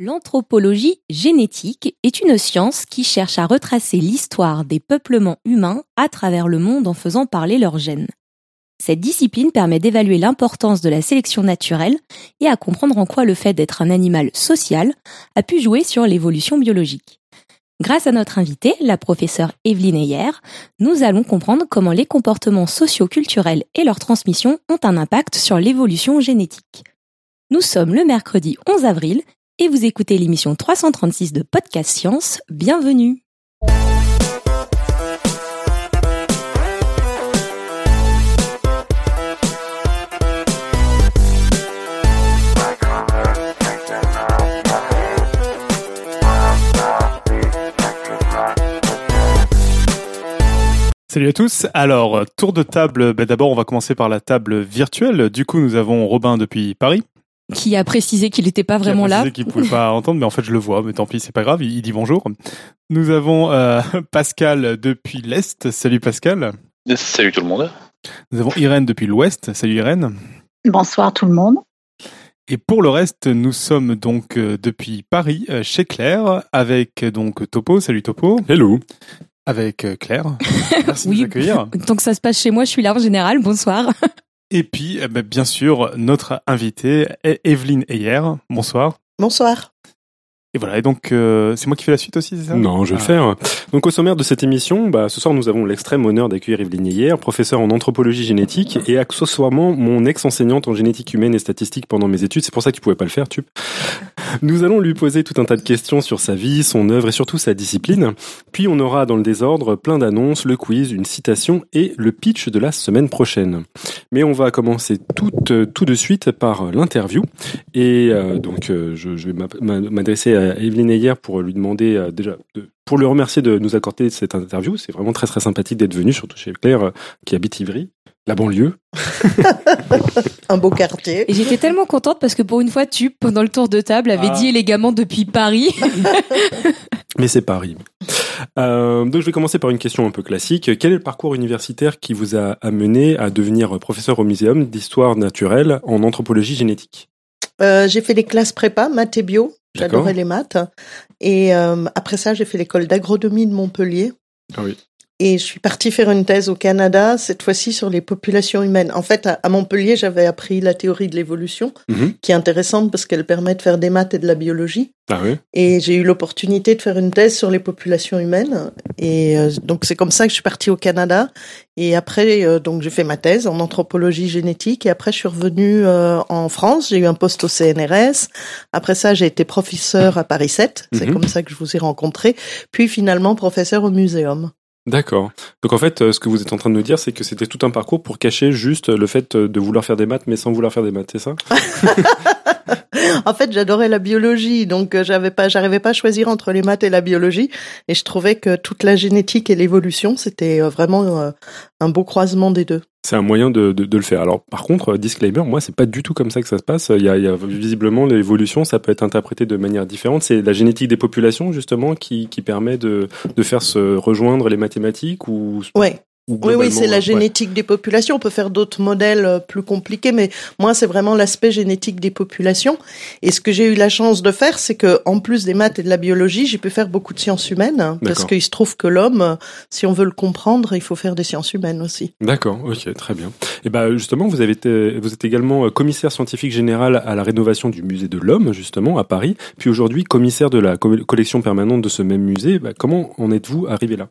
L'anthropologie génétique est une science qui cherche à retracer l'histoire des peuplements humains à travers le monde en faisant parler leurs gènes. Cette discipline permet d'évaluer l'importance de la sélection naturelle et à comprendre en quoi le fait d'être un animal social a pu jouer sur l'évolution biologique. Grâce à notre invitée, la professeure Evelyne Heyer, nous allons comprendre comment les comportements socio-culturels et leur transmission ont un impact sur l'évolution génétique. Nous sommes le mercredi 11 avril et vous écoutez l'émission 336 de Podcast Science. Bienvenue Salut à tous. Alors, tour de table. Ben D'abord, on va commencer par la table virtuelle. Du coup, nous avons Robin depuis Paris. Qui a précisé qu'il n'était pas vraiment qui a là. qu'il pouvait pas entendre, mais en fait, je le vois. Mais tant pis, c'est pas grave. Il, il dit bonjour. Nous avons euh, Pascal depuis l'est. Salut Pascal. Salut tout le monde. Nous avons Irène depuis l'ouest. Salut Irène. Bonsoir tout le monde. Et pour le reste, nous sommes donc euh, depuis Paris, euh, chez Claire, avec donc Topo. Salut Topo. Hello. Avec Claire. Merci de Oui. nous accueillir. Tant que ça se passe chez moi, je suis là en général. Bonsoir. Et puis, eh ben, bien sûr, notre invitée, E- Evelyne Heyer. Bonsoir. Bonsoir. Et voilà, et donc, euh, c'est moi qui fais la suite aussi, c'est ça? Non, je vais le Ah. faire. Donc au sommaire de cette émission, bah, ce soir nous avons l'extrême honneur d'accueillir Evelyne hier, professeure en anthropologie génétique et accessoirement mon ex-enseignante en génétique humaine et statistique pendant mes études. C'est pour ça qu'il pouvait pas le faire, tu. Nous allons lui poser tout un tas de questions sur sa vie, son œuvre et surtout sa discipline. Puis on aura dans le désordre plein d'annonces, le quiz, une citation et le pitch de la semaine prochaine. Mais on va commencer tout, euh, tout de suite par euh, l'interview. Et euh, donc je, vais m'adresser à Evelyne Heyer pour lui demander déjà de, pour le remercier de nous accorder cette interview. C'est vraiment très très sympathique d'être venu, surtout chez Claire euh, qui habite Ivry, la banlieue. Un beau quartier. Et j'étais tellement contente parce que pour une fois, tu, pendant le tour de table, avait Ah. dit élégamment depuis Paris. Mais c'est Paris. Euh, donc je vais commencer par une question un peu classique. Quel est le parcours universitaire qui vous a amené à devenir professeur au muséum d'histoire naturelle en anthropologie génétique? Euh, j'ai fait les classes prépa, maths et bio. J'adorais les maths. Et euh, après ça, j'ai fait l'école d'agronomie de Montpellier. Ah oui. Et je suis partie faire une thèse au Canada, cette fois-ci sur les populations humaines. En fait, à, Montpellier, j'avais appris la théorie de l'évolution, Mhm. qui est intéressante parce qu'elle permet de faire des maths et de la biologie. Ah oui. Et j'ai eu l'opportunité de faire une thèse sur les populations humaines. Et euh, donc c'est comme ça que je suis partie au Canada. Et après, euh, donc j'ai fait ma thèse en anthropologie génétique. Et après, je suis revenue euh, en France. J'ai eu un poste au CNRS. Après ça, j'ai été professeur à Paris 7. C'est Mhm. comme ça que je vous ai rencontré. Puis finalement, professeur au muséum. D'accord. Donc en fait, euh, ce que vous êtes en train de nous dire, c'est que c'était tout un parcours pour cacher juste le fait euh, de vouloir faire des maths, mais sans vouloir faire des maths, c'est ça? En fait, j'adorais la biologie, donc euh, j'avais pas, j'arrivais pas à choisir entre les maths et la biologie, et je trouvais que toute la génétique et l'évolution, c'était euh, vraiment euh, un beau croisement des deux. C'est un moyen de, de, de le faire. Alors, par contre, euh, disclaimer, moi, c'est pas du tout comme ça que ça se passe. Il y a, il y a visiblement l'évolution, ça peut être interprété de manière différente. C'est la génétique des populations, justement, qui, qui permet de, de faire se rejoindre les mathématiques ou, Ouais. Ou Oui, oui, c'est la ouais. génétique des populations. On peut faire d'autres modèles euh, plus compliqués, mais moi, c'est vraiment l'aspect génétique des populations. Et ce que j'ai eu la chance de faire, c'est que, en plus des maths et de la biologie, j'ai pu faire beaucoup de sciences humaines, hein, parce qu'il se trouve que l'homme, euh, si on veut le comprendre, il faut faire des sciences humaines aussi. D'accord, ok, très bien. Et ben justement, vous avez été, vous êtes également euh, commissaire scientifique général à la rénovation du musée de l'homme, justement, à Paris. Puis aujourd'hui, commissaire de la co- collection permanente de ce même musée. Bah, comment en êtes-vous arrivé là?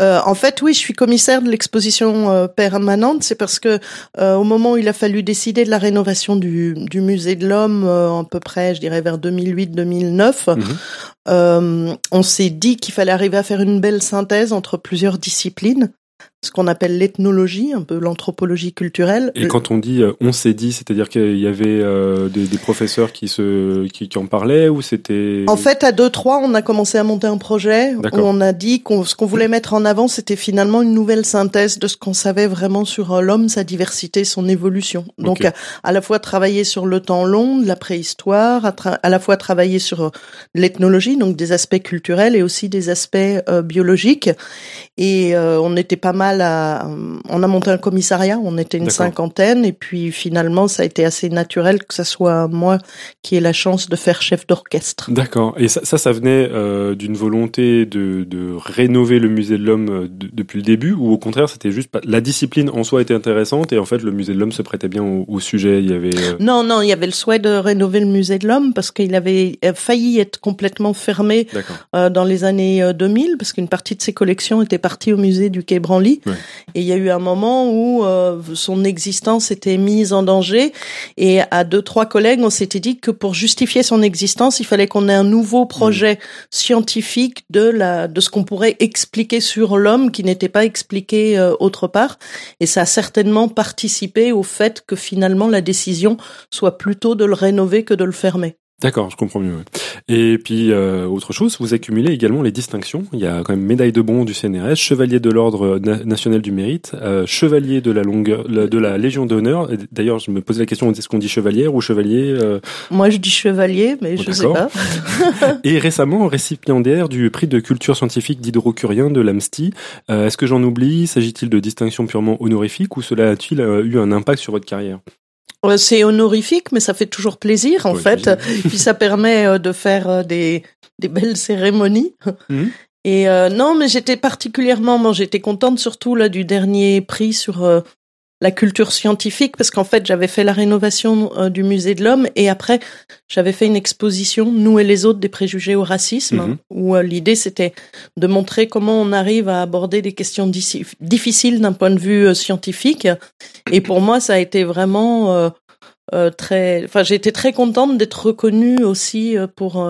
Euh, en fait, oui, je suis commissaire de l'exposition euh, permanente. C'est parce que euh, au moment où il a fallu décider de la rénovation du, du musée de l'homme, euh, à peu près, je dirais vers 2008-2009, Mhm. euh, on s'est dit qu'il fallait arriver à faire une belle synthèse entre plusieurs disciplines, ce qu'on appelle l'ethnologie, un peu l'anthropologie culturelle. Et quand on dit euh, on s'est dit, c'est-à-dire qu'il y avait euh, des, des professeurs qui se qui, qui en parlaient ou c'était En fait, à deux trois, on a commencé à monter un projet où on a dit qu'on ce qu'on voulait mettre en avant, c'était finalement une nouvelle synthèse de ce qu'on savait vraiment sur euh, l'homme, sa diversité, son évolution. Donc, à, à la fois travailler sur le temps long, de la préhistoire, à, à la fois travailler sur l'ethnologie, donc des aspects culturels et aussi des aspects euh, biologiques. Et euh, on était pas mal mal à. On a monté un commissariat, on était une cinquantaine, et puis finalement, ça a été assez naturel que ce soit moi qui ai la chance de faire chef d'orchestre. D'accord. Et ça, ça, ça venait euh, d'une volonté de, de rénover le musée de l'homme euh, de- depuis le début, ou au contraire, c'était juste pas... la discipline en soi était intéressante et en fait le musée de l'homme se prêtait bien au, au sujet. Il y avait. euh, Non, non, il y avait le souhait de rénover le musée de l'homme parce qu'il avait failli être complètement fermé euh, dans les années euh, 2000 parce qu'une partie de ses collections était partie au musée du Quai Branly. Ouais. Et il y a eu un moment où euh, son existence était mise en danger et à deux trois collègues, on s'était dit que pour justifier son existence, il fallait qu'on ait un nouveau projet scientifique de la de ce qu'on pourrait expliquer sur l'homme qui n'était pas expliqué euh, autre part et ça a certainement participé au fait que finalement la décision soit plutôt de le rénover que de le fermer. D'accord, je comprends mieux. ouais. Et puis, euh, autre chose, vous accumulez également les distinctions. Il y a quand même médaille de bronze du CNRS, chevalier de l'ordre na- national du mérite, euh, chevalier de la longueur, de la Légion d'honneur. D'ailleurs, je me posais la question est-ce qu'on dit chevalier ou chevalier euh, Moi je dis chevalier mais Oh, je sais pas. Et récemment, récipiendaire du prix de culture scientifique d'hydrocurien de l'AMSTI. Euh, Est-ce que j'en oublie? S'agit-il de distinctions purement honorifiques ou cela a-t-il eu un impact sur votre carrière? C'est honorifique, mais ça fait toujours plaisir en fait. Puis ça permet euh, de faire euh, des, des belles cérémonies. Mhm. Et euh, non, mais j'étais particulièrement, bon, j'étais contente surtout là du dernier prix sur euh, la culture scientifique parce qu'en fait j'avais fait la rénovation euh, du musée de l'homme et après j'avais fait une exposition nous et les autres des préjugés au racisme Mhm. où euh, l'idée c'était de montrer comment on arrive à aborder des questions difficiles d'un point de vue euh, scientifique et pour moi ça a été vraiment très enfin j'ai été très contente d'être reconnue aussi pour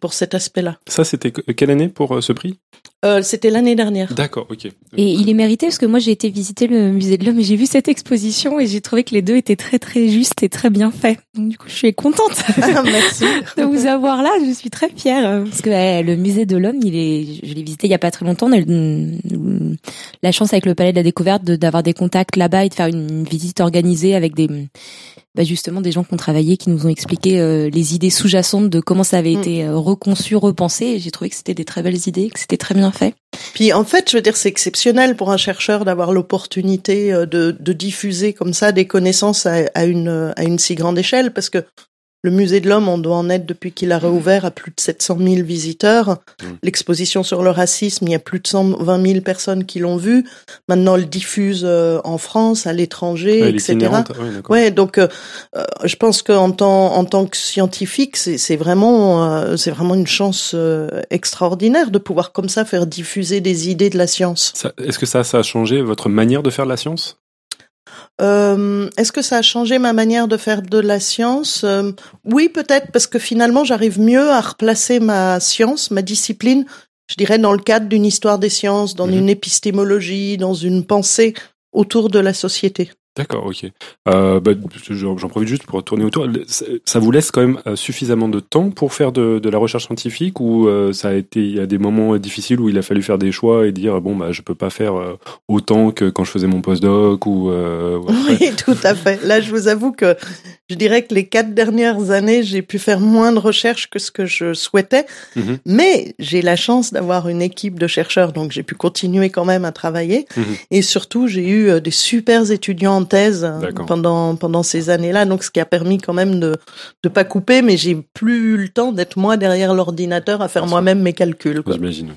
pour cet aspect-là. Ça, c'était que- quelle année pour ce prix? Euh, c'était l'année dernière. D'accord, ok. Et il est mérité parce que moi j'ai été visiter le musée de l'homme et j'ai vu cette exposition et j'ai trouvé que les deux étaient très très justes et très bien faits. Donc du coup je suis contente Merci. de vous avoir là, je suis très fière parce que ouais, le musée de l'homme, il est je l'ai visité il y a pas très longtemps, on a eu mm, la chance avec le palais de la découverte de- d'avoir des contacts là-bas et de faire une visite organisée avec des bah, justement des gens qui ont travaillé qui nous ont expliqué euh, les idées sous-jacentes de comment ça avait Mm. été euh, reconçu, repensé et j'ai trouvé que c'était des très belles idées, que c'était très bien Puis en fait, je veux dire, c'est exceptionnel pour un chercheur d'avoir l'opportunité euh, de, de diffuser comme ça des connaissances à, à une, à une si grande échelle, parce que le musée de l'homme, on doit en être depuis qu'il a réouvert à plus de 700 000 visiteurs. Mm. L'exposition sur le racisme, il y a plus de 120 000 personnes qui l'ont vu. Maintenant, on le diffuse euh, en France, à l'étranger, Ouais, etc. l'itinérante, ouais, donc euh, euh, je pense qu'en tant en tant que scientifique, c'est vraiment euh, c'est vraiment une chance euh, extraordinaire de pouvoir comme ça faire diffuser des idées de la science. Est-ce que ça, ça a changé votre manière de faire de la science? Euh, Est-ce que ça a changé ma manière de faire de la science? Euh, Oui, peut-être parce que finalement j'arrive mieux à replacer ma science, ma discipline, je dirais dans le cadre d'une histoire des sciences, dans Mhm. une épistémologie, dans une pensée autour de la société. D'accord, ok. Euh, bah, J'en profite juste pour tourner autour. Ça- vous laisse quand même euh, suffisamment de temps pour faire de, de la recherche scientifique ou euh, ça a été il y a des moments difficiles où il a fallu faire des choix et dire bon bah je peux pas faire autant que quand je faisais mon postdoc ou euh. Oui, tout à fait. Là, je vous avoue que je dirais que les quatre dernières années, j'ai pu faire moins de recherches que ce que je souhaitais, Mhm. mais j'ai la chance d'avoir une équipe de chercheurs, donc j'ai pu continuer quand même à travailler. Mhm. Et surtout, j'ai eu des super étudiants en thèse euh, pendant pendant ces années-là, donc ce qui a permis quand même de de pas couper, mais j'ai plus eu le temps d'être moi derrière l'ordinateur à faire moi-même mes calculs. J'imagine.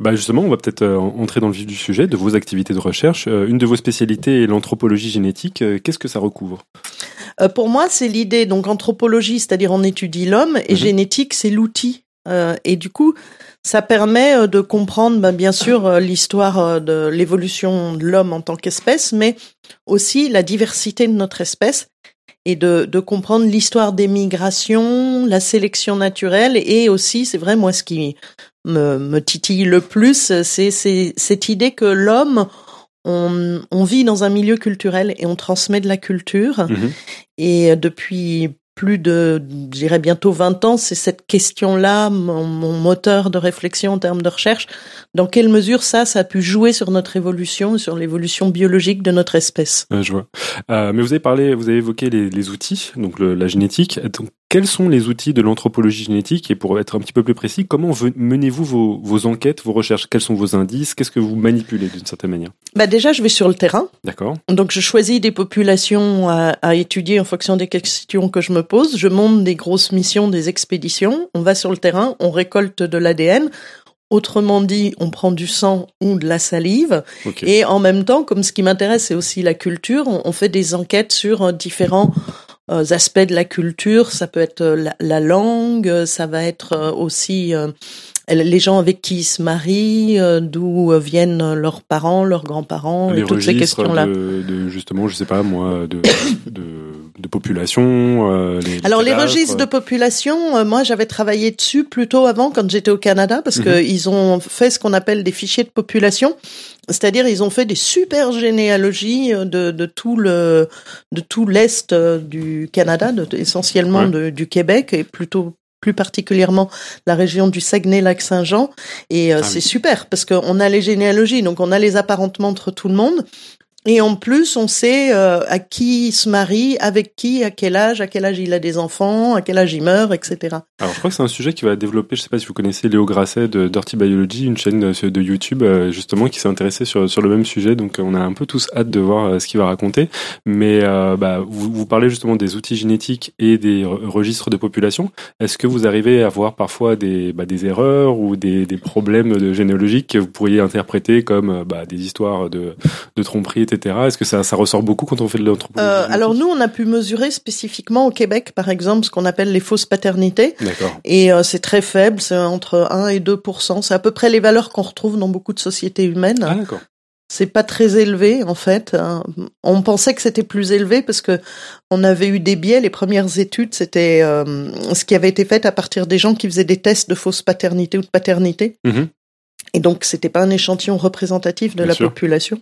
Bah justement, on va peut-être euh, entrer dans le vif du sujet de vos activités de recherche. Euh, une de vos spécialités est l'anthropologie génétique. Qu'est-ce que ça recouvre? Pour moi, c'est l'idée. Donc, anthropologie, c'est-à-dire on étudie l'homme, et Mhm. génétique, c'est l'outil. Et du coup, ça permet euh, de comprendre, ben, bien sûr, euh, l'histoire euh, de l'évolution de l'homme en tant qu'espèce, mais aussi la diversité de notre espèce et de, de comprendre l'histoire des migrations, la sélection naturelle, et aussi, c'est vrai, moi, ce qui me, me titille le plus, c'est cette idée que l'homme, on, on vit dans un milieu culturel et on transmet de la culture. Mhm. Et depuis plus de, je dirais bientôt 20 ans, c'est cette question-là, mon, moteur de réflexion en termes de recherche. Dans quelle mesure ça, ça a pu jouer sur notre évolution, sur l'évolution biologique de notre espèce? Euh, Je vois. Euh, mais vous avez parlé, vous avez évoqué les, outils, donc le- la génétique. Quels sont les outils de l'anthropologie génétique et pour être un petit peu plus précis, comment menez-vous vos, vos, enquêtes, vos recherches? Quels sont vos indices? Qu'est-ce que vous manipulez d'une certaine manière? Bah Déjà, je vais sur le terrain. D'accord. Donc, je choisis des populations à, à, étudier en fonction des questions que je me pose. Je monte des grosses missions, des expéditions. On va sur le terrain, on récolte de l'ADN. Autrement dit, on prend du sang ou de la salive. Et en même temps, comme ce qui m'intéresse, c'est aussi la culture, on fait des enquêtes sur euh, différents aspects de la culture. Ça peut être euh, la, langue, ça va être euh, aussi les gens avec qui ils se marient, d'où viennent leurs parents, leurs grands-parents, et toutes ces questions-là. De, de, justement, je sais pas moi, de, de, de population. les, Alors les registres de population, moi j'avais travaillé dessus plutôt avant quand j'étais au Canada parce mhm. qu'ils ont fait ce qu'on appelle des fichiers de population. C'est-à-dire, ils ont fait des super généalogies euh, de, de tout le de tout l'est euh, du Canada, de, essentiellement de, du Québec et plutôt plus particulièrement la région du Saguenay-Lac-Saint-Jean. Et euh, ah c'est super parce qu'on a les généalogies, donc on a les apparentements entre tout le monde. Et en plus, on sait euh, à qui il se marie, avec qui, à quel âge, à quel âge il a des enfants, à quel âge il meurt, etc. Alors, je crois que c'est un sujet qui va développer. Je sais pas si vous connaissez Léo Grasset de Dirty Biology, une chaîne de YouTube euh, justement qui s'est intéressée sur sur le même sujet. Donc, on a un peu tous hâte de voir euh, ce qu'il va raconter. Mais bah, vous, vous parlez justement des outils génétiques et des registres de population. Est-ce que vous arrivez à voir parfois des bah, des erreurs ou des, des problèmes de généalogiques que vous pourriez interpréter comme bah, des histoires de de tromperie, est-ce que ça, ça ressort beaucoup quand on fait de l'anthropologie euh, Alors nous, on a pu mesurer spécifiquement au Québec, par exemple, ce qu'on appelle les fausses paternités. D'accord. Et euh, c'est très faible, c'est entre 1 et 2% C'est à peu près les valeurs qu'on retrouve dans beaucoup de sociétés humaines. Ah d'accord. C'est pas très élevé en fait. Hein. On pensait que c'était plus élevé parce que on avait eu des biais. Les premières études, c'était euh, ce qui avait été fait à partir des gens qui faisaient des tests de fausse paternité ou de paternité. Mm-hmm. Et donc, c'était pas un échantillon représentatif de la population.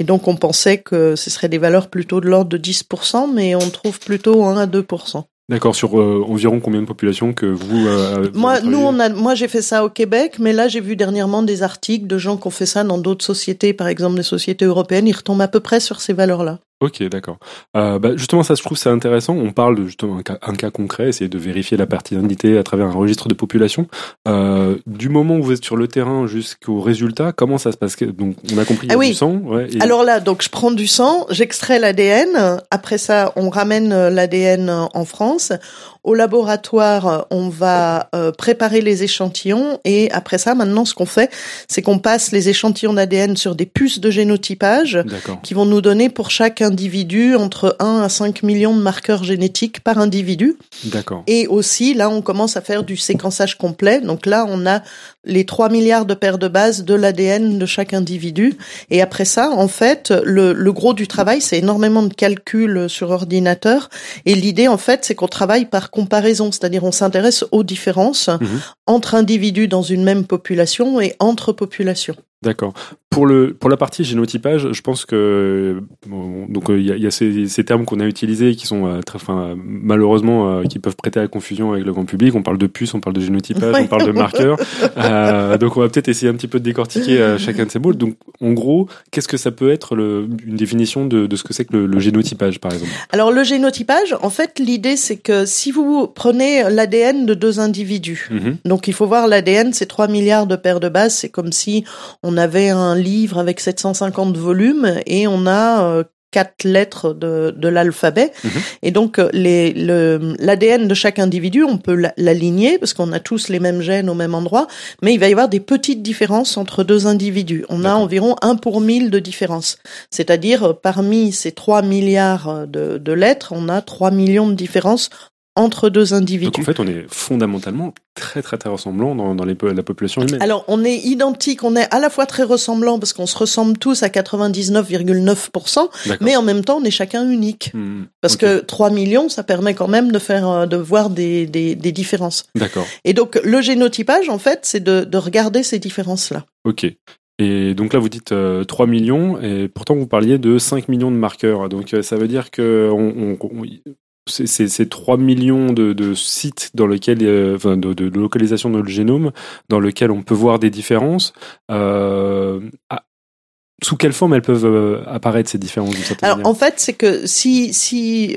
Et donc, on pensait que ce serait des valeurs plutôt de l'ordre de 10%, mais on trouve plutôt 1 à 2%. D'accord, sur euh, environ combien de populations que vous, euh, Moi, nous, on a, moi, j'ai fait ça au Québec, mais là, j'ai vu dernièrement des articles de gens qui ont fait ça dans d'autres sociétés, par exemple des sociétés européennes. Ils retombent à peu près sur ces valeurs-là. Ok, d'accord. Euh, bah, justement, ça, je trouve c'est intéressant. On parle de justement un cas, un cas, concret, essayer de vérifier la pertinence à travers un registre de population. Euh, du moment où vous êtes sur le terrain jusqu'au résultat, comment ça se passe? Donc, on a compris il y a ah du sang. Ouais, Alors là, donc je prends du sang, j'extrais l'ADN. Après ça, on ramène euh, l'ADN en France. Au laboratoire, on va euh, préparer les échantillons et après ça, maintenant, ce qu'on fait, c'est qu'on passe les échantillons d'ADN sur des puces de génotypage qui vont nous donner pour chaque individu entre 1 à 5 millions de marqueurs génétiques par individu. D'accord. Et aussi, là, on commence à faire du séquençage complet. Donc là, on a les 3 milliards de paires de bases de l'ADN de chaque individu. Et après ça, en fait, le, le gros du travail, c'est énormément de calculs sur ordinateur. Et l'idée, en fait, c'est qu'on travaille par comparaison, c'est-à-dire on s'intéresse aux différences mhm. entre individus dans une même population et entre populations. D'accord. Pour le pour la partie génotypage, je pense que donc il y a, y a ces, ces, termes qu'on a utilisés qui sont euh, très, enfin malheureusement euh, qui peuvent prêter à la confusion avec le grand public. On parle de puces, on parle de génotypage, on parle de marqueurs. euh, donc on va peut-être essayer un petit peu de décortiquer euh, chacun de ces mots. Donc en gros, qu'est-ce que ça peut être le, une définition de, de ce que c'est que le, le, génotypage par exemple? Alors le génotypage, en fait, l'idée c'est que si vous prenez l'ADN de deux individus, mhm. donc il faut voir l'ADN, c'est 3 milliards de paires de bases, c'est comme si on avait un livre avec 750 volumes et on a euh, quatre lettres de, de l'alphabet. Mhm. Et donc, euh, les, l'ADN de chaque individu, on peut l'aligner parce qu'on a tous les mêmes gènes au même endroit, mais il va y avoir des petites différences entre deux individus. On a environ un pour mille de différences. C'est-à-dire, euh, parmi ces 3 milliards de, de lettres, on a 3 millions de différences entre deux individus. Donc en fait, on est fondamentalement très très très ressemblant dans, dans les, la population humaine. Alors on est identique, on est à la fois très ressemblant parce qu'on se ressemble tous à 99,9%, mais en même temps on est chacun unique. Hmm, parce que 3 millions, ça permet quand même de faire euh, de voir des, des, des différences. D'accord. Et donc le génotypage en fait, c'est de, de regarder ces différences là. Ok. Et donc là, vous dites 3 euh, millions, et pourtant vous parliez de 5 millions de marqueurs. Donc euh, ça veut dire que on, on, ces 3 millions de, sites dans lesquels, euh, enfin, de, de, localisation de le génome, dans lesquels on peut voir des différences. Euh, sous quelle forme elles peuvent euh, apparaître ces différences Alors en fait, c'est que si si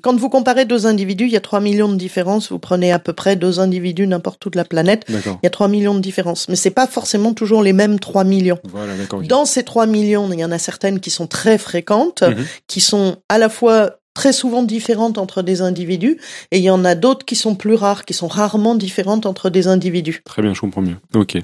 quand vous comparez deux individus, il y a 3 millions de différences. Vous prenez à peu près deux individus n'importe où de la planète. Il y a 3 millions de différences. Mais c'est pas forcément toujours les mêmes 3 millions. Voilà, Dans ces 3 millions, il y en a certaines qui sont très fréquentes, mhm. qui sont à la fois très souvent différentes entre des individus, et il y en a d'autres qui sont plus rares, qui sont rarement différentes entre des individus. Très bien, je comprends mieux. Ok.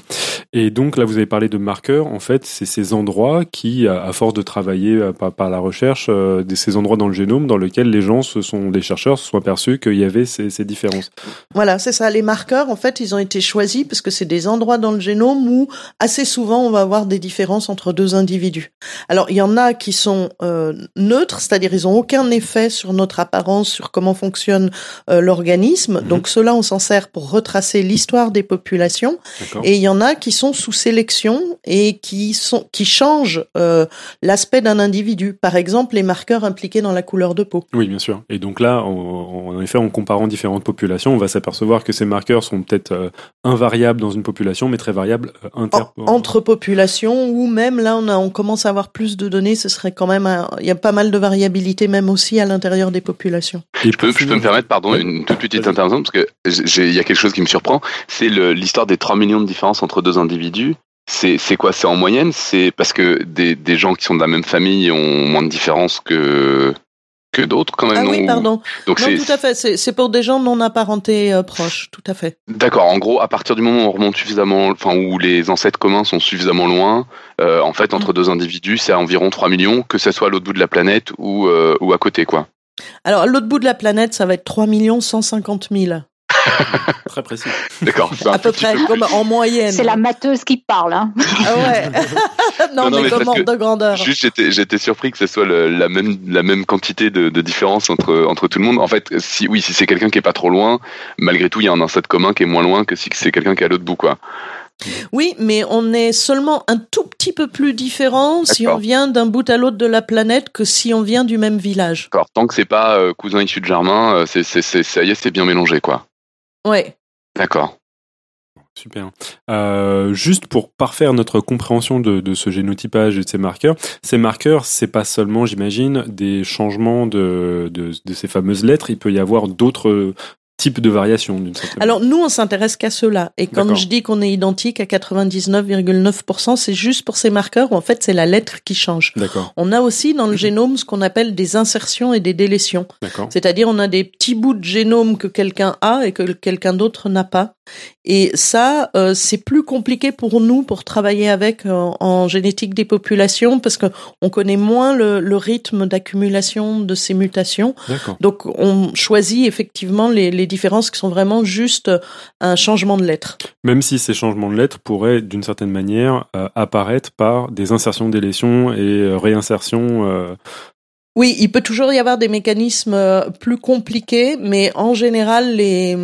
Et donc là, vous avez parlé de marqueurs. En fait, c'est ces endroits qui, à force de travailler euh, par, la recherche, euh, ces endroits dans le génome dans lesquels les gens, se sont, les chercheurs, se sont aperçus qu'il y avait ces, ces différences. Voilà, c'est ça. Les marqueurs, en fait, ils ont été choisis parce que c'est des endroits dans le génome où assez souvent on va avoir des différences entre deux individus. Alors, il y en a qui sont euh, neutres, c'est-à-dire ils ont aucun effet sur notre apparence, sur comment fonctionne euh, l'organisme. Mhm. Donc cela, on s'en sert pour retracer l'histoire des populations. Et il y en a qui sont sous sélection et qui sont qui changent euh, l'aspect d'un individu. Par exemple, les marqueurs impliqués dans la couleur de peau. Oui, bien sûr. Et donc là, en effet, en comparant différentes populations, on va s'apercevoir que ces marqueurs sont peut-être euh, invariables dans une population, mais très variables inter... entre populations. Ou même là, on, a, on commence à avoir plus de données. Ce serait quand même, il y a pas mal de variabilité même aussi à l'intérieur des populations. je, peux, je peux me permettre, pardon, une toute petite intervention, parce que il y a quelque chose qui me surprend, c'est l'histoire des 3 millions de différences entre deux individus. C'est quoi? C'est en moyenne? C'est parce que des, des, gens qui sont de la même famille ont moins de différences que, que d'autres quand même. Ah oui, pardon. Donc non, tout à fait. C'est pour des gens non apparentés euh, proches, tout à fait. D'accord. En gros, à partir du moment où on remonte suffisamment, enfin où les ancêtres communs sont suffisamment loin, euh, en fait, entre mm. deux individus, c'est environ 3 millions, que ce soit à l'autre bout de la planète ou euh, ou à côté, quoi. Alors, à l'autre bout de la planète, ça va être 3 150 000. Très précis. D'accord. À peu près, comme en moyenne. C'est la mateuse qui parle. Hein. Ah ouais. non, mais, comme de grandeur. Juste, j'étais, j'étais surpris que ce soit la même, la même quantité de, de différence entre, entre tout le monde. En fait, si, oui, si c'est quelqu'un qui est pas trop loin, malgré tout, il y a un ancêtre commun qui est moins loin que si c'est quelqu'un qui est à l'autre bout, quoi. Oui, mais on est seulement un tout petit peu plus différent si on vient d'un bout à l'autre de la planète que si on vient du même village. D'accord. Tant que c'est pas euh, cousin issu de Germain, euh, c'est, c'est, c'est, ça y est, c'est bien mélangé, quoi. Ouais. D'accord. Super. Euh, juste pour parfaire notre compréhension de, ce génotypage et de ces marqueurs, ces marqueurs, c'est pas seulement, j'imagine, des changements de, de, ces fameuses lettres. Il peut y avoir d'autres type de variation d'une certaine Alors nous, on s'intéresse qu'à cela. Et quand je dis qu'on est identique à 99,9%, c'est juste pour ces marqueurs où en fait c'est la lettre qui change. D'accord. On a aussi dans le génome ce qu'on appelle des insertions et des délétions. C'est-à-dire on a des petits bouts de génome que quelqu'un a et que quelqu'un d'autre n'a pas. Et ça, euh, c'est plus compliqué pour nous pour travailler avec euh, en génétique des populations parce que on connaît moins le, le rythme d'accumulation de ces mutations. Donc on choisit effectivement les, les différences qui sont vraiment juste un changement de lettre. Même si ces changements de lettres pourraient d'une certaine manière euh, apparaître par des insertions, délétions et réinsertions oui, il peut toujours y avoir des mécanismes euh, plus compliqués, mais en général, les,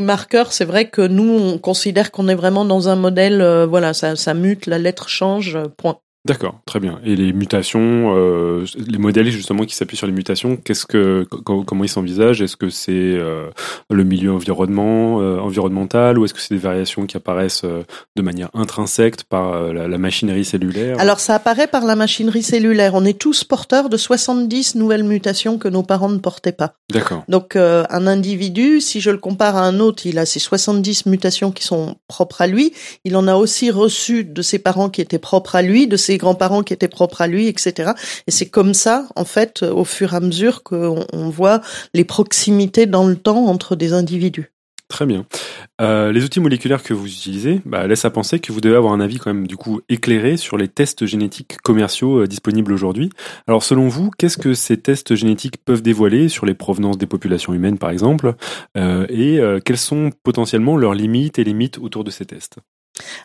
marqueurs, c'est vrai que nous, on considère qu'on est vraiment dans un modèle, euh, voilà, ça, ça mute, la lettre change, point. D'accord, très bien. Et les mutations, euh, les modèles justement qui s'appuient sur les mutations, qu'est-ce que, comment ils s'envisagent? Est-ce que c'est euh, le milieu environnement, euh, environnemental, ou est-ce que c'est des variations qui apparaissent de manière intrinsèque par la, la, machinerie cellulaire? Alors ça apparaît par la machinerie cellulaire. On est tous porteurs de 70 nouvelles mutations que nos parents ne portaient pas. D'accord. Donc un individu, si je le compare à un autre, il a ses 70 mutations qui sont propres à lui. Il en a aussi reçu de ses parents qui étaient propres à lui, de ses grands-parents qui étaient propres à lui, etc. Et c'est comme ça, en fait, au fur et à mesure qu'on voit les proximités dans le temps entre des individus. Très bien. Euh, les outils moléculaires que vous utilisez bah, laissent à penser que vous devez avoir un avis quand même du coup éclairé sur les tests génétiques commerciaux euh, disponibles aujourd'hui. Alors selon vous, qu'est-ce que ces tests génétiques peuvent dévoiler sur les provenances des populations humaines par exemple? Euh, Et quelles sont potentiellement leurs limites et limites autour de ces tests?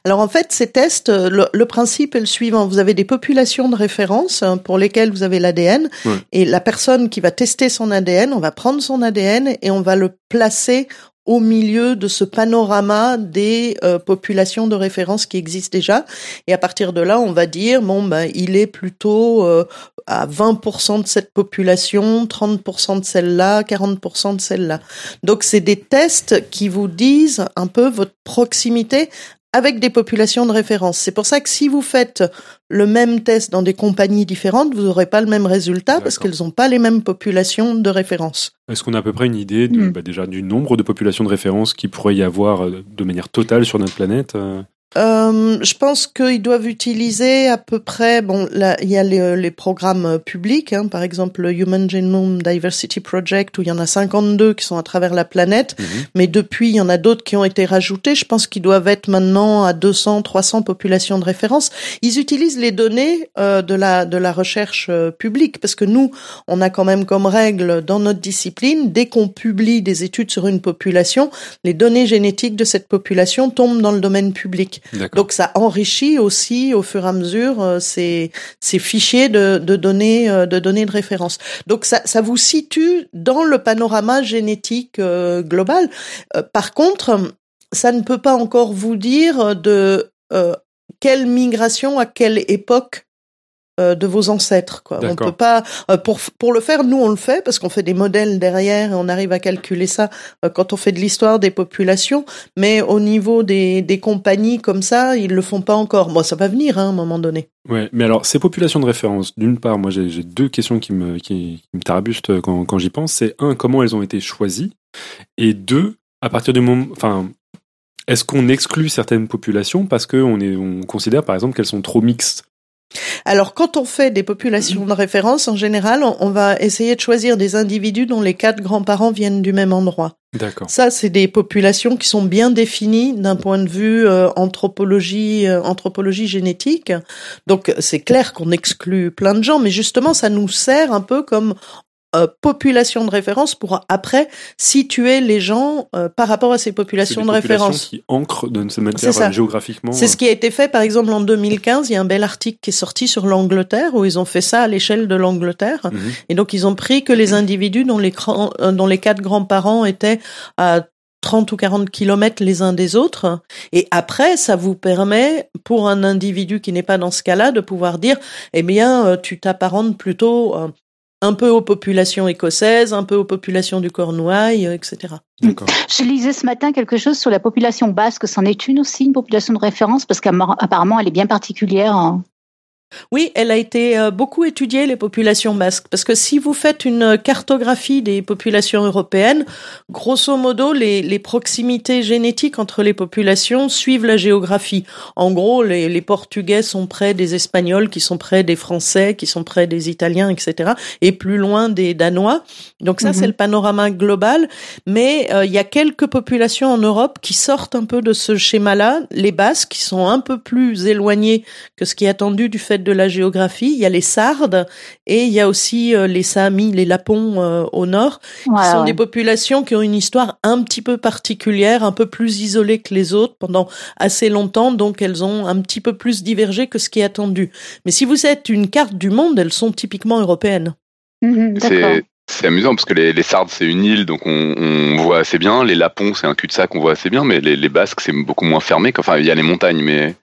Alors en fait, ces tests, euh, le, principe est le suivant. Vous avez des populations de référence hein, pour lesquelles vous avez l'ADN et la personne qui va tester son ADN, on va prendre son ADN et on va le placer au milieu de ce panorama des euh, populations de référence qui existent déjà. Et à partir de là, on va dire, bon, ben, il est plutôt euh, à 20% de cette population, 30% de celle-là, 40% de celle-là. Donc, c'est des tests qui vous disent un peu votre proximité avec des populations de référence. C'est pour ça que si vous faites le même test dans des compagnies différentes, vous n'aurez pas le même résultat parce qu'elles n'ont pas les mêmes populations de référence. Est-ce qu'on a à peu près une idée de, Hmm. bah, déjà du nombre de populations de référence qui pourrait y avoir euh, de manière totale sur notre planète euh Euh, je pense qu'ils doivent utiliser à peu près. Bon, là, il y a les, les programmes euh, publics, hein, par exemple le Human Genome Diversity Project, où il y en a 52 qui sont à travers la planète. Mhm. Mais depuis, il y en a d'autres qui ont été rajoutés. Je pense qu'ils doivent être maintenant à 200, 300 populations de référence. Ils utilisent les données euh, de la de la recherche euh, publique parce que nous, on a quand même comme règle dans notre discipline, dès qu'on publie des études sur une population, les données génétiques de cette population tombent dans le domaine public. Donc ça enrichit aussi au fur et à mesure euh, ces, ces fichiers de, de données euh, de données de référence. Donc ça, ça vous situe dans le panorama génétique euh, global. Par contre, ça ne peut pas encore vous dire de quelle migration à quelle époque de vos ancêtres. Quoi. On peut pas euh, pour pour le faire. Nous on le fait parce qu'on fait des modèles derrière et on arrive à calculer ça euh, quand on fait de l'histoire des populations. Mais au niveau des des compagnies comme ça, ils le font pas encore. Bon, ça va venir hein, à un moment donné. Ouais, mais alors ces populations de référence, d'une part, moi j'ai deux questions qui me qui, qui me tarabustent quand, quand j'y pense. C'est un, comment elles ont été choisies, et deux, à partir du moment, enfin, est-ce qu'on exclut certaines populations parce que on est on considère par exemple qu'elles sont trop mixtes? Alors, quand on fait des populations de référence, en général, on, on va essayer de choisir des individus dont les quatre grands-parents viennent du même endroit. D'accord. Ça, c'est des populations qui sont bien définies d'un point de vue euh, anthropologie, euh, anthropologie génétique. Donc, c'est clair qu'on exclut plein de gens, mais justement, ça nous sert un peu comme euh, population de référence pour après situer les gens euh, par rapport à ces populations des de populations référence. qui ancrent certaine C'est manière euh, géographiquement. C'est ce qui a été fait, par exemple, en 2015. Il y a un bel article qui est sorti sur l'Angleterre où ils ont fait ça à l'échelle de l'Angleterre. euh, mhm. Et donc, ils ont pris que les individus dont les, euh, dont les quatre grands-parents étaient à 30 ou 40 kilomètres les uns des autres. Et après, ça vous permet, pour un individu qui n'est pas dans ce cas-là, de pouvoir dire, eh bien, euh, tu t'apparentes plutôt euh, un peu aux populations écossaises, un peu aux populations du Cornouailles, euh, etc. Je lisais ce matin quelque chose sur la population basque. C'en est une aussi, une population de référence, parce qu'apparemment, elle est bien particulière. hein. Oui, elle a été euh, beaucoup étudiée, les populations basques, parce que si vous faites une cartographie des populations européennes, grosso modo, les, les proximités génétiques entre les populations suivent la géographie. En gros, les, les Portugais sont près des Espagnols, qui sont près des Français, qui sont près des Italiens, etc., et plus loin des Danois. Donc ça, Mhm. c'est le panorama global. Mais euh, il y a quelques populations en Europe qui sortent un peu de ce schéma-là. Les Basques, qui sont un peu plus éloignés que ce qui est attendu du fait de la géographie. Il y a les Sardes et il y a aussi euh, les Samis, les Lapons euh, au nord, qui Ouais, sont ouais. des populations qui ont une histoire un petit peu particulière, un peu plus isolée que les autres pendant assez longtemps, donc elles ont un petit peu plus divergé que ce qui est attendu. Mais si vous êtes une carte du monde, elles sont typiquement européennes. Mhm, D'accord. C'est c'est amusant parce que les, les Sardes c'est une île donc on, on voit assez bien. Les Lapons c'est un cul-de-sac on voit assez bien, mais les, les Basques c'est beaucoup moins fermé. Enfin il y a les montagnes mais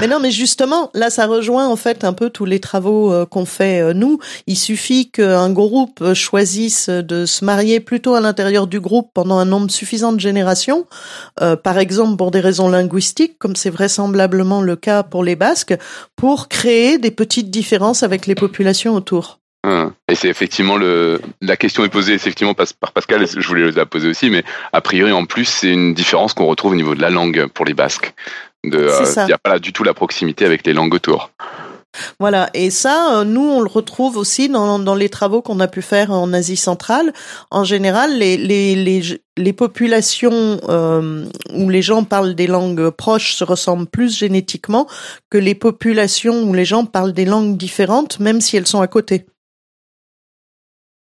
Mais non, mais justement, là, ça rejoint en fait un peu tous les travaux euh, qu'on fait euh, nous. Il suffit qu'un groupe euh, choisisse de se marier plutôt à l'intérieur du groupe pendant un nombre suffisant de générations, par exemple pour des raisons linguistiques, comme c'est vraisemblablement le cas pour les Basques, pour créer des petites différences avec les populations autour. Hein. Et c'est effectivement le la question est posée effectivement par Pascal. Je voulais la poser aussi, mais a priori en plus c'est une différence qu'on retrouve au niveau de la langue pour les Basques. Euh, il n'y a pas du tout la proximité avec les langues autour. Voilà, et ça, euh, nous, on le retrouve aussi dans, dans les travaux qu'on a pu faire en Asie centrale. En général, les, les, les, les populations euh, où les gens parlent des langues proches se ressemblent plus génétiquement que les populations où les gens parlent des langues différentes, même si elles sont à côté.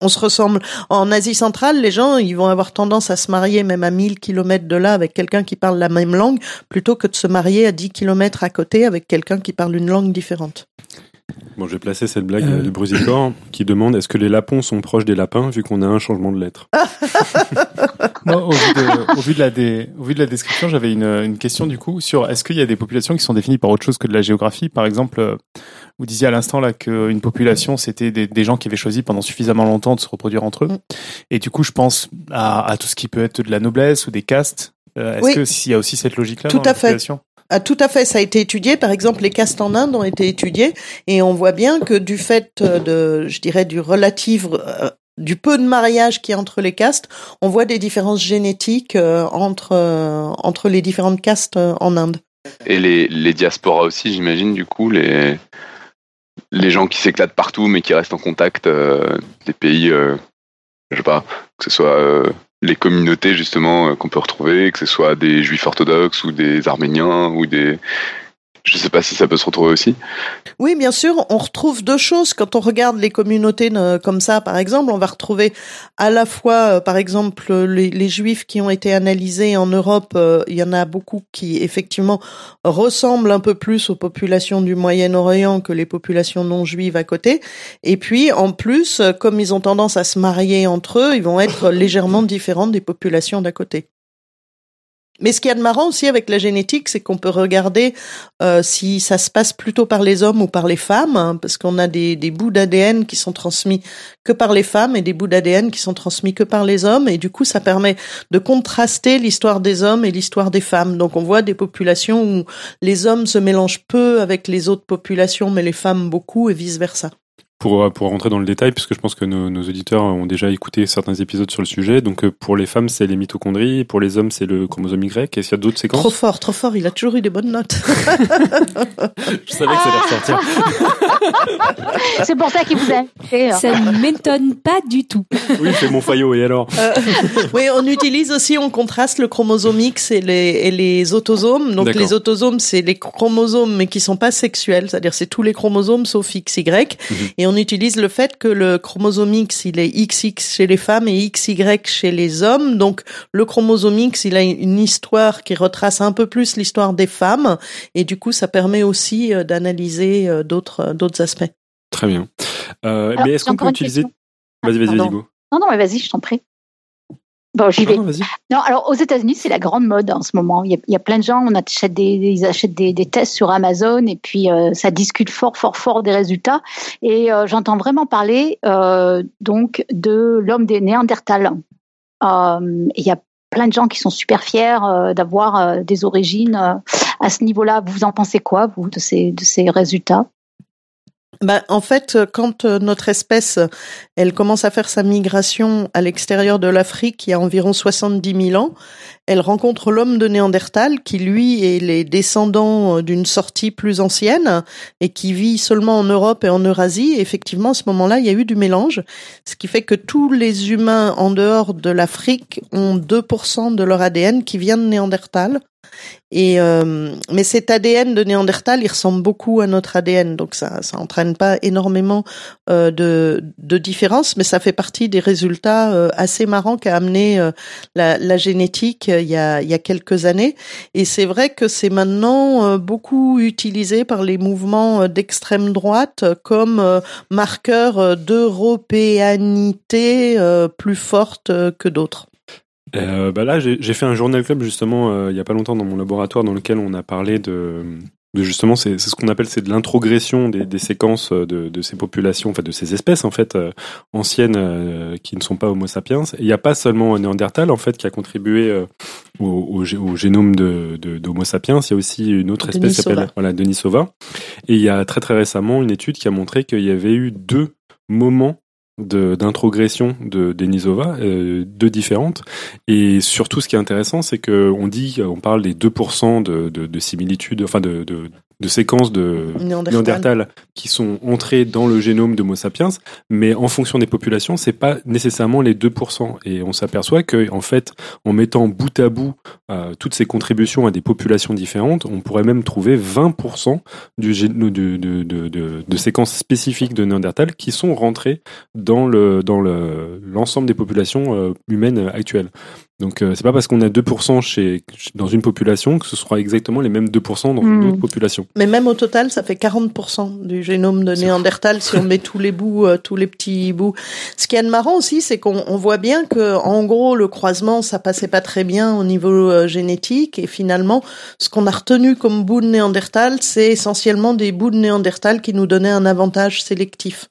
On se ressemble. En Asie centrale, les gens, ils vont avoir tendance à se marier même à 1000 kilomètres de là avec quelqu'un qui parle la même langue, plutôt que de se marier à 10 kilomètres à côté avec quelqu'un qui parle une langue différente. Bon, je vais placer cette blague Euh. euh, de Brusicor qui demande est-ce que les lapons sont proches des lapins vu qu'on a un changement de lettre? Moi, au vu de, au vu de la, dé- au vu de la description, j'avais une, une question du coup sur est-ce qu'il y a des populations qui sont définies par autre chose que de la géographie? Par exemple, euh, vous disiez à l'instant là qu'une population c'était des, des gens qui avaient choisi pendant suffisamment longtemps de se reproduire entre eux. Mm. Et du coup, je pense à, à tout ce qui peut être de la noblesse ou des castes. Euh, Est-ce Oui. que s'il y a aussi cette logique-là Tout dans la à fait. population? Ah, tout à fait, ça a été étudié. Par exemple, les castes en Inde ont été étudiés et on voit bien que du fait euh, de, je dirais, du relatif, euh, du peu de mariage qu'il y a entre les castes, on voit des différences génétiques euh, entre euh, entre les différentes castes euh, en Inde. Et les, les diasporas aussi, j'imagine, du coup, les, les gens qui s'éclatent partout mais qui restent en contact euh, des pays, euh, je sais pas, que ce soit euh, les communautés justement euh, qu'on peut retrouver, que ce soit des juifs orthodoxes ou des arméniens ou des. Je sais pas si ça peut se retrouver aussi. Oui, bien sûr, on retrouve deux choses quand on regarde les communautés euh, comme ça. Par exemple, on va retrouver à la fois, euh, par exemple, les, les juifs qui ont été analysés en Europe. euh, Il y en a beaucoup qui effectivement ressemblent un peu plus aux populations du Moyen-Orient que les populations non juives à côté. Et puis, en plus, comme ils ont tendance à se marier entre eux, ils vont être légèrement différents des populations d'à côté. Mais ce qu'il y a de marrant aussi avec la génétique, c'est qu'on peut regarder euh, si ça se passe plutôt par les hommes ou par les femmes, hein, parce qu'on a des, des bouts d'ADN qui sont transmis que par les femmes et des bouts d'ADN qui sont transmis que par les hommes, et du coup ça permet de contraster l'histoire des hommes et l'histoire des femmes. Donc on voit des populations où les hommes se mélangent peu avec les autres populations, mais les femmes beaucoup, et vice versa. Pour, euh, pour rentrer dans le détail, puisque je pense que nos, nos auditeurs ont déjà écouté certains épisodes sur le sujet, donc euh, pour les femmes c'est les mitochondries, pour les hommes c'est le chromosome Y, est-ce qu'il y a d'autres séquences? Trop fort, trop fort, il a toujours eu des bonnes notes. Je savais que ça allait ressortir. C'est pour ça qu'il vous a. Ça ne m'étonne pas du tout. Oui, c'est mon faillot, et alors? Euh, oui, on utilise aussi, on contraste le chromosome X et les, et les autosomes. Donc les autosomes, c'est les chromosomes mais qui sont pas sexuels, c'est-à-dire c'est tous les chromosomes sauf XY. Mhm. Et on utilise le fait que le chromosome X, il est XX chez les femmes et XY chez les hommes. Donc le chromosome X, il a une histoire qui retrace un peu plus l'histoire des femmes et du coup ça permet aussi euh, d'analyser euh, d'autres d'autres aspects. Très bien. Euh, Alors, mais est-ce qu'on peut utiliser... question. Vas-y, vas-y, vas-y. Non, non, mais vas-y, je t'en prie. Bon, j'y Ah vais. non, alors aux États-Unis, c'est la grande mode en ce moment. Il y a, il y a plein de gens, on achète des, ils achètent des, des tests sur Amazon et puis euh, ça discute fort, fort, fort des résultats. Et euh, j'entends vraiment parler euh, donc de l'homme des Néandertals. Euh, il y a plein de gens qui sont super fiers euh, d'avoir euh, des origines à ce niveau-là. Vous en pensez quoi, vous, de ces, de ces résultats? Ben, en fait, euh, quand euh, notre espèce, elle commence à faire sa migration à l'extérieur de l'Afrique, il y a environ 70 000 ans, elle rencontre l'homme de Néandertal, qui lui est les descendants euh, d'une sortie plus ancienne et qui vit seulement en Europe et en Eurasie. Effectivement, à ce moment-là, il y a eu du mélange, ce qui fait que tous les humains en dehors de l'Afrique ont 2% de leur ADN qui vient de Néandertal. Et euh, mais cet ADN de Néandertal, il ressemble beaucoup à notre ADN, donc ça ça entraîne pas énormément euh, de de différence, mais ça fait partie des résultats assez marrants qu'a amené la, génétique il y a il y a quelques années. Et c'est vrai que c'est maintenant euh, beaucoup utilisé par les mouvements euh, d'extrême droite euh, comme euh, marqueur euh, d'européanité euh, plus forte euh, que d'autres. Euh, bah là, j'ai fait un journal club justement euh, il y a pas longtemps dans mon laboratoire dans lequel on a parlé de justement c'est ce qu'on appelle c'est de l'introgression des, des séquences de, de ces populations, enfin de ces espèces en fait euh, anciennes euh, qui ne sont pas Homo sapiens. Il n'y a pas seulement Néandertal en fait qui a contribué euh, au, au, gé- au génome de, d'Homo sapiens. Il y a aussi une autre espèce qui s'appelle Denisova. voilà Denisova. Et il y a très très récemment une étude qui a montré qu'il y avait eu deux moments d'introgression de Denisova, euh, deux différentes. Et surtout, ce qui est intéressant, c'est que on dit, on parle des 2% de, de, de similitudes, enfin de, de, de séquences de Néandertal. Néandertal qui sont entrées dans le génome d'Homo sapiens, mais en fonction des populations, c'est pas nécessairement les 2%. Et on s'aperçoit que, en fait, en mettant bout à bout euh, toutes ces contributions à des populations différentes, on pourrait même trouver 20% du de, de, de, de, de séquences spécifiques de Néandertal qui sont rentrées dans le dans le l'ensemble des populations euh, humaines actuelles. Donc euh, c'est pas parce qu'on a 2% chez dans une population que ce sera exactement les mêmes 2% dans une Hmm. autre population. Mais même au total, ça fait 40% du génome de Néandertal si on met tous les bouts, euh, tous les petits bouts. Ce qui est de marrant aussi, c'est qu'on on voit bien que, en gros, le croisement, ça passait pas très bien au niveau euh, génétique. Et finalement, ce qu'on a retenu comme bout de Néandertal, c'est essentiellement des bouts de Néandertal qui nous donnaient un avantage sélectif.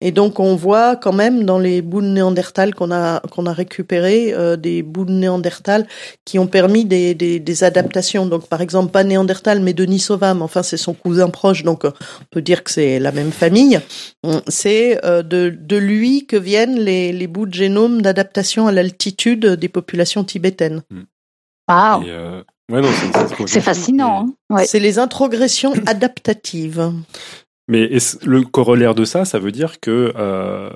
Et donc on voit quand même dans les bouts de Néandertal qu'on a qu'on a récupéré euh, des bouts de Néandertal qui ont permis des, des, des, adaptations. Donc par exemple pas Néandertal mais Denisovam, enfin c'est son cousin proche, donc on peut dire que c'est la même famille. C'est euh, de, de lui que viennent les, les bouts de génome d'adaptation à l'altitude des populations tibétaines. Wow. c'est fascinant. Hein. C'est les introgressions adaptatives. Mais le corollaire de ça, ça veut dire que euh,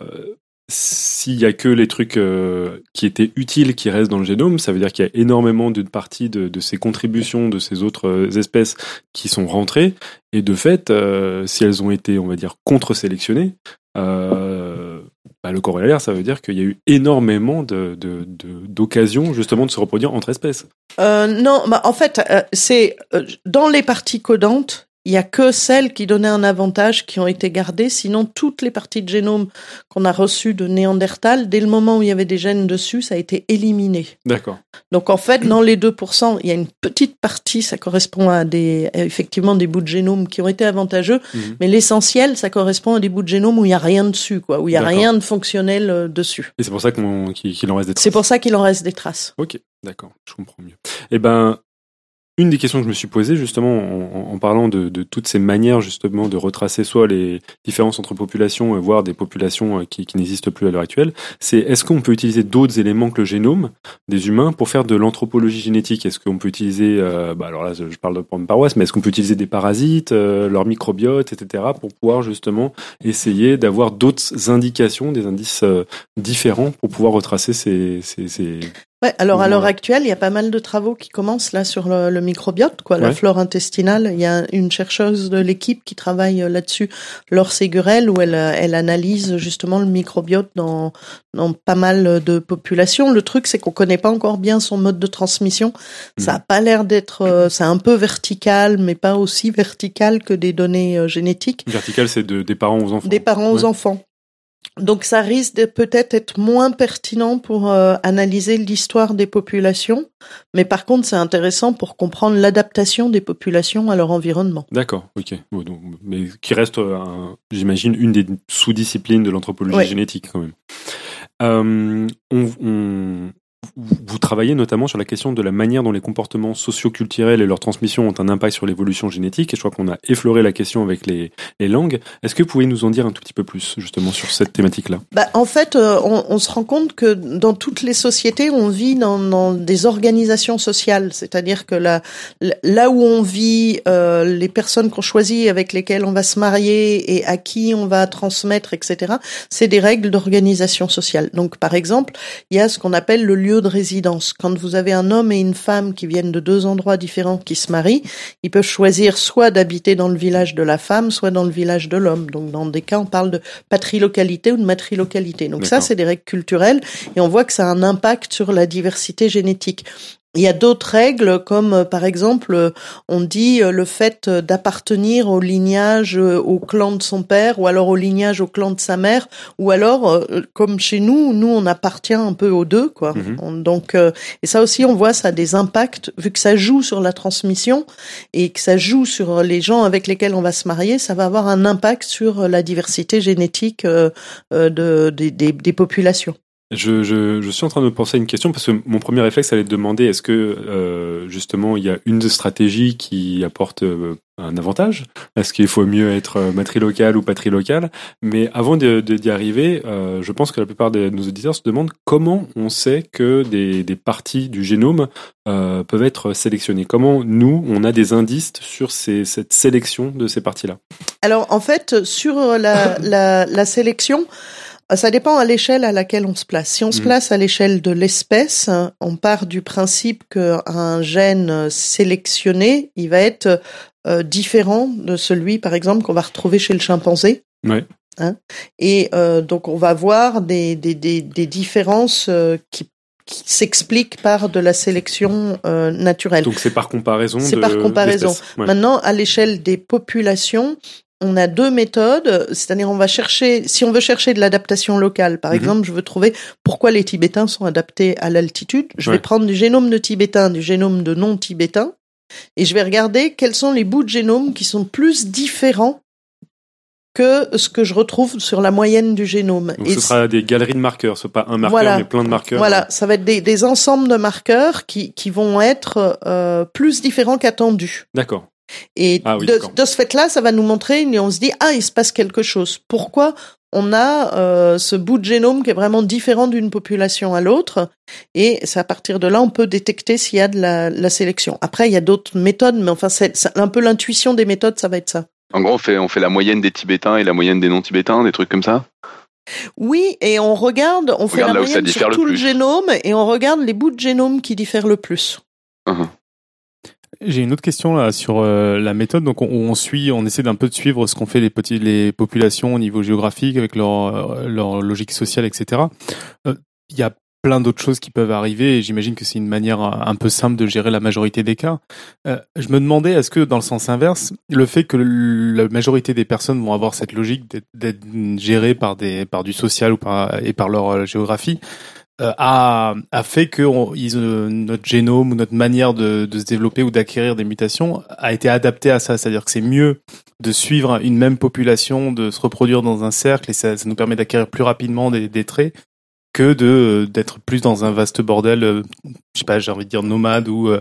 s'il y a que les trucs euh, qui étaient utiles qui restent dans le génome, ça veut dire qu'il y a énormément d'une partie de, de, ces contributions de ces autres euh, espèces qui sont rentrées. Et de fait, si elles ont été, on va dire, contre-sélectionnées, bah, le corollaire, ça veut dire qu'il y a eu énormément de, d'occasions justement de se reproduire entre espèces. non, bah, en fait, c'est dans les parties codantes, il y a que celles qui donnaient un avantage qui ont été gardées, sinon toutes les parties de génome qu'on a reçues de Néandertal, dès le moment où il y avait des gènes dessus, ça a été éliminé. D'accord. Donc en fait, dans les 2%, il y a une petite partie, ça correspond à des effectivement des bouts de génome qui ont été avantageux, mhm. mais l'essentiel, ça correspond à des bouts de génome où il y a rien dessus, quoi, où il y a rien de fonctionnel euh, dessus. Et c'est pour ça qu'il en reste des traces. C'est pour ça qu'il en reste des traces. Ok, d'accord, je comprends mieux. Eh ben, une des questions que je me suis posée justement en, parlant de, toutes ces manières justement de retracer soit les différences entre populations, voire des populations euh, qui, n'existent plus à l'heure actuelle, c'est est-ce qu'on peut utiliser d'autres éléments que le génome des humains pour faire de l'anthropologie génétique? Est-ce qu'on peut utiliser, euh, bah alors là je parle de prendre paroisse, mais est-ce qu'on peut utiliser des parasites, euh, leur microbiote, etc. pour pouvoir justement essayer d'avoir d'autres indications, des indices différents pour pouvoir retracer ces, ces, ces, Ouais, alors à l'heure actuelle, il y a pas mal de travaux qui commencent là sur le, microbiote, quoi, la flore intestinale. Il y a une chercheuse de l'équipe qui travaille euh, là-dessus, Laure Ségurel, où elle, euh, elle analyse justement le microbiote dans, dans pas mal de populations. Le truc, c'est qu'on connaît pas encore bien son mode de transmission. Ça a pas l'air d'être, euh, c'est un peu vertical, mais pas aussi vertical que des données génétiques. Vertical, c'est de, des parents aux enfants. Des parents aux enfants. Donc ça risque de peut-être être moins pertinent pour euh, analyser l'histoire des populations, mais par contre c'est intéressant pour comprendre l'adaptation des populations à leur environnement. D'accord, ok. mais qui reste, euh, j'imagine, une des sous-disciplines de l'anthropologie génétique quand même. Euh, on, vous travaillez notamment sur la question de la manière dont les comportements socioculturels et leur transmission ont un impact sur l'évolution génétique. Et je crois qu'on a effleuré la question avec les, les langues. Est-ce que vous pouvez nous en dire un tout petit peu plus justement sur cette thématique-là? Bah, En fait, euh, on, on, se rend compte que dans toutes les sociétés, on vit dans, dans des organisations sociales. C'est-à-dire que là, là où on vit, euh, les personnes qu'on choisit, avec lesquelles on va se marier et à qui on va transmettre, etc., c'est des règles d'organisation sociale. Donc, par exemple, il y a ce qu'on appelle le lieu de résidence. Quand vous avez un homme et une femme qui viennent de deux endroits différents qui se marient, ils peuvent choisir soit d'habiter dans le village de la femme, soit dans le village de l'homme. Donc dans des cas, on parle de patrilocalité ou de matrilocalité. Donc ça, c'est des règles culturelles et on voit que ça a un impact sur la diversité génétique. Il y a d'autres règles, comme euh, par exemple, euh, on dit euh, le fait d'appartenir au lignage, au clan de son père, ou alors au lignage, au clan de sa mère, ou alors, comme chez nous, nous on appartient un peu aux deux, quoi. Mhm. donc, et ça aussi, on voit ça a des impacts, vu que ça joue sur la transmission et que ça joue sur les gens avec lesquels on va se marier, ça va avoir un impact sur la diversité génétique de, des, des populations. Je, je, je, suis en train de penser à une question parce que mon premier réflexe allait te demander est-ce que euh, justement il y a une stratégie qui apporte euh, un avantage? Est-ce qu'il faut mieux être euh, matrilocal ou patrilocal Mais avant d'y de, arriver, euh, je pense que la plupart de nos auditeurs se demandent comment on sait que des, des parties du génome euh, peuvent être sélectionnées. Comment nous, on a des indices sur ces, cette sélection de ces parties-là? Alors en fait, sur la, la, la sélection, euh, ça dépend à l'échelle à laquelle on se place. Si on se mm. place à l'échelle de l'espèce, on part du principe qu'un gène sélectionné, il va être euh, différent de celui, par exemple, qu'on va retrouver chez le chimpanzé. Ouais. Hein Et euh, donc on va voir des, des, des, des différences qui qui s'expliquent par de la sélection naturelle. Donc c'est par comparaison. C'est par comparaison. Maintenant, à l'échelle des populations, on a deux méthodes, c'est-à-dire on va chercher, si on veut chercher de l'adaptation locale, par mhm. exemple, je veux trouver pourquoi les Tibétains sont adaptés à l'altitude, je vais prendre du génome de Tibétains, du génome de non-Tibétains, et je vais regarder quels sont les bouts de génome qui sont plus différents que ce que je retrouve sur la moyenne du génome. Donc ce sera des galeries de marqueurs, ce pas un marqueur Voilà. mais plein de marqueurs. Voilà, ça va être des, des ensembles de marqueurs qui, qui vont être euh, plus différents qu'attendus. D'accord. Et Ah oui, de, ce fait-là, ça va nous montrer, et on se dit, ah, il se passe quelque chose. Pourquoi on a euh, ce bout de génome qui est vraiment différent d'une population à l'autre? Et c'est à partir de là, on peut détecter s'il y a de la, la sélection. Après, il y a d'autres méthodes, mais enfin, c'est un peu l'intuition des méthodes, ça va être ça. En gros, on fait, on fait la moyenne des Tibétains et la moyenne des non-Tibétains, des trucs comme ça? Oui, et on regarde, on fait Regarde la moyenne sur tout le génome, et on regarde les bouts de génome qui diffèrent le plus. J'ai une autre question là sur euh, la méthode. Donc on, on suit, on essaie d'un peu de suivre ce qu'ont fait les petits, les populations au niveau géographique avec leur euh, leur logique sociale, etc. Euh, Il y a plein d'autres choses qui peuvent arriver et j'imagine que c'est une manière euh, un peu simple de gérer la majorité des cas. Euh, je me demandais est-ce que dans le sens inverse, le fait que la majorité des personnes vont avoir cette logique d'être- gérées par des par du social ou par et par leur géographie a, a fait que euh, notre génome ou notre manière de, se développer ou d'acquérir des mutations a été adapté à ça. C'est-à-dire que c'est mieux de suivre une même population, de se reproduire dans un cercle et ça, ça nous permet d'acquérir plus rapidement des, des traits que de d'être plus dans un vaste bordel, euh, je sais pas, j'ai envie de dire nomade ou euh,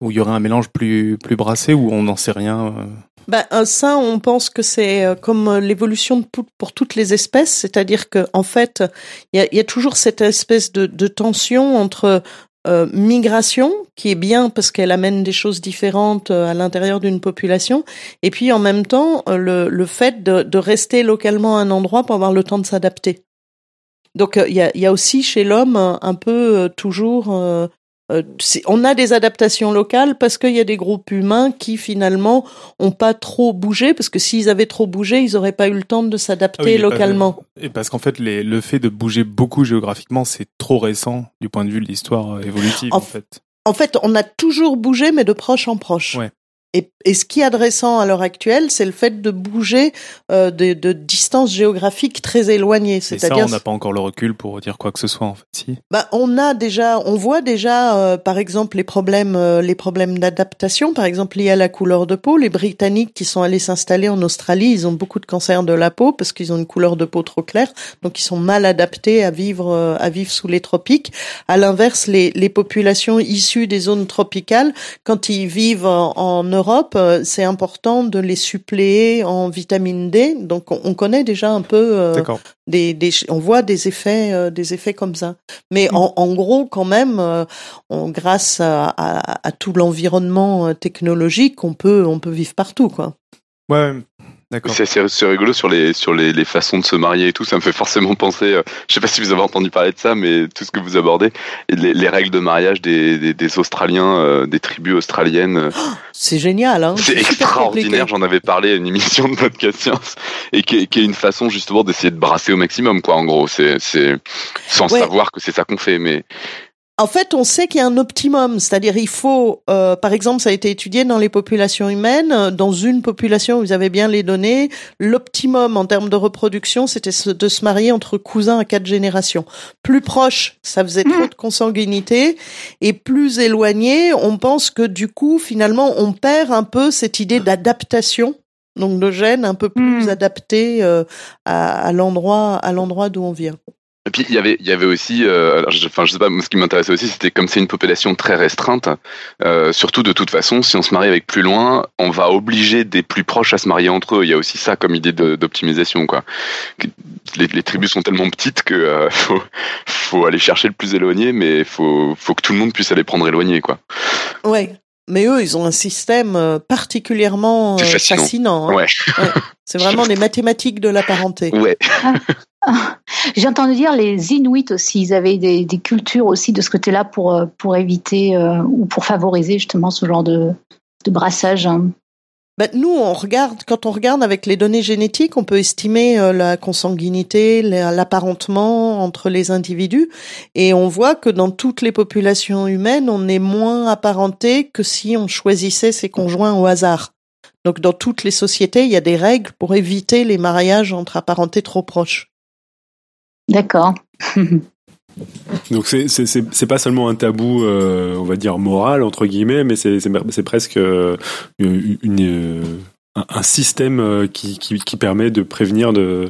où il y aurait un mélange plus plus brassé où on n'en sait rien. euh. Ben, euh, ça, on pense que c'est euh, comme euh, l'évolution pour toutes les espèces, c'est-à-dire que en fait, il y a, toujours cette espèce de, de tension entre euh, migration, qui est bien parce qu'elle amène des choses différentes euh, à l'intérieur d'une population, et puis en même temps, euh, le, le fait de, de rester localement à un endroit pour avoir le temps de s'adapter. Donc euh, il y, a, il y a aussi chez l'homme un, un peu euh, toujours euh, on a des adaptations locales parce qu'il y a des groupes humains qui finalement ont pas trop bougé parce que s'ils avaient trop bougé, ils auraient pas eu le temps de s'adapter Ah oui, pas- localement. Et parce qu'en fait, les, le fait de bouger beaucoup géographiquement, c'est trop récent du point de vue de l'histoire évolutive, En en fait. En fait, on a toujours bougé, mais de proche en proche. Ouais. Et, et ce qui est adressant à l'heure actuelle, c'est le fait de bouger euh, de, de distances géographiques très éloignées. Et ça, on n'a pas encore le recul pour dire quoi que ce soit, en fait. Si. bah, on a déjà, on voit déjà, euh, par exemple, les problèmes, euh, les problèmes d'adaptation, par exemple liés à la couleur de peau. Les Britanniques qui sont allés s'installer en Australie, ils ont beaucoup de cancers de la peau parce qu'ils ont une couleur de peau trop claire, donc ils sont mal adaptés à vivre, euh, à vivre sous les tropiques. À l'inverse, les, les populations issues des zones tropicales, quand ils vivent en, en Europe, euh, c'est important de les suppléer en vitamine D. Donc, on, on connaît déjà un peu. euh, des, des, on voit des effets, euh, des effets comme ça. Mais en, en gros, quand même, euh, on, grâce à, à, à tout l'environnement technologique, on peut, on peut vivre partout, quoi. Ouais. C'est rigolo sur les sur les, les façons de se marier et tout. Ça me fait forcément penser. euh, je sais pas si vous avez entendu parler de ça, mais tout ce que vous abordez, les, les règles de mariage des, des, des Australiens, euh, des tribus australiennes, euh, C'est génial, hein. c'est extraordinaire. J'en avais parlé à une émission de podcast science et qui est, qui est une façon justement d'essayer de brasser au maximum, quoi. En gros, c'est c'est sans Ouais. savoir que c'est ça qu'on fait, mais En fait, on sait qu'il y a un optimum, c'est-à-dire il faut, euh, par exemple, ça a été étudié dans les populations humaines. Dans une population, vous avez bien les données, l'optimum en termes de reproduction, c'était de se marier entre cousins à quatre générations. Plus proche, ça faisait trop de consanguinité, et plus éloigné, on pense que du coup, finalement, on perd un peu cette idée d'adaptation. Donc de gènes un peu plus Mm. adaptés euh, à, à l'endroit à l'endroit d'où on vient. Et puis il y avait, il y avait aussi, euh, alors, je, enfin je sais pas, moi, ce qui m'intéressait aussi, c'était comme c'est une population très restreinte. euh, surtout de toute façon, si on se marie avec plus loin, on va obliger des plus proches à se marier entre eux. Il y a aussi ça comme idée d'optimisation, quoi. Les, les tribus sont tellement petites que euh, faut, faut aller chercher le plus éloigné, mais faut, faut que tout le monde puisse aller prendre éloigné, quoi. Ouais. Mais eux, ils ont un système euh, particulièrement euh, fascinant. fascinant. hein. Ouais, C'est vraiment les mathématiques de la parenté. ouais. J'ai entendu dire les Inuits aussi, ils avaient des, des cultures aussi de ce côté-là pour, euh, pour éviter euh, ou pour favoriser justement ce genre de, de brassage. hein. Ben, nous, on regarde, quand on regarde avec les données génétiques, on peut estimer euh, la consanguinité, la- l'apparentement entre les individus, et on voit que dans toutes les populations humaines, on est moins apparenté que si on choisissait ses conjoints au hasard. Donc, dans toutes les sociétés, il y a des règles pour éviter les mariages entre apparentés trop proches. D'accord. Donc c'est c'est pas seulement un tabou, euh, on va dire moral entre guillemets, mais c'est presque euh, une, euh, un, système qui, qui, qui, permet de prévenir de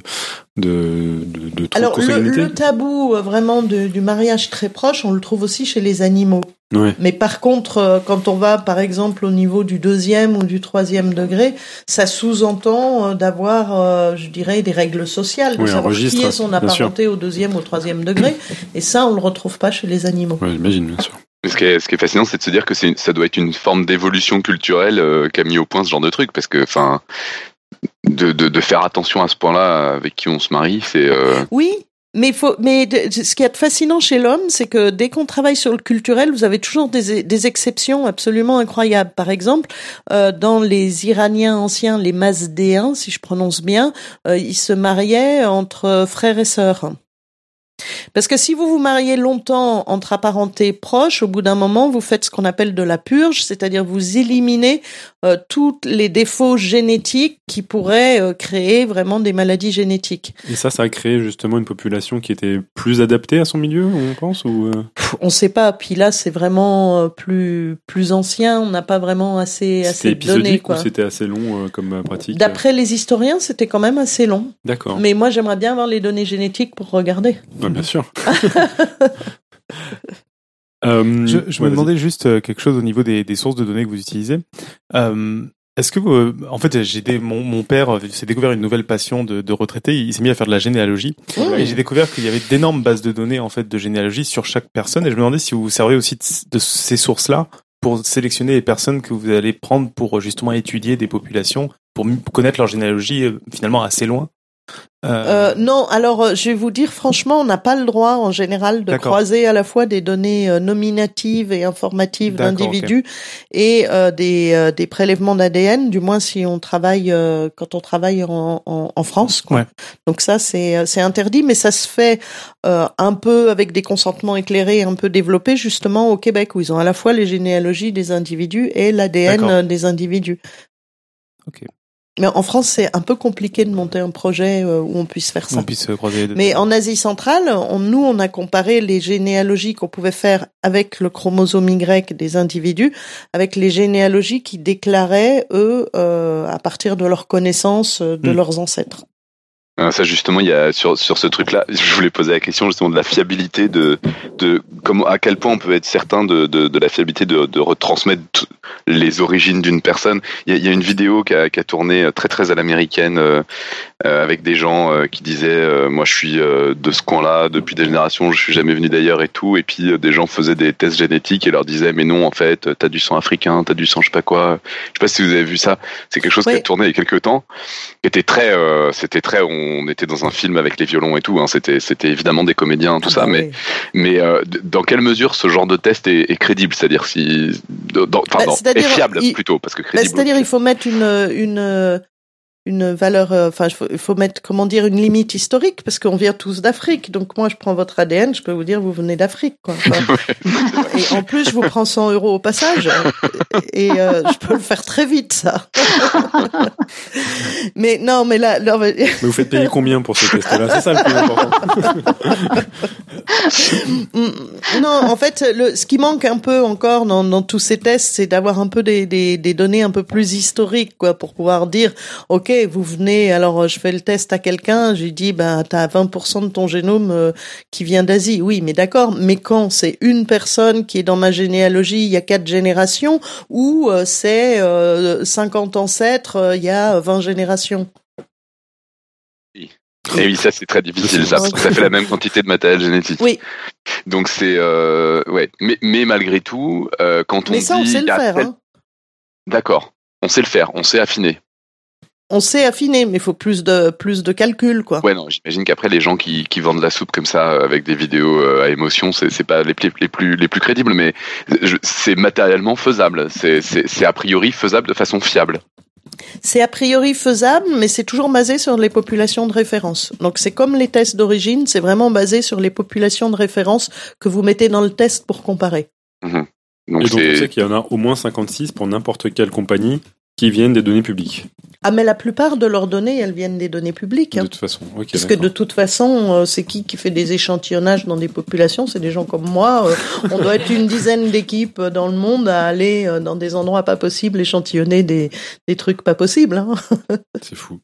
de, de, de Alors le, le, tabou vraiment de, du mariage très proche, on le trouve aussi chez les animaux. Mais par contre, euh, quand on va, par exemple, au niveau du deuxième ou du troisième degré, ça sous-entend euh, d'avoir, euh, je dirais, des règles sociales, de savoir qui est son apparenté au deuxième ou au troisième degré. Et ça, on le retrouve pas chez les animaux. Oui, j'imagine, bien sûr. Ce qui, est, ce qui est fascinant, c'est de se dire que ça doit être une forme d'évolution culturelle qu'a mis au point ce genre de truc, parce que, enfin, de, de, de, faire attention à ce point-là avec qui on se marie, c'est. Oui, mais, faut, mais ce qui est fascinant chez l'homme, c'est que dès qu'on travaille sur le culturel, vous avez toujours des, des exceptions absolument incroyables. Par exemple, euh, dans les Iraniens anciens, les Mazdéens, si je prononce bien, euh, ils se mariaient entre frères et sœurs. Parce que si vous vous mariez longtemps entre apparentés proches, au bout d'un moment, vous faites ce qu'on appelle de la purge, c'est-à-dire vous éliminez euh, tous les défauts génétiques qui pourraient euh, créer vraiment des maladies génétiques. Et ça, ça a créé justement une population qui était plus adaptée à son milieu, on pense ou euh... On ne sait pas. Puis là, c'est vraiment euh, plus plus ancien. On n'a pas vraiment assez assez de données. C'était assez long comme pratique? D'après les historiens, c'était quand même assez long. D'accord. Mais moi, j'aimerais bien avoir les données génétiques pour regarder bien sûr. euh, je, je me demandais juste euh, quelque chose au niveau des, des, sources de données que vous utilisez. Euh, est-ce que vous, en fait, j'ai des, mon, mon père s'est découvert une nouvelle passion de, de retraité. Il s'est mis à faire de la généalogie et j'ai découvert qu'il y avait d'énormes bases de données en fait de généalogie sur chaque personne. Et je me demandais si vous vous servez aussi de, de ces sources-là pour sélectionner les personnes que vous allez prendre pour justement étudier des populations, pour connaître leur généalogie finalement assez loin. Euh... non, alors euh, je vais vous dire franchement, on n'a pas le droit en général de croiser à la fois des données euh, nominatives et informatives d'individus et euh, des, des prélèvements d'ADN, du moins si on travaille quand on travaille en, en, en France. Quoi. Donc ça c'est c'est interdit, mais ça se fait un peu avec des consentements éclairés, un peu développés justement au Québec où ils ont à la fois les généalogies des individus et l'ADN des individus. Ok. Mais en France, c'est un peu compliqué de monter un projet euh, où on puisse faire ça. On puisse croiser Mais en Asie centrale, on, nous, on a comparé les généalogies qu'on pouvait faire avec le chromosome Y des individus, avec les généalogies qui déclaraient, eux, euh, à partir de leurs connaissances euh, de hmm. leurs ancêtres. Ah, ça justement, il y a sur sur ce truc-là, je voulais poser la question justement de la fiabilité de de comment à quel point on peut être certain de de, de la fiabilité de, de retransmettre les origines d'une personne. Il y, a, il y a, une vidéo qui a, qui a tourné très très à l'américaine euh, euh avec des gens euh, qui disaient euh, moi je suis de ce coin-là depuis des générations, je suis jamais venu d'ailleurs et tout. Et puis des gens faisaient des tests génétiques et leur disaient mais non en fait t'as du sang africain, t'as du sang je sais pas quoi. Je sais pas si vous avez vu ça. C'est quelque chose qui a tourné il y a quelques temps, qui était très c'était très on était dans un film avec les violons et tout. Hein. C'était, c'était évidemment des comédiens, tout ah ça. Bah mais, mais euh, dans quelle mesure ce genre de test est, est crédible? C'est-à-dire si, dans, bah, est fiable plutôt, parce que bah, crédible. c'est-à-dire, il faut mettre une, une une valeur, euh, enfin, il faut, mettre, comment dire, une limite historique, parce qu'on vient tous d'Afrique. Donc moi, je prends votre ADN, je peux vous dire, vous venez d'Afrique, quoi. et en plus, je vous prends 100 euros au passage, et euh, je peux le faire très vite, ça. mais non, mais là, non, mais... vous faites payer combien pour ce test-là C'est ça le plus important. non, en fait, le, ce qui manque un peu encore dans, dans tous ces tests, c'est d'avoir un peu des, des, des données un peu plus historiques, quoi, pour pouvoir dire, ok, vous venez, alors euh, je fais le test à quelqu'un, j'ai dit, ben, t'as 20% de ton génome euh, qui vient d'Asie. Oui, mais d'accord, mais quand c'est une personne qui est dans ma généalogie il y a quatre générations, ou euh, c'est 50 ancêtres il y a 20 générations? Oui. Et oui, ça c'est très difficile, ça, parce que ça fait la même quantité de matériel génétique. Oui. Donc c'est ouais, mais mais malgré tout, quand on mais ça, on sait le faire. Hein. D'accord, on sait le faire, on sait affiner on sait affiner, mais il faut plus de plus de calcul, quoi. Ouais, non, j'imagine qu'après les gens qui, qui vendent la soupe comme ça euh, avec des vidéos euh, à émotion, c'est c'est pas les, les plus les plus crédibles, mais c'est matériellement faisable. C'est c'est a priori faisable de façon fiable. C'est a priori faisable, mais c'est toujours basé sur les populations de référence. Donc c'est comme les tests d'origine, c'est vraiment basé sur les populations de référence que vous mettez dans le test pour comparer. Mmh. Donc, Et donc on sait qu'il y en a au moins 56 pour n'importe quelle compagnie Qui viennent des données publiques. Ah, mais la plupart de leurs données, elles viennent des données publiques. De hein. toute façon. Ok. Parce que de toute façon, euh, c'est qui qui fait des échantillonnages dans des populations? C'est des gens comme moi. Euh, on doit être une dizaine d'équipes dans le monde à aller euh, dans des endroits pas possibles échantillonner des, des trucs pas possibles. Hein. C'est fou.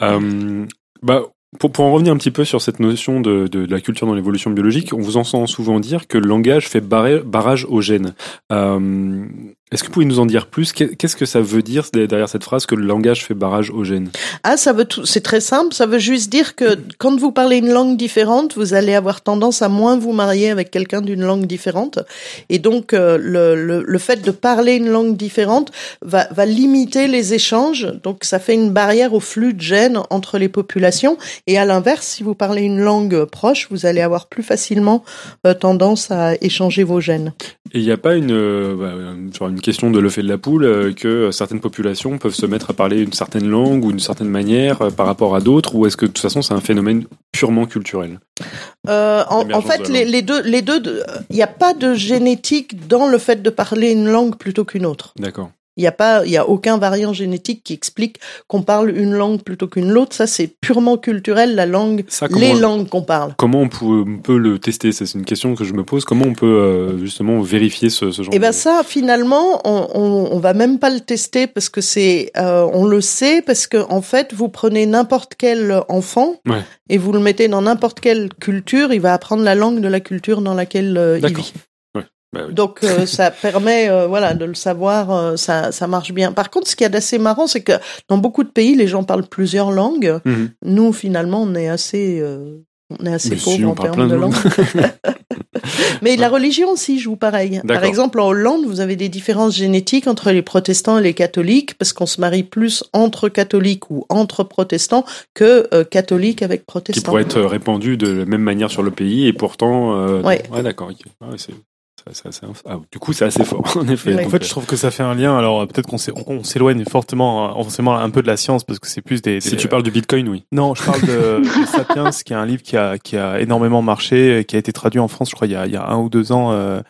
Euh, bah, pour, pour en revenir un petit peu sur cette notion de, de, de la culture dans l'évolution biologique, on vous entend souvent dire que le langage fait barré- barrage aux gènes. Euh, Est-ce que vous pouvez nous en dire plus? Qu'est- Qu'est-ce que ça veut dire derrière cette phrase que le langage fait barrage aux gènes? Ah, ça veut tout. C'est très simple. Ça veut juste dire que quand vous parlez une langue différente, vous allez avoir tendance à moins vous marier avec quelqu'un d'une langue différente. Et donc, euh, le, le, le fait de parler une langue différente va, va limiter les échanges. Donc, ça fait une barrière au flux de gènes entre les populations. Et à l'inverse, si vous parlez une langue proche, vous allez avoir plus facilement euh, tendance à échanger vos gènes. Et il n'y a pas une, euh, bah, genre une question de l'œuf et de la poule euh, que certaines populations peuvent se mettre à parler une certaine langue ou d'une certaine manière euh, par rapport à d'autres ou est-ce que de toute façon c'est un phénomène purement culturel? Euh, en, fait, deux, les deux, il n'y a pas de génétique dans le fait de parler une langue plutôt qu'une autre. D'accord. Il n'y a pas, il y a aucun variant génétique qui explique qu'on parle une langue plutôt qu'une autre. Ça, c'est purement culturel, la langue, Ça, comment- les langues qu'on parle. Comment on peut, on peut le tester? C'est une question que je me pose. Comment on peut euh, justement vérifier ce, ce genre Et ben de... ça, finalement, on, on, on va même pas le tester parce que c'est, euh, on le sait parce que en fait, vous prenez n'importe quel enfant Ouais. et vous le mettez dans n'importe quelle culture, il va apprendre la langue de la culture dans laquelle euh, il vit. Bah oui. Donc euh, ça permet euh, voilà de le savoir, euh, ça ça marche bien. Par contre, ce qu'il y a d'assez marrant, c'est que dans beaucoup de pays, les gens parlent plusieurs langues. Mhm. Nous, finalement, on est assez euh, on est assez Mais pauvres si, on en termes de de langue. Mais la religion aussi joue pareil. Par D'accord. exemple, en Hollande, vous avez des différences génétiques entre les protestants et les catholiques parce qu'on se marie plus entre catholiques ou entre protestants que euh, catholiques avec qui protestants. pourrait être répandu de la même manière sur le pays et pourtant. Euh, Ouais. d'accord. ok. Ouais, c'est- ah, du coup, c'est assez fort en effet. Ouais. En fait, je trouve que ça fait un lien. Alors peut-être qu'on s'é- on s'éloigne fortement, euh, forcément un peu de la science parce que c'est plus des. euh, si tu parles du Bitcoin, oui. Non, je parle de, de Sapiens, qui est un livre qui a, qui a énormément marché, euh, qui a été traduit en France, je crois, il y a, il y a un ou deux ans, euh,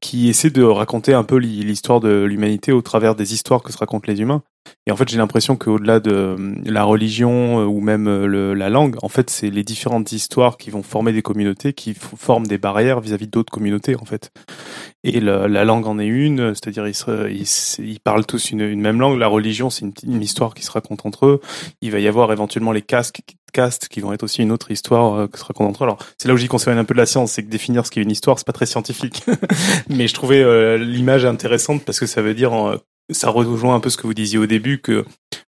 qui essaie de raconter un peu l'hi- l'histoire de l'humanité au travers des histoires que se racontent les humains. Et en fait, j'ai l'impression qu'au-delà de euh, la religion euh, ou même euh, la langue, en fait, c'est les différentes histoires qui vont former des communautés, qui forment des barrières vis-à-vis d'autres communautés, en fait. Et la langue en est une, c'est-à-dire ils, parlent tous une, même langue. La religion, c'est une, histoire qui se raconte entre eux. Il va y avoir éventuellement les casques, castes qui vont être aussi une autre histoire qui se raconte entre eux. Alors c'est là où j'y conserve un peu de la science, c'est que définir ce qu'est une histoire, c'est pas très scientifique. Mais je trouvais l'image intéressante parce que ça veut dire, ça rejoint un peu ce que vous disiez au début que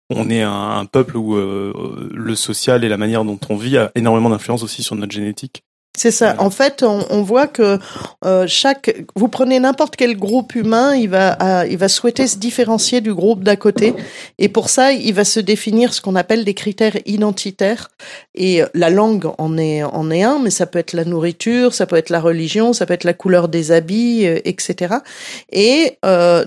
on est un, peuple où euh, le social et la manière dont on vit a énormément d'influence aussi sur notre génétique. C'est ça. En fait, on, on voit que euh, chaque, vous prenez n'importe quel groupe humain, il va, euh, il va souhaiter se différencier du groupe d'à côté, et pour ça, il va se définir ce qu'on appelle des critères identitaires. Et euh, la langue en est, en est un, mais ça peut être la nourriture, ça peut être la religion, ça peut être la couleur des habits, euh, etc. Et euh,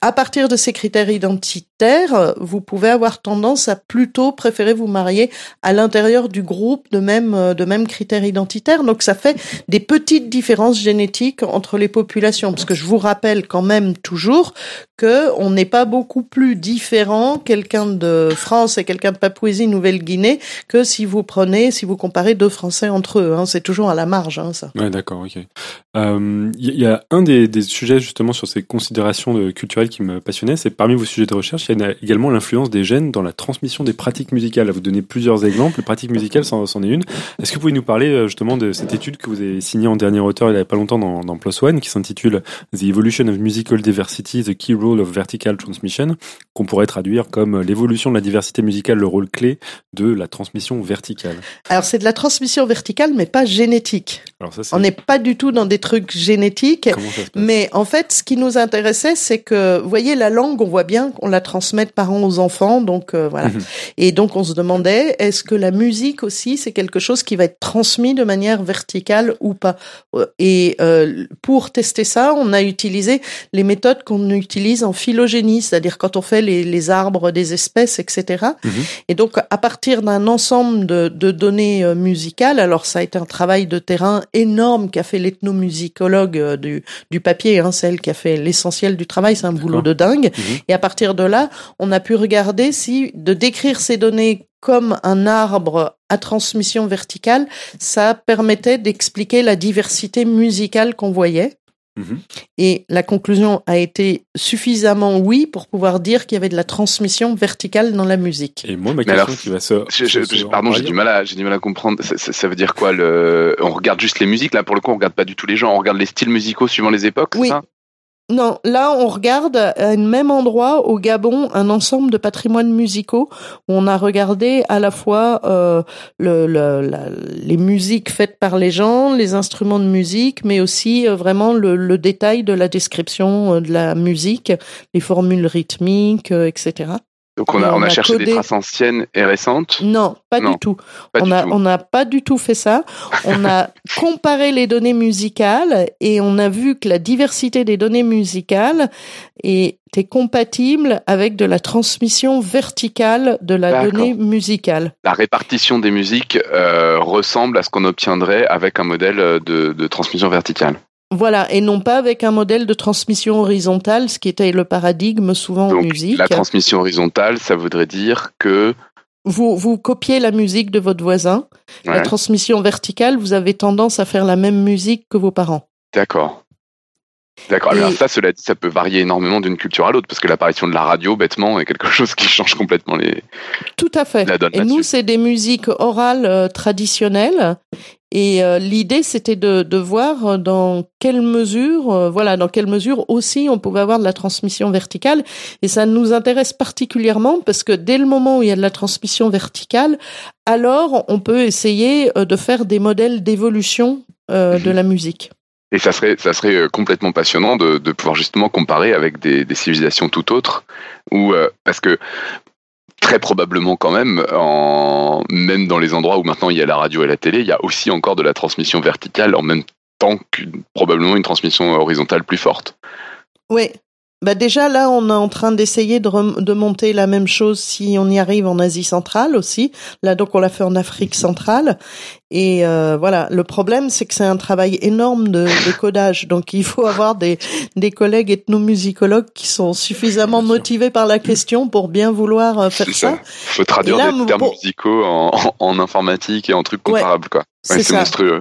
à partir de ces critères identitaires, euh, vous pouvez avoir tendance à plutôt préférer vous marier à l'intérieur du groupe de même euh, de même critères identitaires. Donc ça fait des petites différences génétiques entre les populations. Parce que je vous rappelle quand même toujours que on n'est pas beaucoup plus différent quelqu'un de France et quelqu'un de Papouasie-Nouvelle-Guinée que si vous prenez, si vous comparez deux Français entre eux. Hein. C'est toujours à la marge, hein, ça. Ouais, d'accord, ok. Euh, Il y, a un des, des sujets justement sur ces considérations culturelles qui me passionnait, c'est parmi vos sujets de recherche, il y a également l'influence des gènes dans la transmission des pratiques musicales. Vous donner plusieurs exemples, les pratiques musicales, c'en est une. Est-ce que vous pouvez nous parler euh, justement de cette étude que vous avez signée en dernier auteur il y a pas longtemps dans, dans ONE, qui s'intitule The Evolution of Musical Diversity, The Key Role of Vertical Transmission, qu'on pourrait traduire comme l'évolution de la diversité musicale, le rôle clé de la transmission verticale? Alors c'est de la transmission verticale, mais pas génétique. Alors ça, c'est On n'est pas du tout dans des trucs génétiques. Mais en fait, ce qui nous intéressait, c'est que, vous voyez, la langue, on voit bien qu'on la transmet de parents aux enfants, donc euh, voilà. Mhm. Et donc, on se demandait, est-ce que la musique aussi, c'est quelque chose qui va être transmis de manière verticale ou pas? Euh, Et euh, pour tester ça, on a utilisé les méthodes qu'on utilise en phylogénie, c'est-à-dire quand on fait les, les arbres des espèces, etc. Mhm. Et donc, à partir d'un ensemble de, de données euh, musicales, alors ça a été un travail de terrain énorme qu'a fait l'ethnomusicologue euh, du, du papier, hein, celle qui a fait l'essentiel du travail, c'est un boulot de dingue. Mhm. Et à partir de là, on a pu regarder si de décrire ces données comme un arbre à transmission verticale, ça permettait d'expliquer la diversité musicale qu'on voyait. Mhm. Et la conclusion a été suffisamment oui pour pouvoir dire qu'il y avait de la transmission verticale dans la musique. Et moi, ma question alors, qui va se. Je- je- se- je- pardon, j'ai du mal à, j'ai du mal à comprendre. Ça, ça- ça veut dire quoi le On regarde juste les musiques là pour le coup, on regarde pas du tout les gens, on regarde les styles musicaux suivant les époques. Oui. c'est ça? Non, là on regarde à un même endroit au Gabon un ensemble de patrimoines musicaux où on a regardé à la fois euh, les musiques faites par les gens, les instruments de musique, mais aussi euh, vraiment le, le détail de la description euh, de la musique, les formules rythmiques, etc. Donc on Et a, on on a cherché des traces anciennes et récentes. Non, pas Non, du tout. Pas on du a tout. on n'a pas du tout fait ça. On a comparé les données musicales et on a vu que la diversité des données musicales était compatible avec de la transmission verticale de la donnée musicale. La répartition des musiques euh, ressemble à ce qu'on obtiendrait avec un modèle euh, de, de transmission verticale. Voilà, et non pas avec un modèle de transmission horizontale, ce qui était le paradigme souvent en Donc musique. la transmission horizontale, ça voudrait dire que Vous vous copiez la musique de votre voisin. La transmission verticale, vous avez tendance à faire la même musique que vos parents. d'accord. D'accord. Alors Et- ça, cela dit, ça peut varier énormément d'une culture à l'autre, parce que l'apparition de la radio, bêtement, est quelque chose qui change complètement les. Tout à fait. La donne Et nous, c'est des musiques orales euh, traditionnelles. Et euh, l'idée, c'était de, de voir dans quelle mesure, euh, voilà, dans quelle mesure aussi on pouvait avoir de la transmission verticale. Et ça nous intéresse particulièrement parce que dès le moment où il y a de la transmission verticale, alors on peut essayer de faire des modèles d'évolution de Mhm. la musique. Et ça serait, ça serait euh, complètement passionnant de, de pouvoir justement comparer avec des, des civilisations tout autres, euh, parce que très probablement quand même, même dans les endroits où maintenant il y a la radio et la télé, il y a aussi encore de la transmission verticale en même temps que probablement une transmission horizontale plus forte. Oui. Bah déjà là, on est en train d'essayer de, de monter la même chose si on y arrive en Asie centrale aussi. Là donc on l'a fait en Afrique centrale. Et euh, voilà, le problème c'est que c'est un travail énorme de, de codage. Donc il faut avoir des, des collègues ethnomusicologues qui sont suffisamment motivés par la question pour bien vouloir euh, faire ça. ça. faut traduire là, des termes bon- musicaux en, en- en informatique et en trucs Ouais, comparables, quoi. Ouais, c'est monstrueux.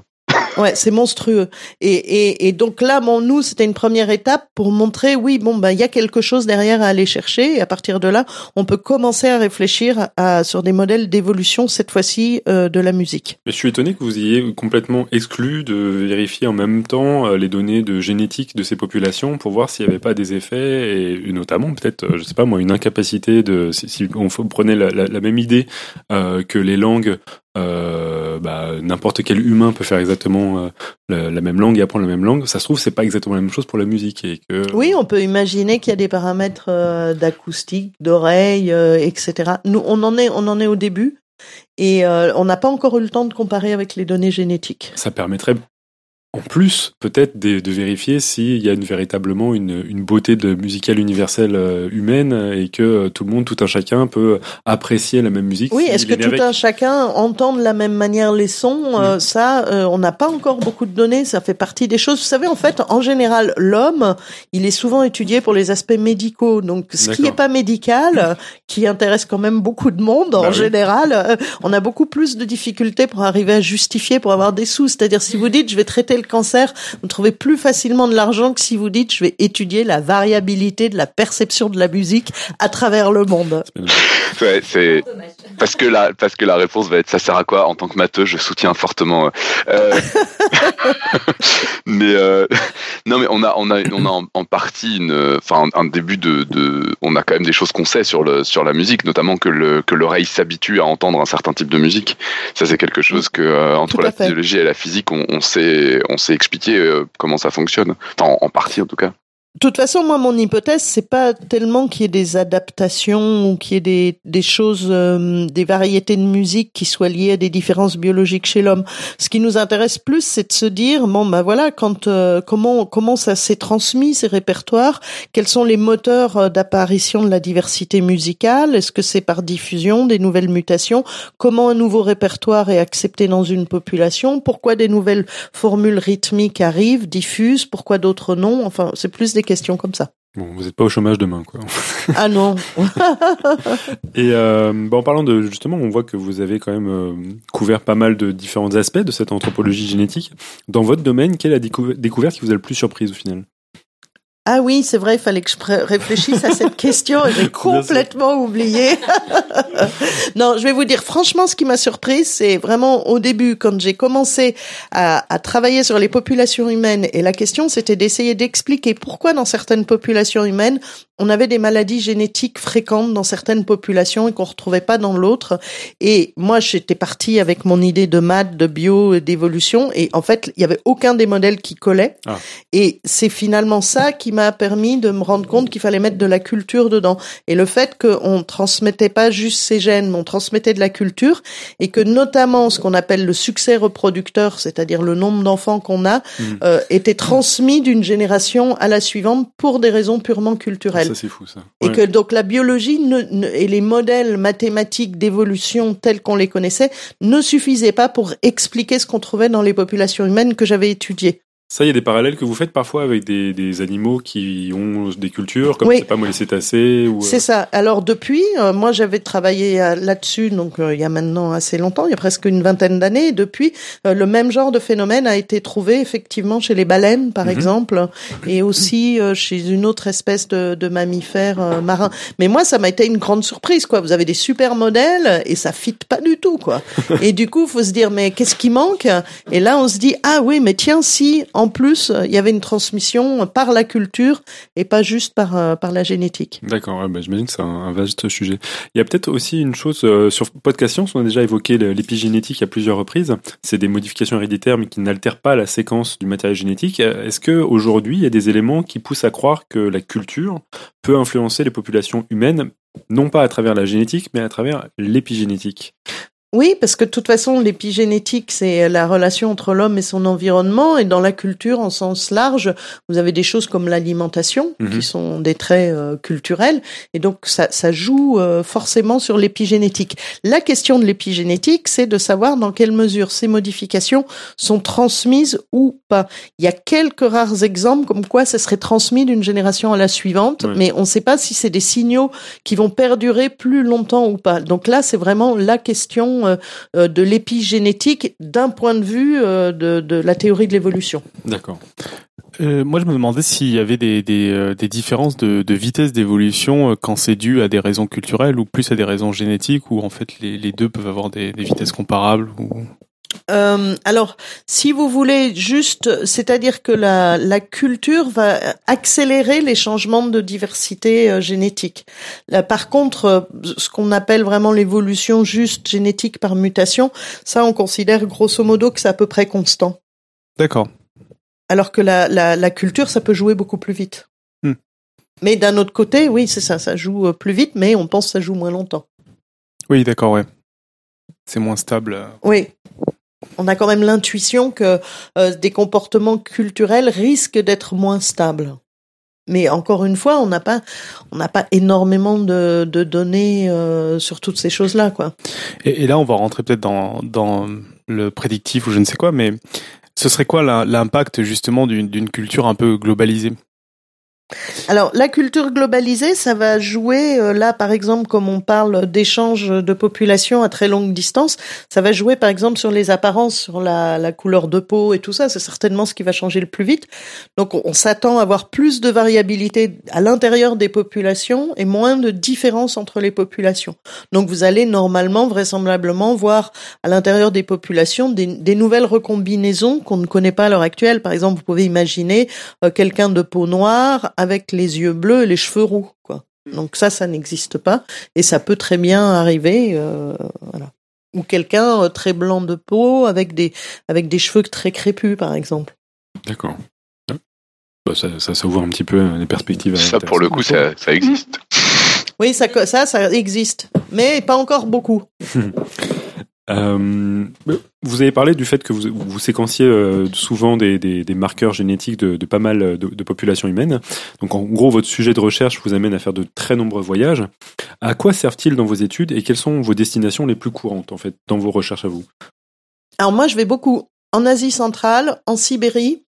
Ouais, c'est monstrueux. Et, et, et donc là, bon, nous, c'était une première étape pour montrer, oui, bon, ben, il y a quelque chose derrière à aller chercher. Et à partir de là, on peut commencer à réfléchir à, sur des modèles d'évolution, cette fois-ci, euh, de la musique. Mais je suis étonné que vous ayez complètement exclu de vérifier en même temps euh, les données de génétique de ces populations pour voir s'il n'y avait pas des effets et notamment peut-être, euh, je sais pas moi, une incapacité de si, on prenait la, la- la même idée euh, que les langues, euh, bah, n'importe quel humain peut faire exactement euh, la, la même langue et apprendre la même langue. Ça se trouve c'est pas exactement la même chose pour la musique et que Oui, on peut imaginer qu'il y a des paramètres euh, d'acoustique, d'oreille, euh, etc. Nous, on en est, on en est au début. Et on n'a pas encore eu le temps de comparer avec les données génétiques. ça permettrait en plus peut-être de, de vérifier s'il y a une, véritablement une, une beauté de musicale universelle euh, humaine et que euh, tout le monde, tout un chacun peut apprécier la même musique. Oui, est-ce que tout avec. un chacun entend de la même manière les sons euh, Ça, on n'a pas encore beaucoup de données. Ça fait partie des choses. Vous savez, en fait, en général, l'homme, il est souvent étudié pour les aspects médicaux. Donc, ce qui n'est pas médical, qui intéresse quand même beaucoup de monde Bah en oui. général, on a beaucoup plus de difficultés pour arriver à justifier, pour avoir des sous. C'est-à-dire, si vous dites, je vais traiter le cancer, vous trouvez plus facilement de l'argent que si vous dites, je vais étudier la variabilité de la perception de la musique à travers le monde. Ouais, c'est parce que la parce que la réponse va être ça sert à quoi? En tant que matheux je soutiens fortement. euh, mais euh, non mais on a on a on a en, en partie une enfin un, un début de, de on a quand même des choses qu'on sait sur le sur la musique notamment que le que l'oreille s'habitue à entendre un certain type de musique. Ça c'est quelque chose que euh, entre la fait. physiologie et la physique on, on sait on sait expliquer euh, comment ça fonctionne. Enfin en, en partie en tout cas. De toute façon, moi, mon hypothèse, c'est pas tellement qu'il y ait des adaptations ou qu'il y ait des, des choses, euh, des variétés de musique qui soient liées à des différences biologiques chez l'homme. Ce qui nous intéresse plus, c'est de se dire, bon, bah voilà, quand euh, comment comment ça s'est transmis ces répertoires, quels sont les moteurs euh, d'apparition de la diversité musicale, est-ce que c'est par diffusion, des nouvelles mutations, comment un nouveau répertoire est accepté dans une population, pourquoi des nouvelles formules rythmiques arrivent, diffusent, pourquoi d'autres non, enfin, c'est plus des questions comme ça. Bon, vous n'êtes pas au chômage demain, quoi. Ah non. Et euh, bah, en parlant de justement, on voit que vous avez quand même euh, couvert pas mal de différents aspects de cette anthropologie génétique. Dans votre domaine, quelle est la décou- découverte qui vous a le plus surprise au final? Ah oui, c'est vrai, il fallait que je réfléchisse à cette question. Et j'ai complètement oublié. non, je vais vous dire franchement, ce qui m'a surprise, c'est vraiment au début, quand j'ai commencé à, à travailler sur les populations humaines, et la question c'était d'essayer d'expliquer pourquoi dans certaines populations humaines, on avait des maladies génétiques fréquentes dans certaines populations et qu'on retrouvait pas dans l'autre. Et moi, j'étais partie avec mon idée de maths, de bio, d'évolution, et en fait, il y avait aucun des modèles qui collait. Ah. Et c'est finalement ça qui m'a permis de me rendre compte qu'il fallait mettre de la culture dedans. Et le fait qu'on transmettait pas juste ces gènes, mais on transmettait de la culture, et que notamment ce qu'on appelle le succès reproducteur, c'est-à-dire le nombre d'enfants qu'on a, Mhm. euh, était transmis d'une génération à la suivante pour des raisons purement culturelles. Ça, c'est fou, ça. Et que donc la biologie ne, ne- et les modèles mathématiques d'évolution tels qu'on les connaissait ne suffisaient pas pour expliquer ce qu'on trouvait dans les populations humaines que j'avais étudiées. Ça, il y a des parallèles que vous faites parfois avec des, des animaux qui ont des cultures, comme, Oui. sais pas moi, les cétacés ou... euh, C'est ça. Alors depuis, euh, moi j'avais travaillé euh, là-dessus, donc euh, il y a maintenant assez longtemps, il y a presque une vingtaine d'années. Depuis, euh, le même genre de phénomène a été trouvé effectivement chez les baleines, par Mhm. exemple, et aussi chez une autre espèce de, de mammifère marin. Mais moi, ça m'a été une grande surprise, quoi. Vous avez des super modèles et ça fit pas du tout, quoi. et du coup, faut se dire, mais qu'est-ce qui manque? Et là, on se dit, ah oui, mais tiens, si en plus il y avait une transmission par la culture et pas juste par euh, par la génétique. D'accord, bah, j'imagine que c'est un, vaste sujet. Il y a peut-être aussi une chose euh, sur Podcast Science, on a déjà évoqué l'épigénétique à plusieurs reprises. C'est des modifications héréditaires mais qui n'altèrent pas la séquence du matériel génétique. Euh, Est-ce que aujourd'hui il y a des éléments qui poussent à croire que la culture peut influencer les populations humaines, non pas à travers la génétique, mais à travers l'épigénétique? Oui, parce que de toute façon, l'épigénétique, c'est la relation entre l'homme et son environnement. Et dans la culture, en sens large, vous avez des choses comme l'alimentation, Mhm. qui sont des traits euh, culturels. Et donc, ça, ça joue euh, forcément sur l'épigénétique. La question de l'épigénétique, c'est de savoir dans quelle mesure ces modifications sont transmises ou pas. Il y a quelques rares exemples comme quoi ça serait transmis d'une génération à la suivante, Ouais. mais on ne sait pas si c'est des signaux qui vont perdurer plus longtemps ou pas. Donc là, c'est vraiment la question euh, euh, de l'épigénétique d'un point de vue euh, de, de la théorie de l'évolution. D'accord. Euh, moi, je me demandais s'il y avait des, des, des différences de, de vitesse d'évolution quand c'est dû à des raisons culturelles ou plus à des raisons génétiques, ou en fait les, les deux peuvent avoir des, des vitesses comparables. Ou... Euh, alors, si vous voulez juste, c'est-à-dire que la, la culture va accélérer les changements de diversité euh, génétique. Là, par contre, euh, ce qu'on appelle vraiment l'évolution juste génétique par mutation, ça, on considère grosso modo que c'est à peu près constant. D'accord. Alors que la, la, la culture, ça peut jouer beaucoup plus vite. Hmm. Mais d'un autre côté, oui, c'est ça, ça joue euh, plus vite, mais on pense que ça joue moins longtemps. Oui, d'accord, ouais. C'est moins stable. euh. Oui. On a quand même l'intuition que euh, des comportements culturels risquent d'être moins stables. Mais encore une fois, on n'a pas, on n'a pas énormément de, données euh, sur toutes ces choses-là, quoi. Et, là, on va rentrer peut-être dans, le prédictif ou je ne sais quoi, mais ce serait quoi l'impact justement d'une culture un peu globalisée? Alors, la culture globalisée, ça va jouer euh, là, par exemple, comme on parle d'échanges de population à très longue distance, ça va jouer, par exemple, sur les apparences, sur la, couleur de peau et tout ça. C'est certainement ce qui va changer le plus vite. Donc, on, s'attend à avoir plus de variabilité à l'intérieur des populations et moins de différences entre les populations. Donc, vous allez normalement, vraisemblablement, voir à l'intérieur des populations des, des nouvelles recombinaisons qu'on ne connaît pas à l'heure actuelle. Par exemple, vous pouvez imaginer euh, quelqu'un de peau noire avec les yeux bleus et les cheveux roux, quoi. Donc ça, ça n'existe pas et ça peut très bien arriver, euh, voilà. Ou quelqu'un euh, très blanc de peau avec des avec des cheveux très crépus, par exemple. D'accord. Bah, ça, ça, ça ouvre un petit peu euh, les perspectives. Ça, pour le coup, ça, ça existe. Oui, ça, ça, ça existe, mais pas encore beaucoup. Euh, vous avez parlé du fait que vous, vous séquenciez euh, souvent des, des, des, marqueurs génétiques de, de pas mal de, de, populations humaines. Donc en gros, votre sujet de recherche vous amène à faire de très nombreux voyages. À quoi servent-ils dans vos études et quelles sont vos destinations les plus courantes en fait dans vos recherches à vous? Alors moi, je vais beaucoup en Asie centrale, en Sibérie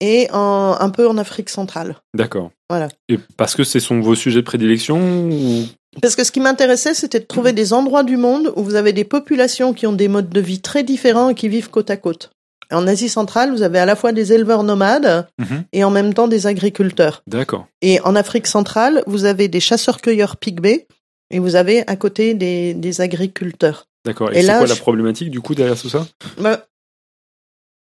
et en, un peu en Afrique centrale. D'accord. Voilà. Et parce que ce sont vos sujets de prédilection ou... Parce que ce qui m'intéressait, c'était de trouver des endroits du monde où vous avez des populations qui ont des modes de vie très différents et qui vivent côte à côte. En Asie centrale, vous avez à la fois des éleveurs nomades Mhm. et en même temps des agriculteurs. D'accord. Et en Afrique centrale, vous avez des chasseurs-cueilleurs pygmées et vous avez à côté des, des agriculteurs. D'accord. Et, Et c'est quoi la problématique du coup derrière tout ça? Bah,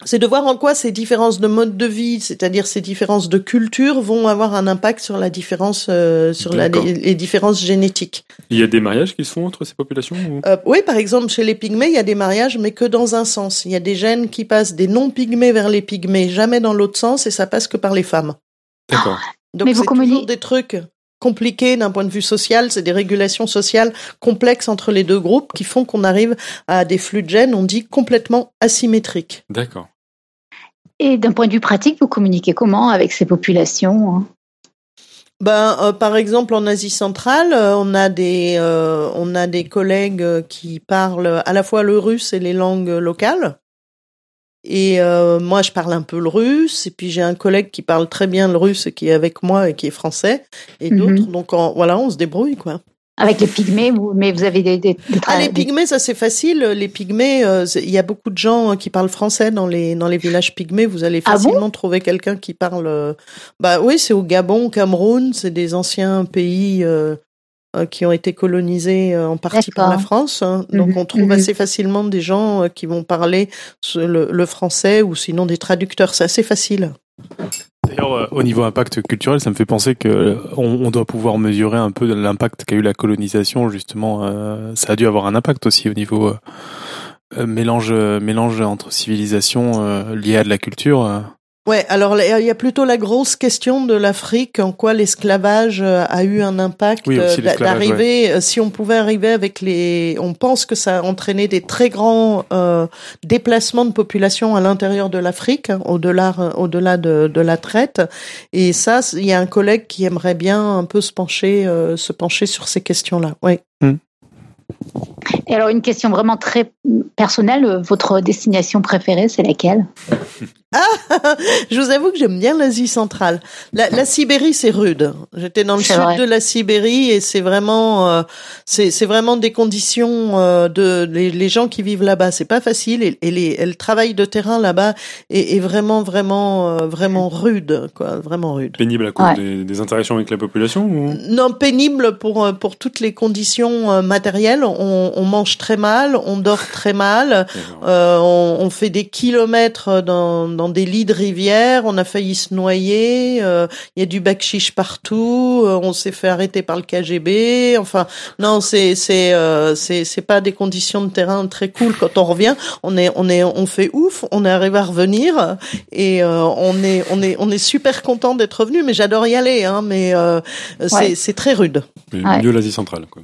c'est de voir en quoi ces différences de mode de vie, c'est-à-dire ces différences de culture, vont avoir un impact sur la différence, euh, sur la, les, les différences génétiques. Il y a des mariages qui se font entre ces populations ou... Euh, oui, par exemple, chez les pygmées, il y a des mariages, mais que dans un sens. Il y a des gènes qui passent des non-pygmées vers les pygmées, jamais dans l'autre sens, et ça passe que par les femmes. D'accord. Donc Mais vous c'est toujours communiquez- des trucs compliqués d'un point de vue social, c'est des régulations sociales complexes entre les deux groupes qui font qu'on arrive à des flux de gènes, on dit, complètement asymétriques. D'accord. Et d'un point de vue pratique, vous communiquez comment avec ces populations hein? Ben, euh, par exemple, en Asie centrale, euh, on a des euh, on a des collègues qui parlent à la fois le russe et les langues locales. Et euh, moi, je parle un peu le russe. Et puis j'ai un collègue qui parle très bien le russe, et qui est avec moi et qui est français. Et Mhm. d'autres, donc en- voilà, on se débrouille quoi. Avec les pygmées, vous, mais vous avez des... des, des Ah, les pygmées, ça c'est facile. Les pygmées, euh, il y a beaucoup de gens euh, qui parlent français dans les dans les villages pygmées. Vous allez Ah bon? facilement trouver quelqu'un qui parle. euh, Bah oui, c'est au Gabon, au Cameroun, c'est des anciens pays euh, euh, qui ont été colonisés euh, en partie par la. France. hein. Donc Mhm, on trouve mhm. assez facilement des gens euh, qui vont parler ce- le, le français ou sinon des traducteurs. C'est assez facile. D'ailleurs, euh, au niveau impact culturel, ça me fait penser que euh, on, doit pouvoir mesurer un peu l'impact qu'a eu la colonisation. Justement, euh, ça a dû avoir un impact aussi au niveau euh, euh, mélange euh, mélange entre civilisations euh, liées à de la culture. Ouais, alors il y a plutôt la grosse question de l'Afrique, en quoi l'esclavage euh, a eu un impact Oui, euh, d'arriver. euh, Si on pouvait arriver avec les, on pense que ça a entraîné des très grands euh, déplacements de population à l'intérieur de l'Afrique, hein, au-delà, au-delà de, de la traite. Et ça, il y a un collègue qui aimerait bien un peu se pencher, euh, se pencher sur ces questions-là. Ouais. Et alors, une question vraiment très personnelle, votre destination préférée, c'est laquelle? Je vous avoue que j'aime bien l'Asie centrale. La, la Sibérie, c'est rude. J'étais dans le sud vrai. de la Sibérie et c'est vraiment, euh, c'est c'est vraiment des conditions euh, de les, les gens qui vivent là-bas. C'est pas facile et, et, les, et le travail de terrain là-bas est, est vraiment, vraiment, euh, vraiment rude, quoi, vraiment rude. Pénible à cause Ouais. des, des interactions avec la population ou... Non, pénible pour euh, pour toutes les conditions euh, matérielles. On, on mange très mal, on dort très mal. Euh, on, on fait des kilomètres dans, dans des lits de rivière, on a failli se noyer, euh, il y a du bac chiche partout, euh, on s'est fait arrêter par le KGB. Enfin, non, c'est c'est euh, c'est c'est pas des conditions de terrain très cool. Quand on revient, on est on est on fait ouf, on est arrivé à revenir et euh, on est on est on est super content d'être revenu. Mais j'adore y aller, hein. Mais euh, c'est Ouais. c'est très rude. Mais Ouais. Mieux l'Asie centrale. Quoi.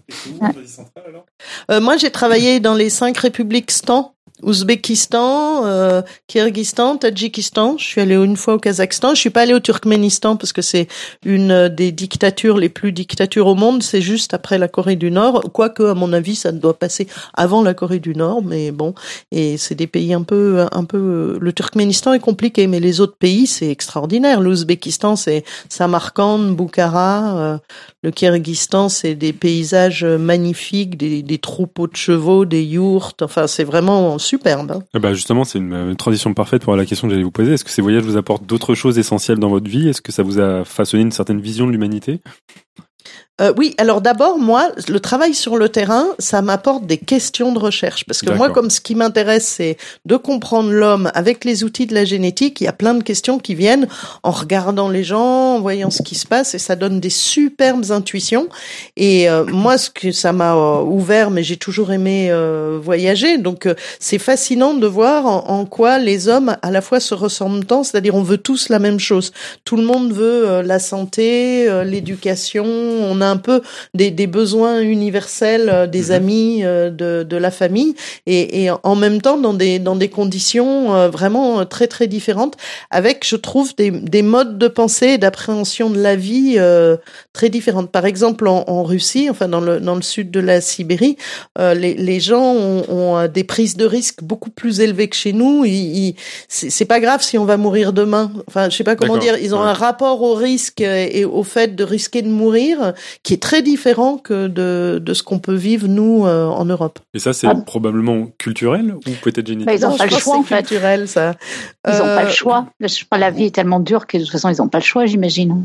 Euh, moi, j'ai travaillé dans les cinq républiques Stan. Ouzbékistan, euh, Kyrgyzstan, Tadjikistan. Je suis allée une fois au Kazakhstan. Je suis pas allée au Turkménistan parce que c'est une euh, des dictatures les plus dictatures au monde. C'est juste après la Corée du Nord. Quoique, à mon avis, ça doit passer avant la Corée du Nord. Mais bon, et c'est des pays un peu, un peu. Le Turkménistan est compliqué, mais les autres pays, c'est extraordinaire. L'Ouzbékistan, c'est Samarkand, Bukhara. euh, le Kyrgyzstan, c'est des paysages magnifiques, des, des troupeaux de chevaux, des yourtes. Enfin, c'est vraiment superbe. Ah bah justement, c'est une, une transition parfaite pour la question que j'allais vous poser. Est-ce que ces voyages vous apportent d'autres choses essentielles dans votre vie? Est-ce que ça vous a façonné une certaine vision de l'humanité? Euh, oui, alors d'abord, moi, le travail sur le terrain, ça m'apporte des questions de recherche. Parce que moi, comme ce qui m'intéresse, c'est de comprendre l'homme avec les outils de la génétique, il y a plein de questions qui viennent en regardant les gens, en voyant ce qui se passe, et ça donne des superbes intuitions. Et euh, moi, ce que ça m'a euh, ouvert, mais j'ai toujours aimé euh, voyager, donc euh, c'est fascinant de voir en, en quoi les hommes à la fois se ressemblent tant, c'est-à-dire on veut tous la même chose. Tout le monde veut la santé, l'éducation, on a un peu des, des besoins universels euh, des Mhm. amis, euh, de, de la famille, et, et en même temps dans des, dans des conditions euh, vraiment très très différentes, avec, je trouve, des, des modes de pensée et d'appréhension de la vie euh, très différentes. Par exemple, en, en Russie, enfin dans le, dans le sud de la Sibérie, euh, les, les gens ont, ont des prises de risques beaucoup plus élevées que chez nous. Ils, ils- c'est pas grave si on va mourir demain. Enfin, je sais pas comment dire. Ils ont ouais. un rapport au risque et au fait de risquer de mourir qui est très différent que de, de ce qu'on peut vivre nous euh, en Europe. Et ça, c'est Ah. probablement culturel ou peut-être génétique Bah, ils ont Non, pas le choix, en fait. culturel, ça. Ils n'ont pas Euh, le choix. Je- La vie est tellement dure que de toute façon, ils n'ont pas le choix, j'imagine.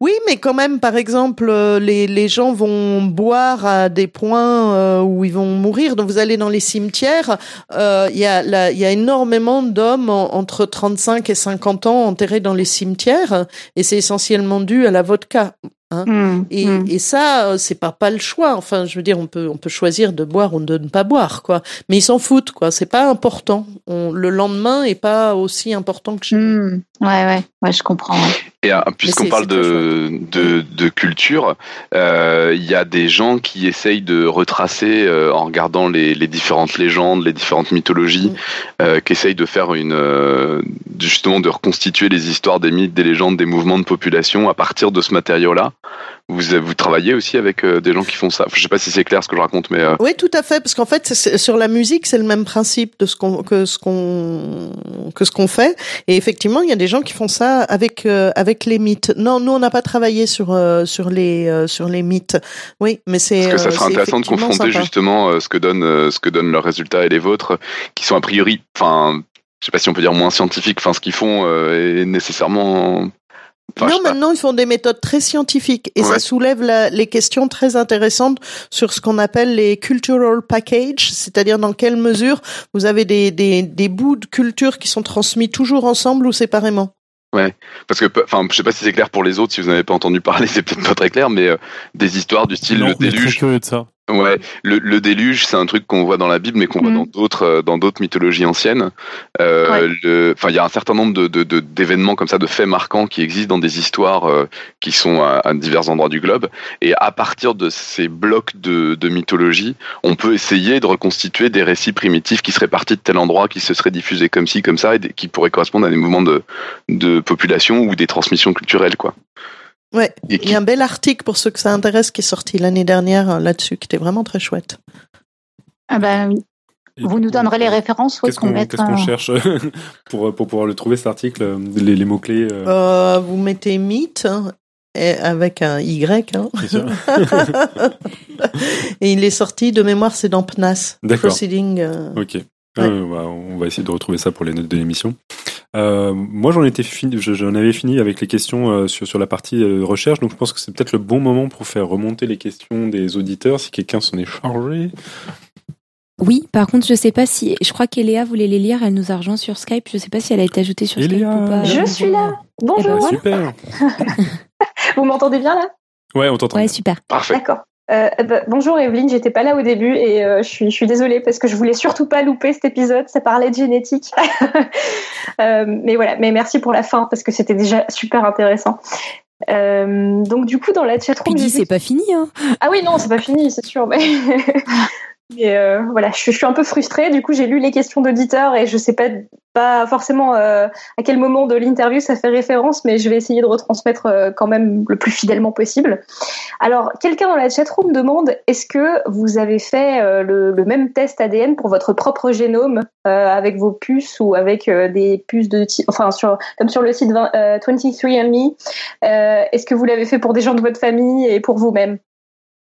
Oui, mais quand même, par exemple, euh, les, les gens vont boire à des points euh, où ils vont mourir. Donc, vous allez dans les cimetières, euh, il y, a y a énormément d'hommes en- entre 35 et 50 ans enterrés dans les cimetières, et c'est essentiellement dû à la vodka. Hmm, Et, hmm. et ça, euh, c'est pas pas le choix. Enfin, je veux dire, on peut on peut choisir de boire ou de ne pas boire, quoi. Mais ils s'en foutent, quoi. C'est pas important. On, le lendemain est pas aussi important que chez nous. Hmm. Ouais, ouais, ouais, je comprends. ouais. Et euh, puisqu'on parle de, de, de culture, euh, il y a des gens qui essayent de retracer, euh, en regardant les, les différentes légendes, les différentes mythologies, Mm. euh, qui essayent de faire une, euh, justement de reconstituer les histoires, des mythes, des légendes, des mouvements de population à partir de ce matériau-là. Vous, vous travaillez aussi avec euh, des gens qui font ça. Enfin, je sais pas si c'est clair ce que je raconte, mais euh, Oui, tout à fait, parce qu'en fait, sur la musique, c'est le même principe de ce qu'on que ce qu'on que ce qu'on fait. Et effectivement, il y a des gens qui font ça avec euh, avec les mythes. Non, nous, on n'a pas travaillé sur euh, sur les euh, sur les mythes. Oui, mais c'est Parce que ça euh, serait intéressant de confronter sympa. justement euh, ce que donne euh, ce que donnent leurs résultats et les vôtres, qui sont a priori, enfin, je sais pas si on peut dire moins scientifiques. Enfin, ce qu'ils font euh, est nécessairement. Enfin, je non, maintenant ils font des méthodes très scientifiques et ça Ouais. soulève la- les questions très intéressantes sur ce qu'on appelle les cultural packages, c'est-à-dire dans quelle mesure vous avez des, des, des bouts de culture qui sont transmis toujours ensemble ou séparément. Parce que, enfin, je sais pas si c'est clair pour les autres. Si vous n'avez pas entendu parler, c'est peut-être pas très clair, mais euh, des histoires du style Non, le déluge. curieux de ça. Ouais, le, le déluge, c'est un truc qu'on voit dans la Bible, mais qu'on voit Mhm. dans d'autres euh, dans d'autres mythologies anciennes. Euh, Ouais. Enfin, il y a un certain nombre de de- de- d'événements comme ça, de faits marquants qui existent dans des histoires euh, qui sont à, à divers endroits du globe. Et à partir de ces blocs de, de mythologie, on peut essayer de reconstituer des récits primitifs qui seraient partis de tel endroit, qui se seraient diffusés comme ci, comme ça, et qui pourraient correspondre à des mouvements de de population ou des transmissions culturelles, quoi. Ouais, Et il y a un bel article pour ceux que ça intéresse qui est sorti l'année dernière euh, là-dessus, qui était vraiment très chouette. Ah ben, vous nous donnerez les références, oui, Qu'est-ce qu'on qu'est-ce qu'on un- cherche pour, pour pouvoir le trouver cet article, euh, les, les mots-clés euh, Euh, vous mettez mythe hein, et avec un Y. Hein. c'est sûr et il est sorti de mémoire, c'est dans PNAS. D'accord. Proceeding. euh, Ok. Euh, bah, on va essayer de retrouver ça pour les notes de l'émission. Euh, moi, j'en étais fini, je- j'en avais fini avec les questions euh, sur, sur la partie euh, recherche, donc je pense que c'est peut-être le bon moment pour faire remonter les questions des auditeurs, si quelqu'un s'en est chargé. Oui, par contre, je sais pas si. Je crois qu'Eléa voulait les lire. Elle nous a rejoint sur Skype. Je sais pas si elle a été ajoutée sur Eléa. Skype ou pas. Je suis là. Bonjour. ben, Super. Vous m'entendez bien là? Ouais, on t'entend. Ouais, bien. super. Parfait. D'accord. Euh, bah, bonjour Evelyne, j'étais pas là au début et euh, je suis je suis désolée parce que je voulais surtout pas louper cet épisode. Ça parlait de génétique. Euh, mais voilà, mais merci pour la fin parce que c'était déjà super intéressant. Donc du coup dans la chatroom, c'est pas fini. Hein. Ah oui, non, c'est pas fini, c'est sûr. Mais, mais, euh, voilà, je, suis- un peu frustrée. Du coup, j'ai lu les questions d'auditeurs et je sais pas, pas forcément euh, à quel moment de l'interview ça fait référence, mais je vais essayer de retransmettre euh, quand même le plus fidèlement possible. Alors, quelqu'un dans la chatroom demande est-ce que vous avez fait euh, le, même test ADN pour votre propre génome avec vos puces ou avec des puces de enfin sur comme sur le site 20, euh, 23andMe euh, Est-ce que vous l'avez fait pour des gens de votre famille et pour vous-même?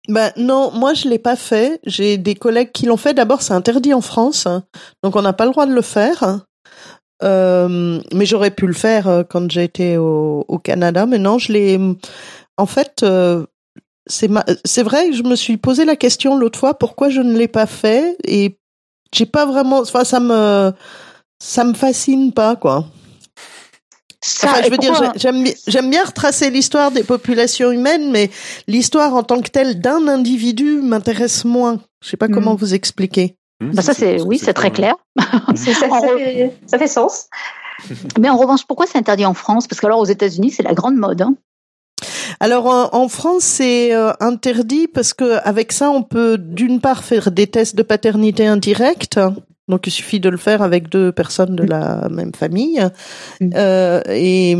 Ben non, moi je l'ai pas fait. J'ai des collègues qui l'ont fait. D'abord, c'est interdit en France, hein. donc on n'a pas le droit de le faire. Euh, mais j'aurais pu le faire euh, quand j'étais au, au Canada. Mais non, je l'ai. En fait, euh, c'est ma... c'est vrai je me suis posé la question l'autre fois pourquoi je ne l'ai pas fait et j'ai pas vraiment enfin ça me ça me fascine pas quoi. Ça, Enfin, je veux dire, j'aime bi- j'aime bien retracer l'histoire des populations humaines, mais l'histoire en tant que telle d'un individu m'intéresse moins. Je sais pas Mm. comment vous expliquer. Bah ça c'est oui c'est très clair. Ça, fait, ça fait sens. Mais en revanche pourquoi c'est interdit en France? Parce que alors aux États-Unis c'est la grande mode. Hein. Alors en, en France, c'est euh, interdit parce que avec ça, on peut d'une part faire des tests de paternité indirecte. Donc il suffit de le faire avec deux personnes de la même famille. Mm. Euh, et,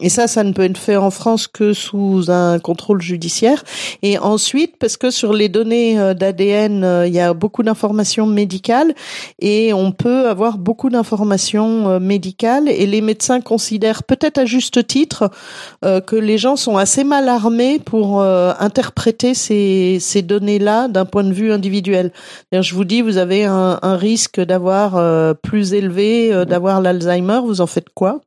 et ça, ça ne peut être fait en France que sous un contrôle judiciaire. Et ensuite, parce que sur les données euh, d'ADN, euh, il y a beaucoup d'informations médicales et on peut avoir beaucoup d'informations euh, médicales. Et les médecins considèrent peut-être à juste titre euh, que les gens sont assez mal armés pour euh, interpréter ces, ces données-là d'un point de vue individuel. Je vous dis, vous avez un, un risque d'avoir euh, plus élevé, euh, d'avoir l'Alzheimer, vous en faites quoi?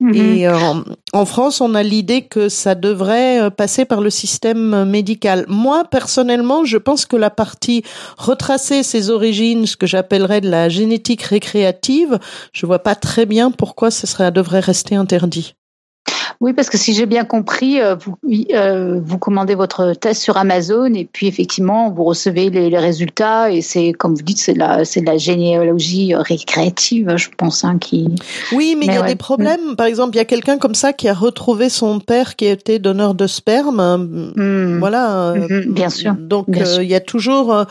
Mhm. Et euh, en, en France, on a l'idée que ça devrait passer par le système médical. Moi, personnellement, je pense que la partie retracer ses origines, ce que j'appellerais de la génétique récréative, je vois pas très bien pourquoi ce serait devrait rester interdit. Oui, parce que si j'ai bien compris, euh, vous, euh, vous commandez votre test sur Amazon et puis effectivement, vous recevez les, les résultats et c'est, comme vous dites, c'est de la, c'est de la généalogie euh, récréative, je pense, hein, qui. Oui, mais il y a ouais. des problèmes. Par exemple, il y a quelqu'un comme ça qui a retrouvé son père qui était donneur de sperme. Hmm. Voilà. euh, Mhm, bien sûr, Donc bien euh, sûr. il y a toujours. euh,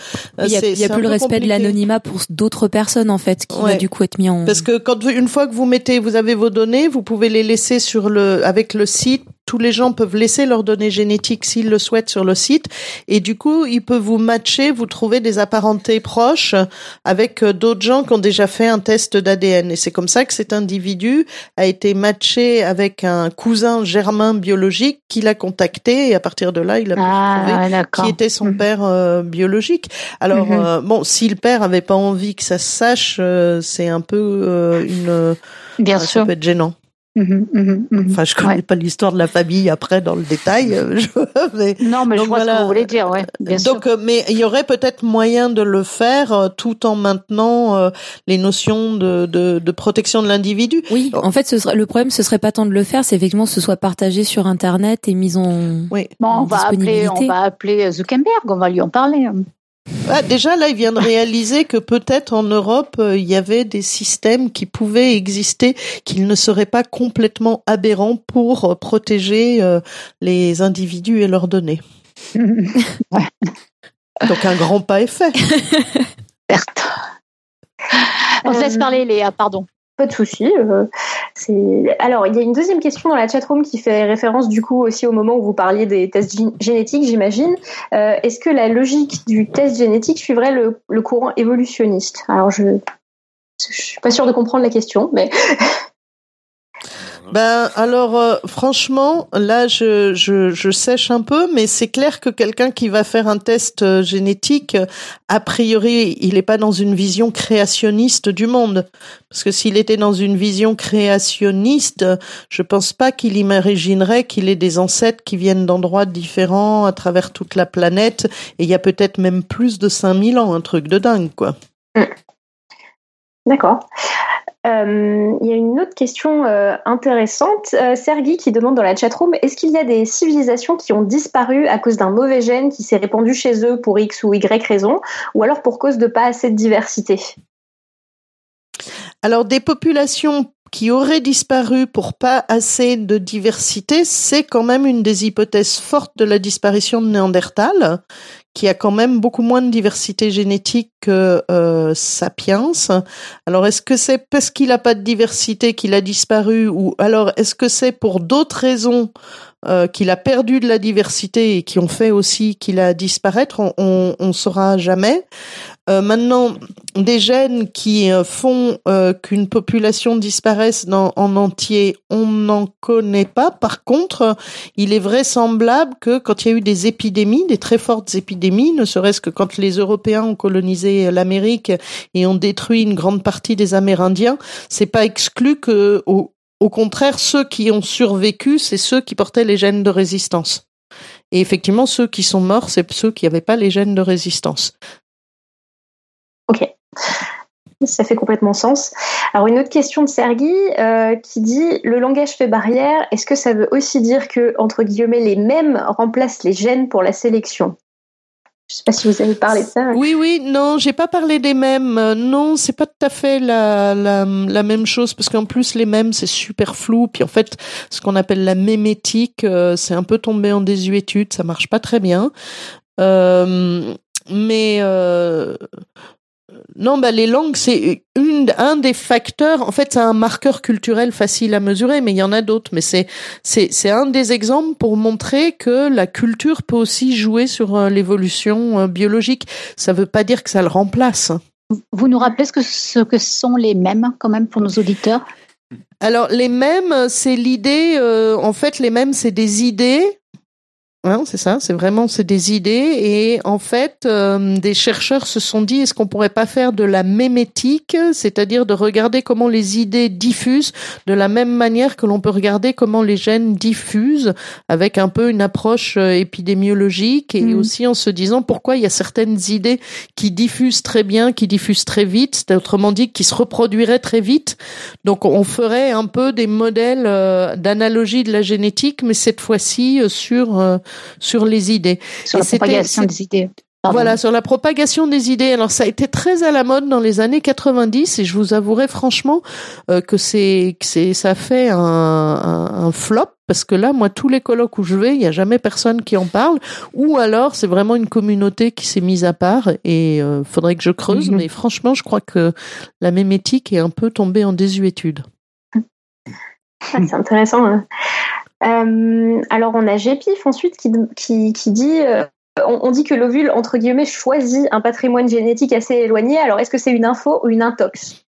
Il y a, il y plus le respect de l'anonymat pour d'autres personnes en fait qui va Ouais. du coup être mis en. Parce que quand une fois que vous mettez, vous avez vos données, vous pouvez les laisser sur le, avec le site. Tous les gens peuvent laisser leurs données génétiques s'ils le souhaitent sur le site, et du coup, il peut vous matcher, vous trouver des apparentés proches avec euh, d'autres gens qui ont déjà fait un test d'ADN. Et c'est comme ça que cet individu a été matché avec un cousin germain biologique qui l'a contacté, et à partir de là, il a pu trouver Ah, d'accord. qui était son Mhm. père euh, biologique. Alors Mhm. euh, bon, si le père avait pas envie que ça se sache, euh, c'est un peu une Bien ça sûr. peut être gênant. Mhm, mhm. Enfin, je connais Ouais. pas l'histoire de la famille après dans le détail, euh, je- mais Non, mais je vois ce que vous voulez dire, ouais. Bien sûr. donc, euh, mais il y aurait peut-être moyen de le faire euh, tout en maintenant euh, les notions de, de, de protection de l'individu. Oui, en fait, ce serait, le problème, ce serait pas tant de le faire, c'est effectivement que ce soit partagé sur Internet et mis en. Oui. Bon, en on va appeler, on va appeler Zuckerberg, on va lui en parler. Ah, déjà là, il vient de réaliser que peut-être en Europe, euh, il y avait des systèmes qui pouvaient exister, qu'ils ne seraient pas complètement aberrants pour euh, protéger euh, les individus et leurs données. Donc un grand pas est fait. Certes. On se laisse parler, Léa, pardon. Pas de souci. euh, Alors, il y a une deuxième question dans la chatroom qui fait référence du coup aussi au moment où vous parliez des tests gé- génétiques, j'imagine. Euh, Est-ce que la logique du test génétique suivrait le, le courant évolutionniste? Alors, je je suis pas sûre de comprendre la question, mais Ben alors euh, franchement, là je, je, je sèche un peu, mais c'est clair que quelqu'un qui va faire un test euh, génétique, euh, a priori, il n'est pas dans une vision créationniste du monde. Parce que s'il était dans une vision créationniste, je pense pas qu'il imaginerait qu'il ait des ancêtres qui viennent d'endroits différents à travers toute la planète. Et il y a peut-être même plus de 5000 ans, un truc de dingue, quoi. D'accord. Euh, Il y a une autre question euh, intéressante. Euh, Sergi qui demande dans la chatroom est-ce qu'il y a des civilisations qui ont disparu à cause d'un mauvais gène qui s'est répandu chez eux pour X ou Y raison, ou alors pour cause de pas assez de diversité? Alors, des populations qui auraient disparu pour pas assez de diversité, c'est quand même une des hypothèses fortes de la disparition de Néandertal, qui a quand même beaucoup moins de diversité génétique que euh, Sapiens. Alors, est-ce que c'est parce qu'il n'a pas de diversité qu'il a disparu, ou alors est-ce que c'est pour d'autres raisons euh, qu'il a perdu de la diversité et qui ont fait aussi qu'il a disparaître On, on saura jamais. Euh, maintenant, des gènes qui euh, font euh, qu'une population disparaisse dans, en entier, on n'en connaît pas. Par contre, il est vraisemblable que quand il y a eu des épidémies, des très fortes épidémies, ne serait-ce que quand les Européens ont colonisé l'Amérique et ont détruit une grande partie des Amérindiens, c'est pas exclu que, au, au contraire, ceux qui ont survécu, c'est ceux qui portaient les gènes de résistance. Et effectivement, ceux qui sont morts, c'est ceux qui n'avaient pas les gènes de résistance. Ok. Ça fait complètement sens. Alors une autre question de Sergi euh, qui dit le langage fait barrière. Est-ce que ça veut aussi dire que entre guillemets les mêmes remplacent les gènes pour la sélection? Je sais pas si vous avez parlé de ça. Oui, oui, non, j'ai pas parlé des mêmes. Non, c'est pas tout à fait la, même chose parce qu'en plus les mêmes c'est super flou. Puis en fait, ce qu'on appelle la mémétique, euh, c'est un peu tombé en désuétude. Ça marche pas très bien. Euh, mais non, bah les langues, c'est une, un des facteurs. En fait, c'est un marqueur culturel facile à mesurer, mais il y en a d'autres. Mais c'est, c'est, c'est un des exemples pour montrer que la culture peut aussi jouer sur euh, l'évolution euh, biologique. Ça veut pas dire que ça le remplace. Vous nous rappelez ce que, ce que sont les mêmes, quand même, pour nos auditeurs? Alors, les mêmes, c'est l'idée, euh, en fait, les mêmes, c'est des idées Hein, c'est ça, c'est vraiment c'est des idées et en fait euh, des chercheurs se sont dit est-ce qu'on pourrait pas faire de la mémétique, c'est-à-dire de regarder comment les idées diffusent de la même manière que l'on peut regarder comment les gènes diffusent avec un peu une approche euh, épidémiologique et Mm. aussi en se disant pourquoi il y a certaines idées qui diffusent très bien, qui diffusent très vite, c'est autrement dit qui se reproduiraient très vite. Donc on ferait un peu des modèles euh, d'analogie de la génétique mais cette fois-ci euh, sur euh, sur les idées. sur Et la propagation des idées Pardon. Voilà, sur la propagation des idées. Alors ça a été très à la mode dans les années 90 et je vous avouerai franchement euh, que c'est ça fait un, un, un flop parce que là, moi, tous les colloques où je vais, il n'y a jamais personne qui en parle. Ou alors, c'est vraiment une communauté qui s'est mise à part et euh, faudrait que je creuse. Mhm. Mais franchement, je crois que la mémétique est un peu tombée en désuétude. Ah, c'est intéressant. hein. Euh, alors on a Gépif ensuite qui, qui, dit euh, on dit que l'ovule entre guillemets choisit un patrimoine génétique assez éloigné. Alors est-ce que c'est une info ou une intox?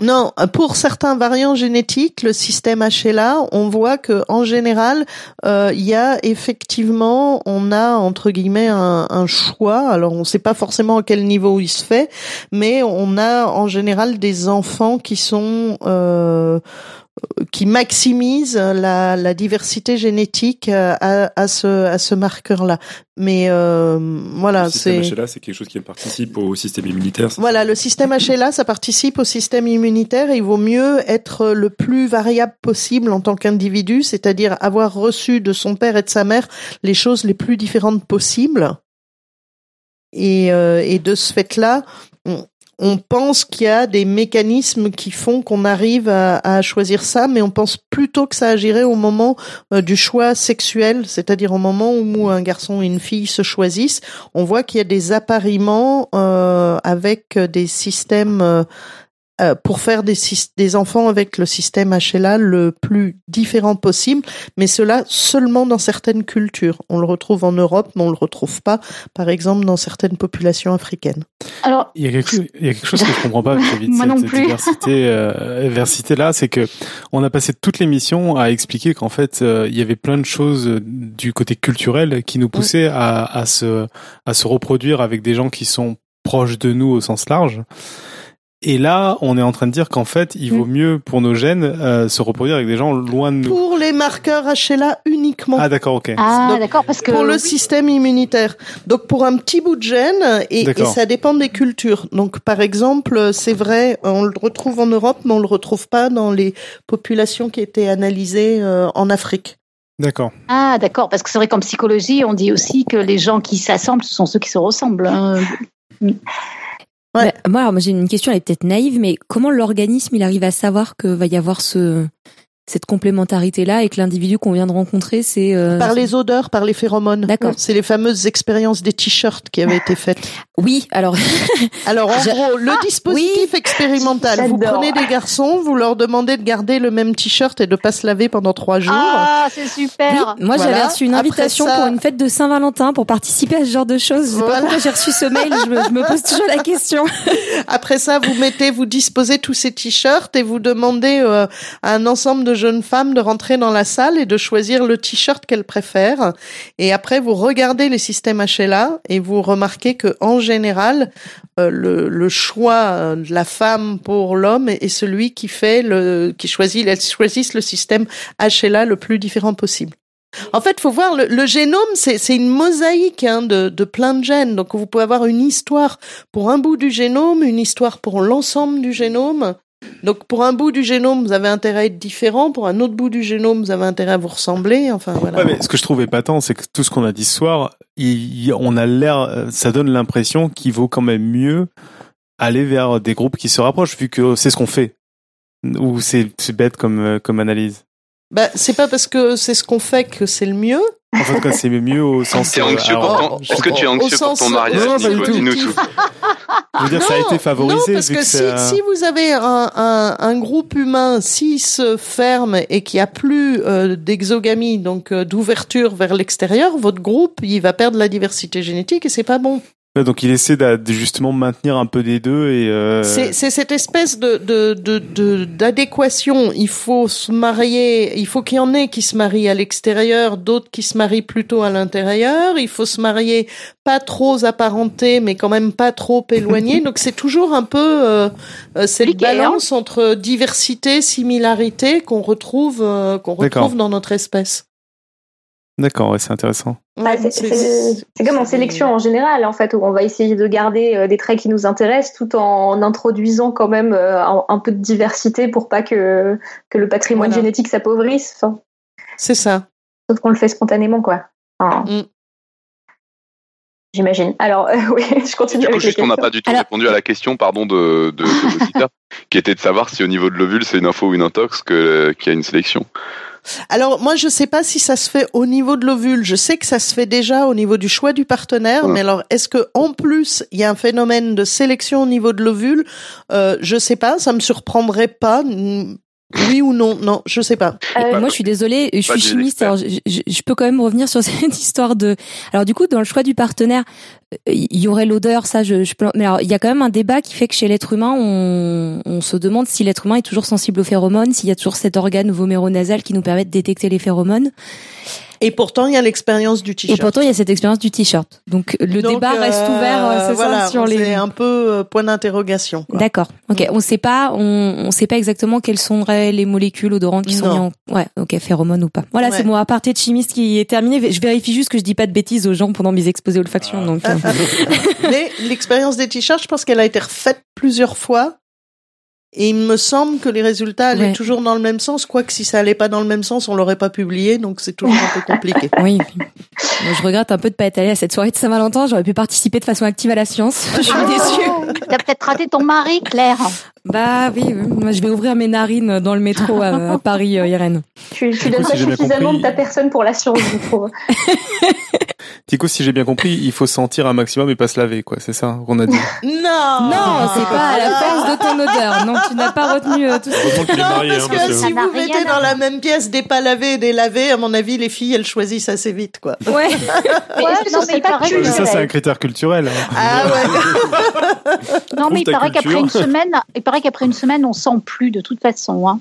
Non, pour certains variants génétiques, le système HLA, on voit que en général, euh, il y a effectivement, on a entre guillemets un, un choix. Alors, on ne sait pas forcément à quel niveau il se fait, mais on a en général des enfants qui sont euh, qui maximisent la, la diversité génétique euh, à, à ce à ce marqueur-là. Mais euh, voilà, le système c'est HLA, c'est quelque chose qui participe au système immunitaire. c'est voilà, le système HLA, ça participe au système immunitaire et il vaut mieux être le plus variable possible en tant qu'individu, c'est-à-dire avoir reçu de son père et de sa mère les choses les plus différentes possibles. Et, euh, de ce fait-là, on, pense qu'il y a des mécanismes qui font qu'on arrive à, à choisir ça, mais on pense plutôt que ça agirait au moment euh, du choix sexuel, c'est-à-dire au moment où un garçon et une fille se choisissent. On voit qu'il y a des appariements euh, avec des systèmes euh, pour faire des, des enfants avec le système HLA le plus différent possible, mais cela seulement dans certaines cultures. On le retrouve en Europe, mais on le retrouve pas, par exemple, dans certaines populations africaines. Alors, Il y a quelque, chose- il y a quelque chose que je comprends pas vis-à-vis de Moi cette plus. diversité, euh, diversité là, c'est que on a passé toute l'émission à expliquer qu'en fait euh, il y avait plein de choses euh, du côté culturel qui nous poussaient à, à se à se reproduire avec des gens qui sont proches de nous au sens large. Et là, on est en train de dire qu'en fait, il vaut mieux pour nos gènes euh, se reproduire avec des gens loin de nous. Pour les marqueurs HLA uniquement. Ah d'accord, ok. ah, d'accord, parce que pour le système immunitaire. Donc pour un petit bout de gène, et, ça dépend des cultures. Donc par exemple, c'est vrai, on le retrouve en Europe, mais on le retrouve pas dans les populations qui étaient analysées euh, en Afrique. D'accord. ah, d'accord, parce que c'est vrai qu'en psychologie, on dit aussi que les gens qui s'assemblent, ce sont ceux qui se ressemblent. hein. Ouais. Moi, alors, j'ai une question, elle est peut-être naïve, mais comment l'organisme il arrive à savoir que va y avoir ce cette complémentarité là et que l'individu qu'on vient de rencontrer, c'est euh, Par les odeurs, par les phéromones. D'accord. C'est les fameuses expériences des t-shirts qui avaient été faites. oui. Alors Alors en Je- gros, le dispositif expérimental, vous prenez des garçons, vous leur demandez de garder le même t-shirt et de pas se laver pendant trois jours. Ah, c'est super. moi, Voilà. j'avais reçu une invitation ça- pour une fête de Saint-Valentin pour participer à ce genre de choses. Je sais Voilà. pas pourquoi j'ai reçu ce mail. Je me, je me pose toujours la question. Après ça, vous mettez, vous disposez tous ces t-shirts et vous demandez euh, à un ensemble de jeunes femmes de rentrer dans la salle et de choisir le t-shirt qu'elles préfèrent. Et après, vous regardez les systèmes HLA et vous remarquez que en général, euh, le, choix euh, de la femme pour l'homme est, celui qui fait le, qui choisit, elles choisissent le système HLA le plus différent possible. En fait, faut voir le, le génome, c'est c'est une mosaïque hein, de, de plein de gènes. Donc, vous pouvez avoir une histoire pour un bout du génome, une histoire pour l'ensemble du génome. Donc, pour un bout du génome, vous avez intérêt à être différent. Pour un autre bout du génome, vous avez intérêt à vous ressembler. Enfin, voilà. Ouais, mais ce que je trouve épatant, c'est que tout ce qu'on a dit ce soir, on a l'air, euh, ça donne l'impression qu'il vaut quand même mieux aller vers des groupes qui se rapprochent, vu que c'est ce qu'on fait. Ou c'est bête comme euh, comme analyse. Bah, c'est pas parce que c'est ce qu'on fait que c'est le mieux. En fait, quoi, c'est mieux au sens. T'es euh, anxieux alors, pour ton... Est-ce que tu es anxieux pour ton mariage Non, non, pas du tout. Tout. Je veux dire, ça a été favorisé. Non, parce vu que, que si, euh, si vous avez un, un, un groupe humain cis ferme et qu'il n'y a plus euh, d'exogamie, donc euh, d'ouverture vers l'extérieur, votre groupe, il va perdre la diversité génétique et c'est pas bon. Donc il essaie de justement maintenir un peu des deux et. euh, C'est c'est cette espèce de de de de- d'adéquation. Il faut se marier. Il faut qu'il y en ait qui se marient à l'extérieur, d'autres qui se marient plutôt à l'intérieur. Il faut se marier pas trop apparentés, mais quand même pas trop éloignés. Donc c'est toujours un peu euh, euh, cette hein. balance entre diversité, similarité qu'on retrouve euh, qu'on retrouve dans notre espèce. D'accord, ouais, c'est intéressant. Bah, Ouais, c'est- c'est c'est comme en sélection en général, en fait, où on va essayer de garder euh, des traits qui nous intéressent tout en introduisant quand même euh, un, un peu de diversité pour pas que, que le patrimoine Voilà. génétique s'appauvrisse. Enfin, C'est ça. sauf qu'on le fait spontanément, quoi. Enfin, Mm. J'imagine. Alors, euh, oui, je continue Du coup, avec les juste, on n'a pas du tout Alors- répondu à la question, pardon, de, de, de qui était de savoir si au niveau de l'ovule, c'est une info ou une intox que- qu'il y a une sélection. Alors moi je sais pas si ça se fait au niveau de l'ovule. Je sais que ça se fait déjà au niveau du choix du partenaire, Ouais. mais alors est-ce que en plus il y a un phénomène de sélection au niveau de l'ovule? Euh, Je sais pas, ça me surprendrait pas. Oui ou non? Non, je sais pas. Euh, Moi, je suis désolée, je suis chimiste, alors je, je- je peux quand même revenir sur cette histoire de. Alors du coup, dans le choix du partenaire, euh, il y aurait l'odeur, ça, je, je peux. Mais alors, il y a quand même un débat qui fait que chez l'être humain, on, on se demande si l'être humain est toujours sensible aux phéromones, s'il y a toujours cet organe voméronasal qui nous permet de détecter les phéromones. Et pourtant il y a l'expérience du Et t-shirt. pourtant, il y a cette expérience du t-shirt. Donc le Donc, débat reste euh, ouvert, euh, c'est voilà, ça, sur les. un peu euh, point d'interrogation. D'accord. Ok. Mm. On sait pas, on, on sait pas exactement quelles sont les molécules odorantes qui sont mises en, ouais, ok, phéromones ou pas. Voilà, Ouais. c'est mon aparté de chimiste qui est terminé. Je vérifie juste que je dis pas de bêtises aux gens pendant mes exposés olfactions. Donc, euh, Mais l'expérience des t-shirts, je pense qu'elle a été refaite plusieurs fois. Et il me semble que les résultats allaient Ouais. toujours dans le même sens, quoique si ça allait pas dans le même sens, on l'aurait pas publié, donc c'est toujours un peu compliqué. oui. Moi, je regrette un peu de pas être allée à cette soirée de Saint-Valentin. J'aurais pu participer de façon active à la science. Je suis déçue. T'as peut-être raté ton mari, Claire. Bah oui, oui. moi je vais ouvrir mes narines dans le métro à, à Paris, euh, Irène. Tu, tu donnes coup, pas si suffisamment compris- de ta personne pour la science, je trouve. Tico, si j'ai bien compris, il faut sentir un maximum et pas se laver, quoi. C'est ça qu'on a dit. Non Non, c'est pas à la force de ton odeur. Non, tu n'as pas retenu euh, tout ça. Non, marié, parce hein, que parce que- si vous mettez dans la même pièce des pas lavés et des lavés, à mon avis, les filles, elles choisissent assez vite, quoi. Ouais. Mais Ouais, non, mais il pas paraît que- Mais ça, c'est un critère culturel. hein. Ah ouais. Non, mais il paraît qu'après une semaine, il paraît qu'après une semaine, on sent plus de toute façon. hein.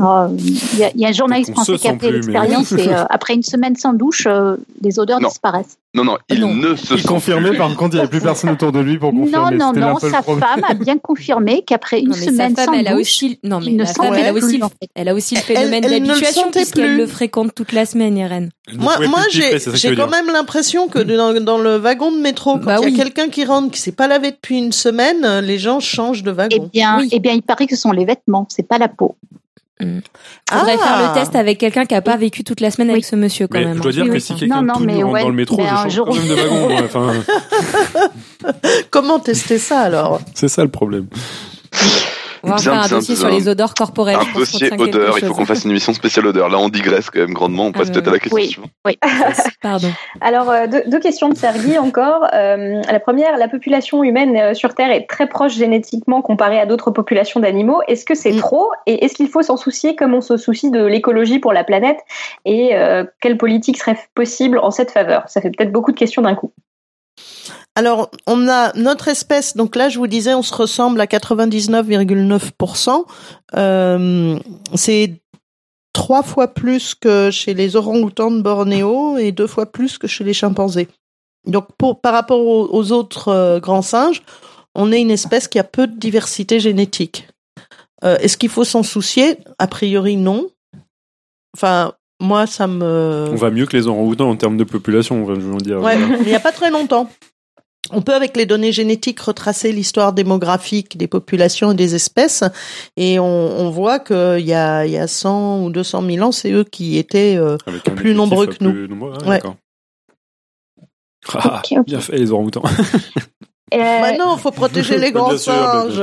Euh, Il y, a- il y a un journaliste français qui a fait mais- l'expérience et euh, après une semaine sans douche, euh, les odeurs Non. disparaissent. Non, non, il Non. ne se Il sent confirmait, par contre, il n'y avait plus personne autour de lui pour confirmer. Non, non, non, sa femme a bien confirmé qu'après une Non, mais sa semaine femme, sans elle a douche, aussi, non, mais il ne la femme, sentait elle a aussi, le- elle a aussi le Elle- phénomène ne d'habituation sentait puisqu'elle le fréquente toute la semaine, Irène. Ne Moi, moi, j'ai, quand même l'impression que dans, dans le wagon de métro, quand Bah il y a oui. quelqu'un qui rentre, qui s'est pas lavé depuis une semaine, les gens changent de eh wagon. bien, Oui. eh bien, il paraît que ce sont les vêtements, c'est pas la peau. Faudrait Ah. faire le test avec quelqu'un qui a pas vécu toute la semaine avec ce monsieur, quand Mais même. je dois hein. dire Oui, que oui, si quelqu'un Non, non, tout mais ouais, dans le métro, je un change jour- quand même de wagon. Enfin, Comment tester ça alors? C'est ça le problème. On va Bien, faire un bien, dossier bien. sur les odeurs corporelles. un dossier odeur. Il faut qu'on fasse une émission spéciale odeur. Là, on digresse quand même grandement. On passe Ah, peut-être à la question oui. suivante. Pardon. Alors, euh, deux, deux questions de Sergi encore. Euh, la première, la population humaine euh, sur Terre est très proche génétiquement comparée à d'autres populations d'animaux. Est-ce que c'est Mm. trop? Et est-ce qu'il faut s'en soucier? Comme on se soucie de l'écologie pour la planète? Et euh, quelle politique serait possible en cette faveur? Ça fait peut-être beaucoup de questions d'un coup. Alors, on a notre espèce, donc là, je vous disais, on se ressemble à 99,9%. Euh, c'est trois fois plus que chez les orang-outans de Bornéo et deux fois plus que chez les chimpanzés. Donc, pour, par rapport aux, aux autres euh, grands singes, on est une espèce qui a peu de diversité génétique. Euh, Est-ce qu'il faut s'en soucier? A priori, non. Enfin, moi, ça me. On va mieux que les orang-outans en termes de population, je veux dire. Ouais, il n'y a pas très longtemps. On peut, avec les données génétiques, retracer l'histoire démographique des populations et des espèces, et on, on voit qu'il y a, il y a 100 ou 200 000 ans, c'est eux qui étaient euh, un plus nombreux que nous. nombreux, ah, Ouais. Ah, ok. bien fait les orang-outans. Euh, Bah non, faut protéger les grands singes.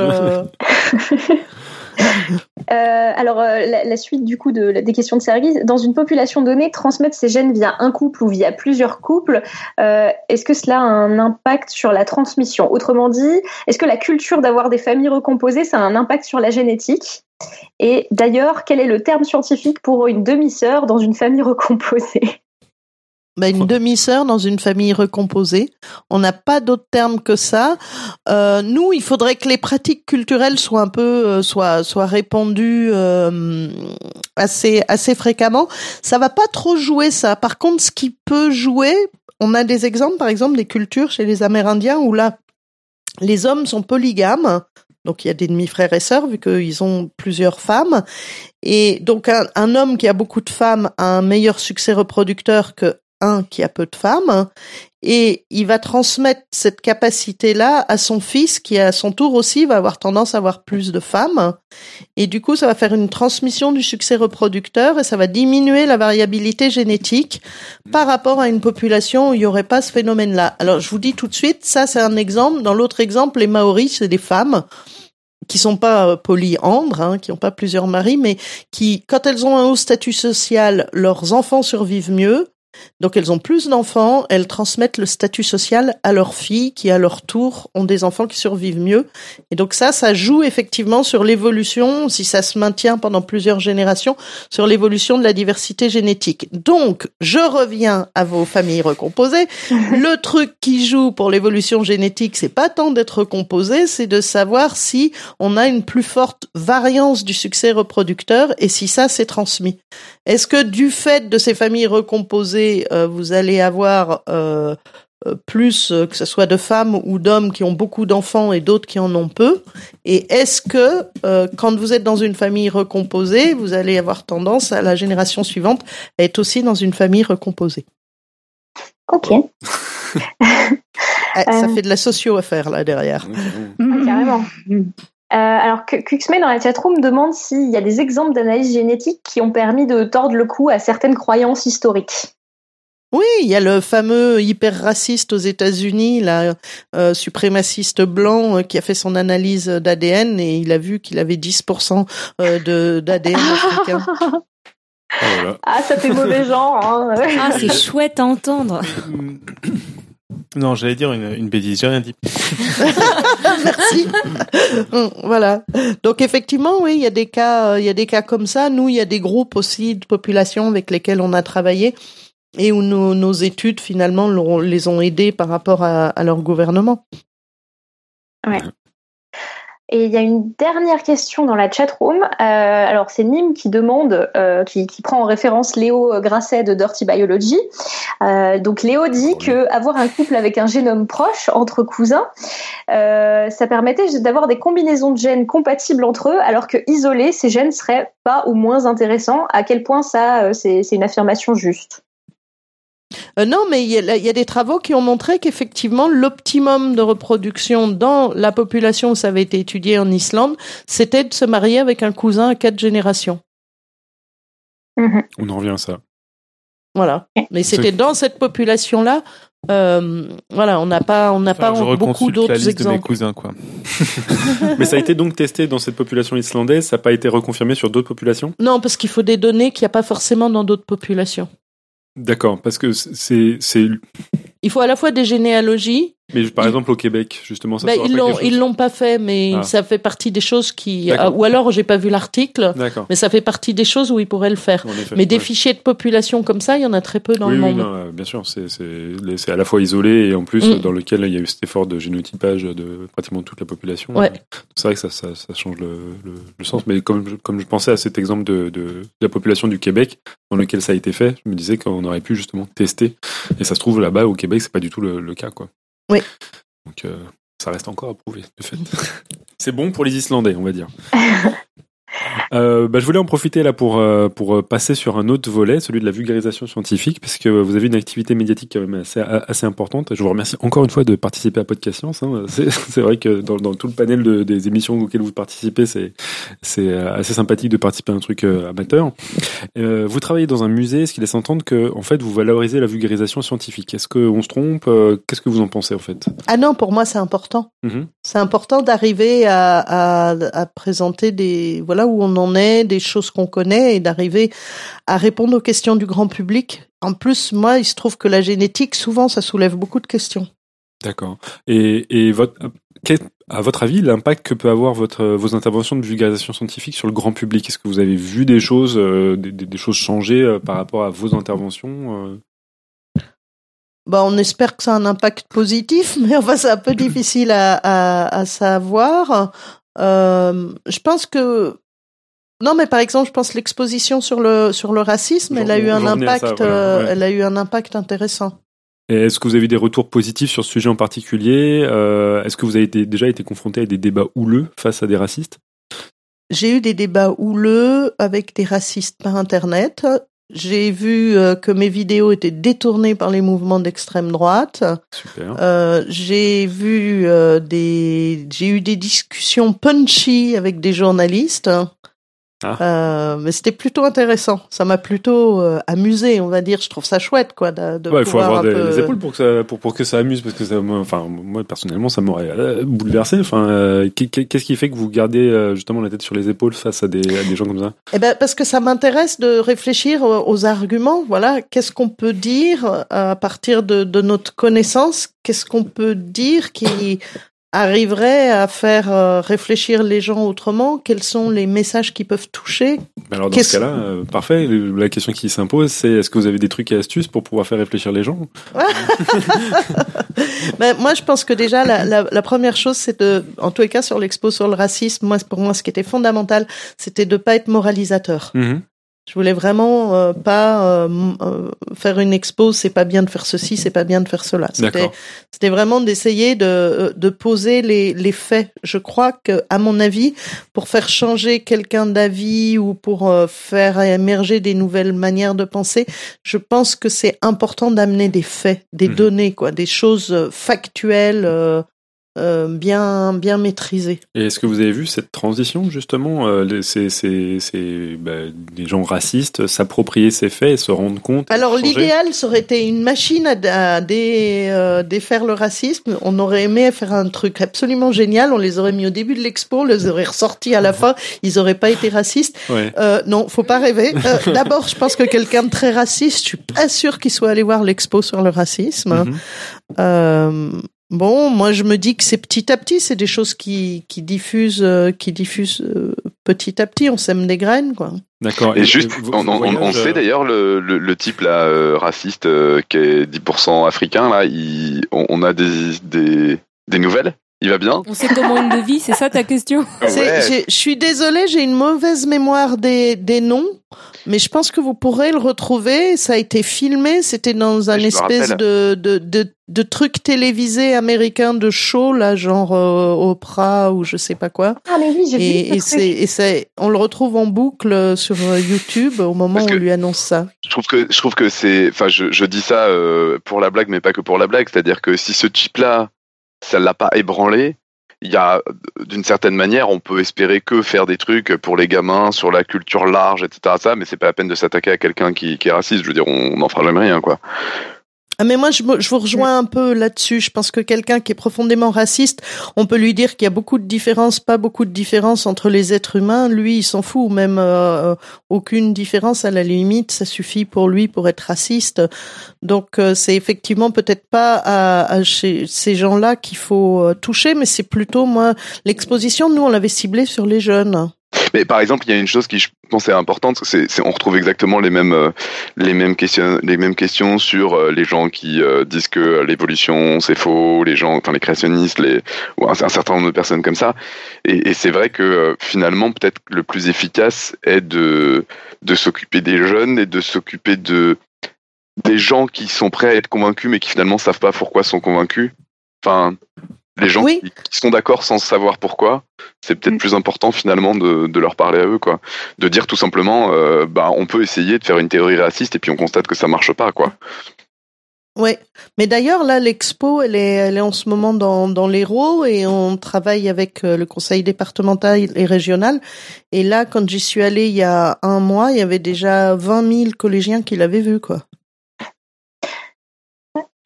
euh. Alors, euh, la, suite du coup de, des questions de Sergi, dans une population donnée, transmettre ces gènes via un couple ou via plusieurs couples, euh, est-ce que cela a un impact sur la transmission? Autrement dit, est-ce que la culture d'avoir des familles recomposées, ça a un impact sur la génétique? Et d'ailleurs, quel est le terme scientifique pour une demi-sœur dans une famille recomposée? Bah, une demi-sœur dans une famille recomposée. On n'a pas d'autre terme que ça. Euh, nous, il faudrait que les pratiques culturelles soient un peu euh, soient soient répandues euh, assez assez fréquemment. Ça va pas trop jouer ça. Par contre, ce qui peut jouer, on a des exemples, par exemple, des cultures chez les Amérindiens où là, les hommes sont polygames. Donc il y a des demi-frères et sœurs vu qu'ils ont plusieurs femmes. Et donc un, un homme qui a beaucoup de femmes a un meilleur succès reproducteur que un qui a peu de femmes et il va transmettre cette capacité-là à son fils qui à son tour aussi va avoir tendance à avoir plus de femmes et du coup ça va faire une transmission du succès reproducteur et ça va diminuer la variabilité génétique par rapport à une population où il n'y aurait pas ce phénomène-là. Alors je vous dis tout de suite, ça c'est un exemple. Dans l'autre exemple, les Maoris, c'est des femmes qui sont pas euh, polyandres, hein, qui n'ont pas plusieurs maris, mais qui, quand elles ont un haut statut social, leurs enfants survivent mieux. Donc elles ont plus d'enfants, elles transmettent le statut social à leurs filles qui à leur tour ont des enfants qui survivent mieux. Et donc ça, ça joue effectivement sur l'évolution, si ça se maintient pendant plusieurs générations, sur l'évolution de la diversité génétique. Donc je reviens à vos familles recomposées. le truc qui joue pour l'évolution génétique, c'est pas tant d'être recomposé, c'est de savoir si on a une plus forte variance du succès reproducteur et si ça s'est transmis. Est-ce que du fait de ces familles recomposées, euh, vous allez avoir euh, euh, plus, euh, que ce soit de femmes ou d'hommes qui ont beaucoup d'enfants et d'autres qui en ont peu Et est-ce que euh, quand vous êtes dans une famille recomposée, vous allez avoir tendance à la génération suivante à être aussi dans une famille recomposée? Ok, Ah, Ça Euh. fait de la socio à faire là derrière. Ah, carrément. Euh, alors, Cuxme dans la chatroom demande s'il y a des exemples d'analyse génétique qui ont permis de tordre le cou à certaines croyances historiques. Oui, il y a le fameux hyper raciste aux États-Unis, la euh, suprémaciste blanc euh, qui a fait son analyse d'ADN et il a vu qu'il avait 10% euh, de d'ADN africain. Ah, voilà. Ah, ça fait mauvais genre. Hein. Ah, c'est chouette à entendre. Non, j'allais dire une, une bêtise, j'ai rien dit. Merci. voilà. Donc effectivement, oui, il y a des cas, euh, il y a des cas comme ça. Nous, il y a des groupes aussi de population avec lesquels on a travaillé et où nos, nos études finalement les ont aidés par rapport à, à leur gouvernement. Et il y a une dernière question dans la chatroom. Euh, alors, c'est Nîmes qui demande, euh, qui, qui prend en référence Léo Grasset de Dirty Biology. Euh, donc, Léo dit que avoir un couple avec un génome proche entre cousins, euh, ça permettait d'avoir des combinaisons de gènes compatibles entre eux, alors que isolés, ces gènes seraient pas ou moins intéressants. À quel point ça, euh, c'est une affirmation juste? Euh, non, mais il y, a, il y a des travaux qui ont montré qu'effectivement, l'optimum de reproduction dans la population où ça avait été étudié en Islande, c'était de se marier avec un cousin à quatre générations. On en revient à ça. Voilà. Mais c'était dans cette population-là. Euh, voilà, on n'a pas, on n'a Enfin, je pas beaucoup d'autres liste de mes exemples. cousins, quoi. Mais ça a été donc testé dans cette population islandaise, ça n'a pas été reconfirmé sur d'autres populations? Non, parce qu'il faut des données qu'il n'y a pas forcément dans d'autres populations. D'accord, parce que c'est, Il faut à la fois des généalogies. Mais par exemple au Québec, justement, ça aura ils l'ont, ils l'ont pas fait, mais Ah. ça fait partie des choses qui. Ah, ou alors, j'ai pas vu l'article, mais ça fait partie des choses où ils pourraient le faire. Effet, Mais des ouais. fichiers de population comme ça, il y en a très peu dans oui, le oui, monde. non, euh, bien sûr, c'est, c'est, les- c'est à la fois isolé et en plus Mm. euh, dans lequel il y a eu cet effort de génotypage de pratiquement toute la population. Ouais. Euh, C'est vrai que ça, ça, ça change le, le, le sens, mais comme je, comme je pensais à cet exemple de, de, de la population du Québec dans lequel ça a été fait, je me disais qu'on aurait pu justement tester. Et ça se trouve là-bas au Québec, c'est pas du tout le, le cas, quoi. Oui. Donc euh, ça reste encore à prouver, de fait. c'est bon pour les Islandais, on va dire. Euh, bah, je voulais en profiter là pour euh, pour passer sur un autre volet, celui de la vulgarisation scientifique, parce que vous avez une activité médiatique quand même assez assez importante. Je vous remercie encore une fois de participer à Podcast Science. Hein. C'est vrai que dans, dans tout le panel de, des émissions auxquelles vous participez, c'est c'est assez sympathique de participer à un truc euh, amateur. Euh, vous travaillez dans un musée, ce qui laisse entendre que en fait vous valorisez la vulgarisation scientifique. Est-ce qu'on se trompe Qu'est-ce que vous en pensez en fait? Ah non, pour moi c'est important. Mhm. C'est important d'arriver à, à, à présenter des voilà où on en est, des choses qu'on connaît et d'arriver à répondre aux questions du grand public. En plus, moi, il se trouve que la génétique, souvent, ça soulève beaucoup de questions. D'accord. Et, et votre, à votre avis, l'impact que peut avoir votre, vos interventions de vulgarisation scientifique sur le grand public? Est-ce que vous avez vu des choses, euh, des, des, choses changer euh, par rapport à vos interventions euh? Bah, on espère que ça a un impact positif, mais enfin, c'est un peu difficile à, à, à savoir. Euh, je pense que non, mais par exemple, je pense l'exposition sur le sur le racisme, elle a eu un ça, impact, voilà, euh, ouais. elle a eu un impact intéressant. Et Est-ce que vous avez eu des retours positifs sur ce sujet en particulier Euh, Est-ce que vous avez été, déjà été confronté à des débats houleux face à des racistes? J'ai eu des débats houleux avec des racistes par internet. J'ai vu euh, que mes vidéos étaient détournées par les mouvements d'extrême droite. Super. Euh, j'ai vu euh, des, j'ai eu des discussions punchy avec des journalistes. Ah. Euh, mais c'était plutôt intéressant. Ça m'a plutôt euh, amusé, on va dire. Je trouve ça chouette, quoi, de, de Ouais, il faut pouvoir avoir des, peu- les épaules pour que ça, pour, pour que ça amuse, parce que ça, moi, enfin, moi personnellement, ça m'aurait euh, bouleversé. Enfin, euh, qu'est- qu'est-ce qui fait que vous gardez justement la tête sur les épaules face à des, à des gens comme ça? Eh ben, parce que ça m'intéresse de réfléchir aux arguments. Voilà, qu'est-ce qu'on peut dire à partir de, de notre connaissance? Qu'est-ce qu'on peut dire qui arriverait à faire euh, réfléchir les gens autrement? Quels sont les messages qui peuvent toucher? Ben Alors dans Qu'est-ce- ce cas-là, euh, parfait. Le- La question qui s'impose, c'est est-ce que vous avez des trucs et astuces pour pouvoir faire réfléchir les gens? Ben, moi, je pense que déjà, la, la, la première chose, c'est de, en tous les cas, sur l'expo sur le racisme, moi, pour moi, ce qui était fondamental, c'était de pas être moralisateur. Je voulais vraiment euh, pas euh, euh, faire une expo, c'est pas bien de faire ceci, c'est pas bien de faire cela. C'était, vraiment d'essayer de, euh, de poser les, les faits. Je crois que, à mon avis, pour faire changer quelqu'un d'avis ou pour euh, faire émerger des nouvelles manières de penser, je pense que c'est important d'amener des faits, des Mhm. données, quoi, des choses euh, factuelles, euh, bien, bien maîtrisées. Et est-ce que vous avez vu cette transition justement euh, c'est bah, des gens racistes s'approprier ces faits et se rendre compte. Alors l'idéal, ça aurait été une machine à, à dé- euh, défaire le racisme. On aurait aimé faire un truc absolument génial. On les aurait mis au début de l'expo, on les aurait ressortis à la fin. Ils auraient pas été racistes. Ouais. Euh, non, faut pas rêver. D'abord, je pense que quelqu'un de très raciste, je suis pas sûr qu'il soit allé voir l'expo sur le racisme. Mhm. Bon, moi je me dis que c'est petit à petit, c'est des choses qui, qui diffusent, euh, qui diffusent euh, petit à petit. On sème des graines, quoi. D'accord. Et juste, vos- on, sait euh, d'ailleurs le, le, le type là euh, raciste euh, qui est 10% africain là, il, on, on a des, des des nouvelles. Il va bien? On sait comment il le vit, c'est ça ta question? Ouais. j'ai- Je suis désolée, j'ai une mauvaise mémoire des, des noms, mais je pense que vous pourrez le retrouver. Ça a été filmé, c'était dans un espèce de, de, de, de truc télévisé américain de show, là, genre euh, Oprah ou je sais pas quoi. Ah, mais oui, j'ai vu Et, truc. on le retrouve en boucle euh, sur euh, YouTube au moment Parce où on lui annonce ça. Je trouve que je trouve que c'est, enfin, je, je dis ça euh, pour la blague, mais pas que pour la blague. C'est-à-dire que si ce type-là, ça l'a pas ébranlé, il y a, d'une certaine manière, on peut espérer que faire des trucs pour les gamins sur la culture large, etc. Ça, mais c'est pas la peine de s'attaquer à quelqu'un qui, qui est raciste. Je veux dire, on n'en fera jamais rien, quoi. Ah, mais moi, je, je vous rejoins un peu là-dessus. Je pense que quelqu'un qui est profondément raciste, on peut lui dire qu'il y a beaucoup de différences, pas beaucoup de différences entre les êtres humains. Lui, il s'en fout, ou même euh, aucune différence à la limite, ça suffit pour lui pour être raciste. Donc, euh, c'est effectivement peut-être pas à, à chez ces gens-là qu'il faut euh, toucher, mais c'est plutôt moi l'exposition. Nous, on l'avait ciblée sur les jeunes. Mais par exemple, il y a une chose qui je pense est importante, c'est, on retrouve exactement les mêmes euh, les mêmes questions les mêmes questions sur euh, les gens qui euh, disent que l'évolution c'est faux, les gens enfin les créationnistes, les ou un, certain nombre de personnes comme ça. Et, et c'est vrai que finalement peut-être le plus efficace est de de s'occuper des jeunes et de s'occuper de des gens qui sont prêts à être convaincus mais qui finalement savent pas pourquoi sont convaincus. Enfin, Les gens Oui. qui, qui sont d'accord sans savoir pourquoi, c'est peut-être Mm. plus important finalement de, de leur parler à eux, quoi. De dire tout simplement, euh, bah, on peut essayer de faire une théorie raciste et puis on constate que ça marche pas, quoi. Ouais, mais d'ailleurs là l'expo elle est elle est en ce moment dans dans l'Hérault et on travaille avec euh, le conseil départemental et régional et là quand j'y suis allée il y a un mois il y avait déjà 20 000 collégiens qui l'avaient vu quoi.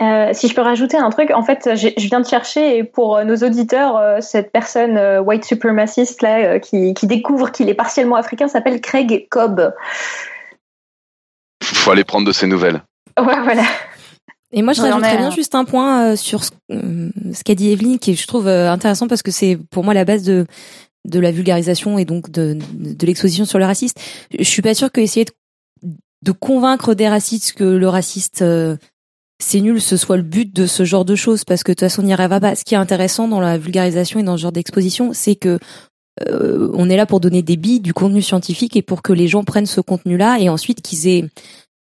Euh, si je peux rajouter un truc, en fait, je viens de chercher et pour euh, nos auditeurs, euh, cette personne euh, white supremaciste là qui, qui découvre qu'il est partiellement africain s'appelle Craig Cobb. Faut aller prendre de ces nouvelles. Ouais, voilà. Et moi, je rajouterais bien juste un point sur ce, ce qu'a dit Evelyne, qui je trouve intéressant parce que c'est pour moi la base de de la vulgarisation et donc de, de l'exposition sur le raciste. Je suis pas sûre que essayer de, de convaincre des racistes que le raciste euh, c'est nul, ce soit le but de ce genre de choses, parce que de toute façon, on n'y arrivera pas. Ce qui est intéressant dans la vulgarisation et dans ce genre d'exposition, c'est que euh, on est là pour donner des billes, du contenu scientifique, et pour que les gens prennent ce contenu-là, et ensuite qu'ils aient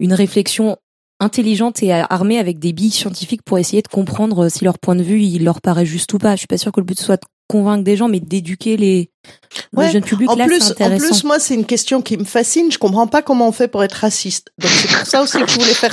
une réflexion intelligente et armée avec des billes scientifiques pour essayer de comprendre si leur point de vue il leur paraît juste ou pas. Je suis pas sûre que le but soit convaincre des gens, mais d'éduquer les Ouais. le jeune public. En là, plus, en plus, moi, c'est une question qui me fascine. Je comprends pas comment on fait pour être raciste. Donc c'est pour ça aussi que je voulais faire.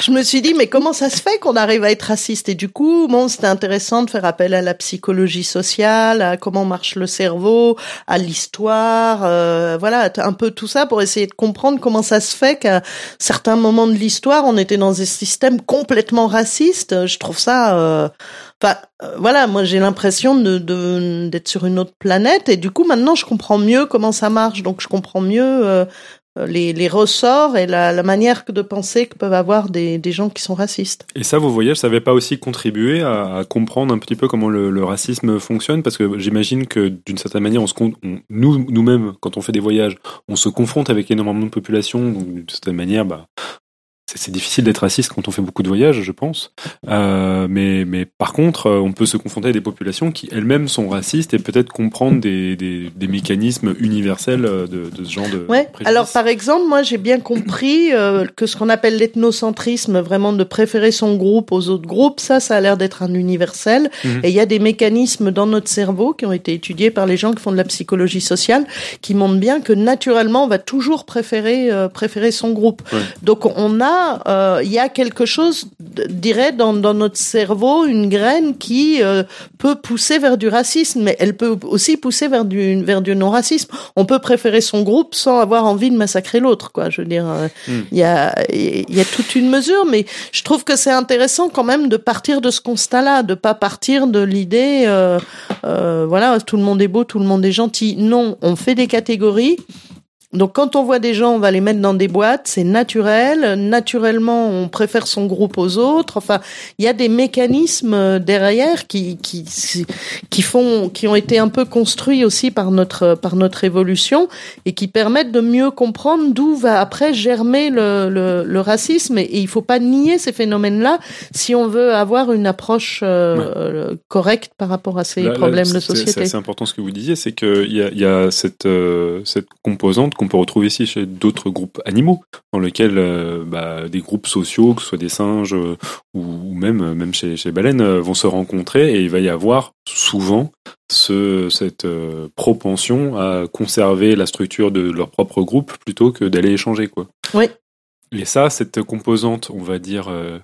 Je me suis dit, mais comment ça se fait qu'on arrive à être raciste? Et du coup, bon, c'était intéressant de faire appel à la psychologie sociale, à comment marche le cerveau, à l'histoire, euh, voilà, un peu tout ça pour essayer de comprendre comment ça se fait qu'à certains moments de l'histoire, on était dans un système complètement raciste. Je trouve ça. euh, Enfin, euh, voilà, moi j'ai l'impression de d'être sur une autre planète et du coup maintenant je comprends mieux comment ça marche, donc je comprends mieux euh, les, les ressorts et la, la manière de penser que peuvent avoir des, gens qui sont racistes. Et ça, vos voyages, ça n'avait pas aussi contribué à, comprendre un petit peu comment le, racisme fonctionne Parce que j'imagine que d'une certaine manière, on se nous, nous-mêmes, quand on fait des voyages, on se confronte avec énormément de populations. Donc d'une certaine manière, bah, c'est difficile d'être raciste quand on fait beaucoup de voyages, je pense. Euh, mais, mais par contre, euh, on peut se confronter à des populations qui elles-mêmes sont racistes et peut-être comprendre des, des, des mécanismes universels euh, de, de ce genre de Ouais. préjudice. Alors par exemple, moi j'ai bien compris euh, que ce qu'on appelle l'ethnocentrisme, vraiment de préférer son groupe aux autres groupes, ça, ça a l'air d'être un universel. Mhm. Et il y a des mécanismes dans notre cerveau qui ont été étudiés par les gens qui font de la psychologie sociale, qui montrent bien que naturellement on va toujours préférer euh, préférer son groupe. Ouais. Donc on a, euh, il y a quelque chose, dirais, dans, dans notre cerveau, une graine qui euh, peut pousser vers du racisme, mais elle peut aussi pousser vers du vers du non-racisme. On peut préférer son groupe sans avoir envie de massacrer l'autre, quoi. Je veux dire, euh, il Mm. y a il y a toute une mesure, mais je trouve que c'est intéressant quand même de partir de ce constat-là, de pas partir de l'idée, euh, voilà, tout le monde est beau, tout le monde est gentil. Non, on fait des catégories. Donc quand on voit des gens, on va les mettre dans des boîtes, c'est naturel. Naturellement, on préfère son groupe aux autres. Enfin, il y a des mécanismes euh, derrière qui qui qui font qui ont été un peu construits aussi par notre par notre évolution et qui permettent de mieux comprendre d'où va après germer le le, le racisme. Et, et il faut pas nier ces phénomènes-là si on veut avoir une approche euh, Ouais. correcte par rapport à ces Là- là, problèmes de c'est- C'est société. assez important ce que vous disiez, c'est qu'il y a, y a cette, euh, cette composante qu'on peut retrouver ici chez d'autres groupes animaux, dans lesquels euh, bah, des groupes sociaux, que ce soit des singes euh, ou, ou même, euh, même chez, chez baleines, vont se rencontrer et il va y avoir souvent ce, cette propension à conserver la structure de leur propre groupe plutôt que d'aller échanger. Quoi. Oui. Et ça, cette composante, on va dire, euh,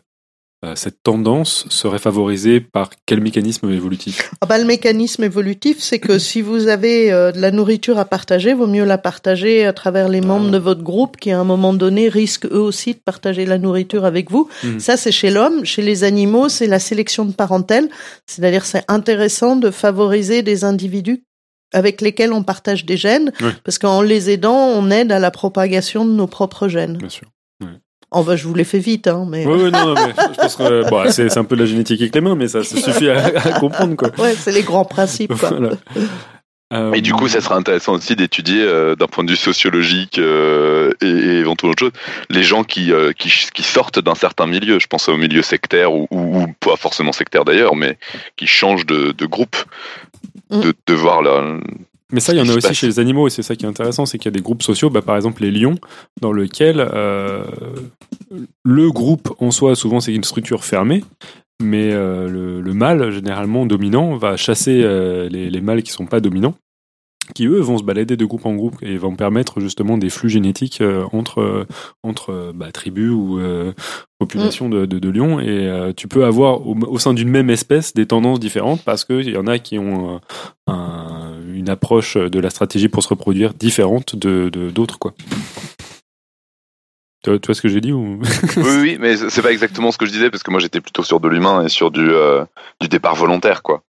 cette tendance serait favorisée par quel mécanisme évolutif? Ah bah, le mécanisme évolutif, c'est que si vous avez euh, de la nourriture à partager, vaut mieux la partager à travers les membres de votre groupe qui, à un moment donné, risquent eux aussi de partager la nourriture avec vous. Mhm. Ça, c'est chez l'homme. Chez les animaux, c'est la sélection de parentèle. C'est-à-dire, c'est intéressant de favoriser des individus avec lesquels on partage des gènes, parce qu'en les aidant, on aide à la propagation de nos propres gènes. Bien sûr. Oh bah, je vous l'ai fait vite, hein, mais Oui, oui, non, non, mais je pense que bon, c'est un peu de la génétique avec les mains, mais ça, ça suffit à, à comprendre, quoi. ouais, c'est les grands principes. Quoi. Voilà. Euh, Et du coup, ça serait intéressant aussi d'étudier euh, d'un point de vue sociologique euh, et, et éventuellement autre chose, les gens qui, euh, qui, qui sortent d'un certain milieu. Je pense au milieu sectaire ou, ou, ou pas forcément sectaire d'ailleurs, mais qui changent de, de groupe, de, de voir la, Mais ça, il y en a aussi chez les animaux, et c'est ça qui est intéressant, c'est qu'il y a des groupes sociaux, bah, par exemple les lions, dans lequel euh, le groupe en soi, souvent, c'est une structure fermée, mais euh, le, le mâle, généralement dominant, va chasser euh, les, les mâles qui sont pas dominants, qui eux vont se balader de groupe en groupe et vont permettre justement des flux génétiques euh, entre entre bah, tribus ou populations de, de, lions. Et euh, tu peux avoir au, sein d'une même espèce des tendances différentes parce qu'il y en a qui ont euh, un- une approche de la stratégie pour se reproduire différente de d'autres quoi. Tu vois ce que j'ai dit ou? Oui, oui, mais c'est pas exactement ce que je disais parce que moi j'étais plutôt sur de l'humain et sur du, euh, du départ volontaire, quoi.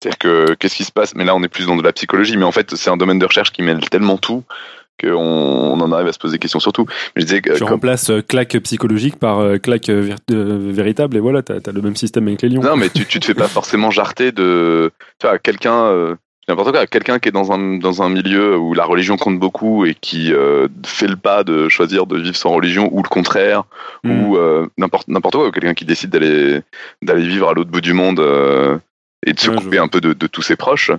C'est-à-dire que qu'est-ce qui se passe? Mais là, on est plus dans de la psychologie, mais en fait, c'est un domaine de recherche qui mêle tellement tout qu'on on en arrive à se poser des questions sur tout. Mais je disais que tu comme- remplaces euh, claque psychologique par euh, claque euh, euh, véritable et voilà, t'as as le même système avec les lions. non, mais tu, tu te fais pas forcément jarter de, tu vois, quelqu'un, euh, n'importe quoi, quelqu'un qui est dans un dans un milieu où la religion compte beaucoup et qui euh, fait le pas de choisir de vivre sans religion ou le contraire Hmm. ou n'importe n'importe quoi, quelqu'un qui décide d'aller d'aller vivre à l'autre bout du monde et de se Ouais, couper un peu de, de tous ses proches.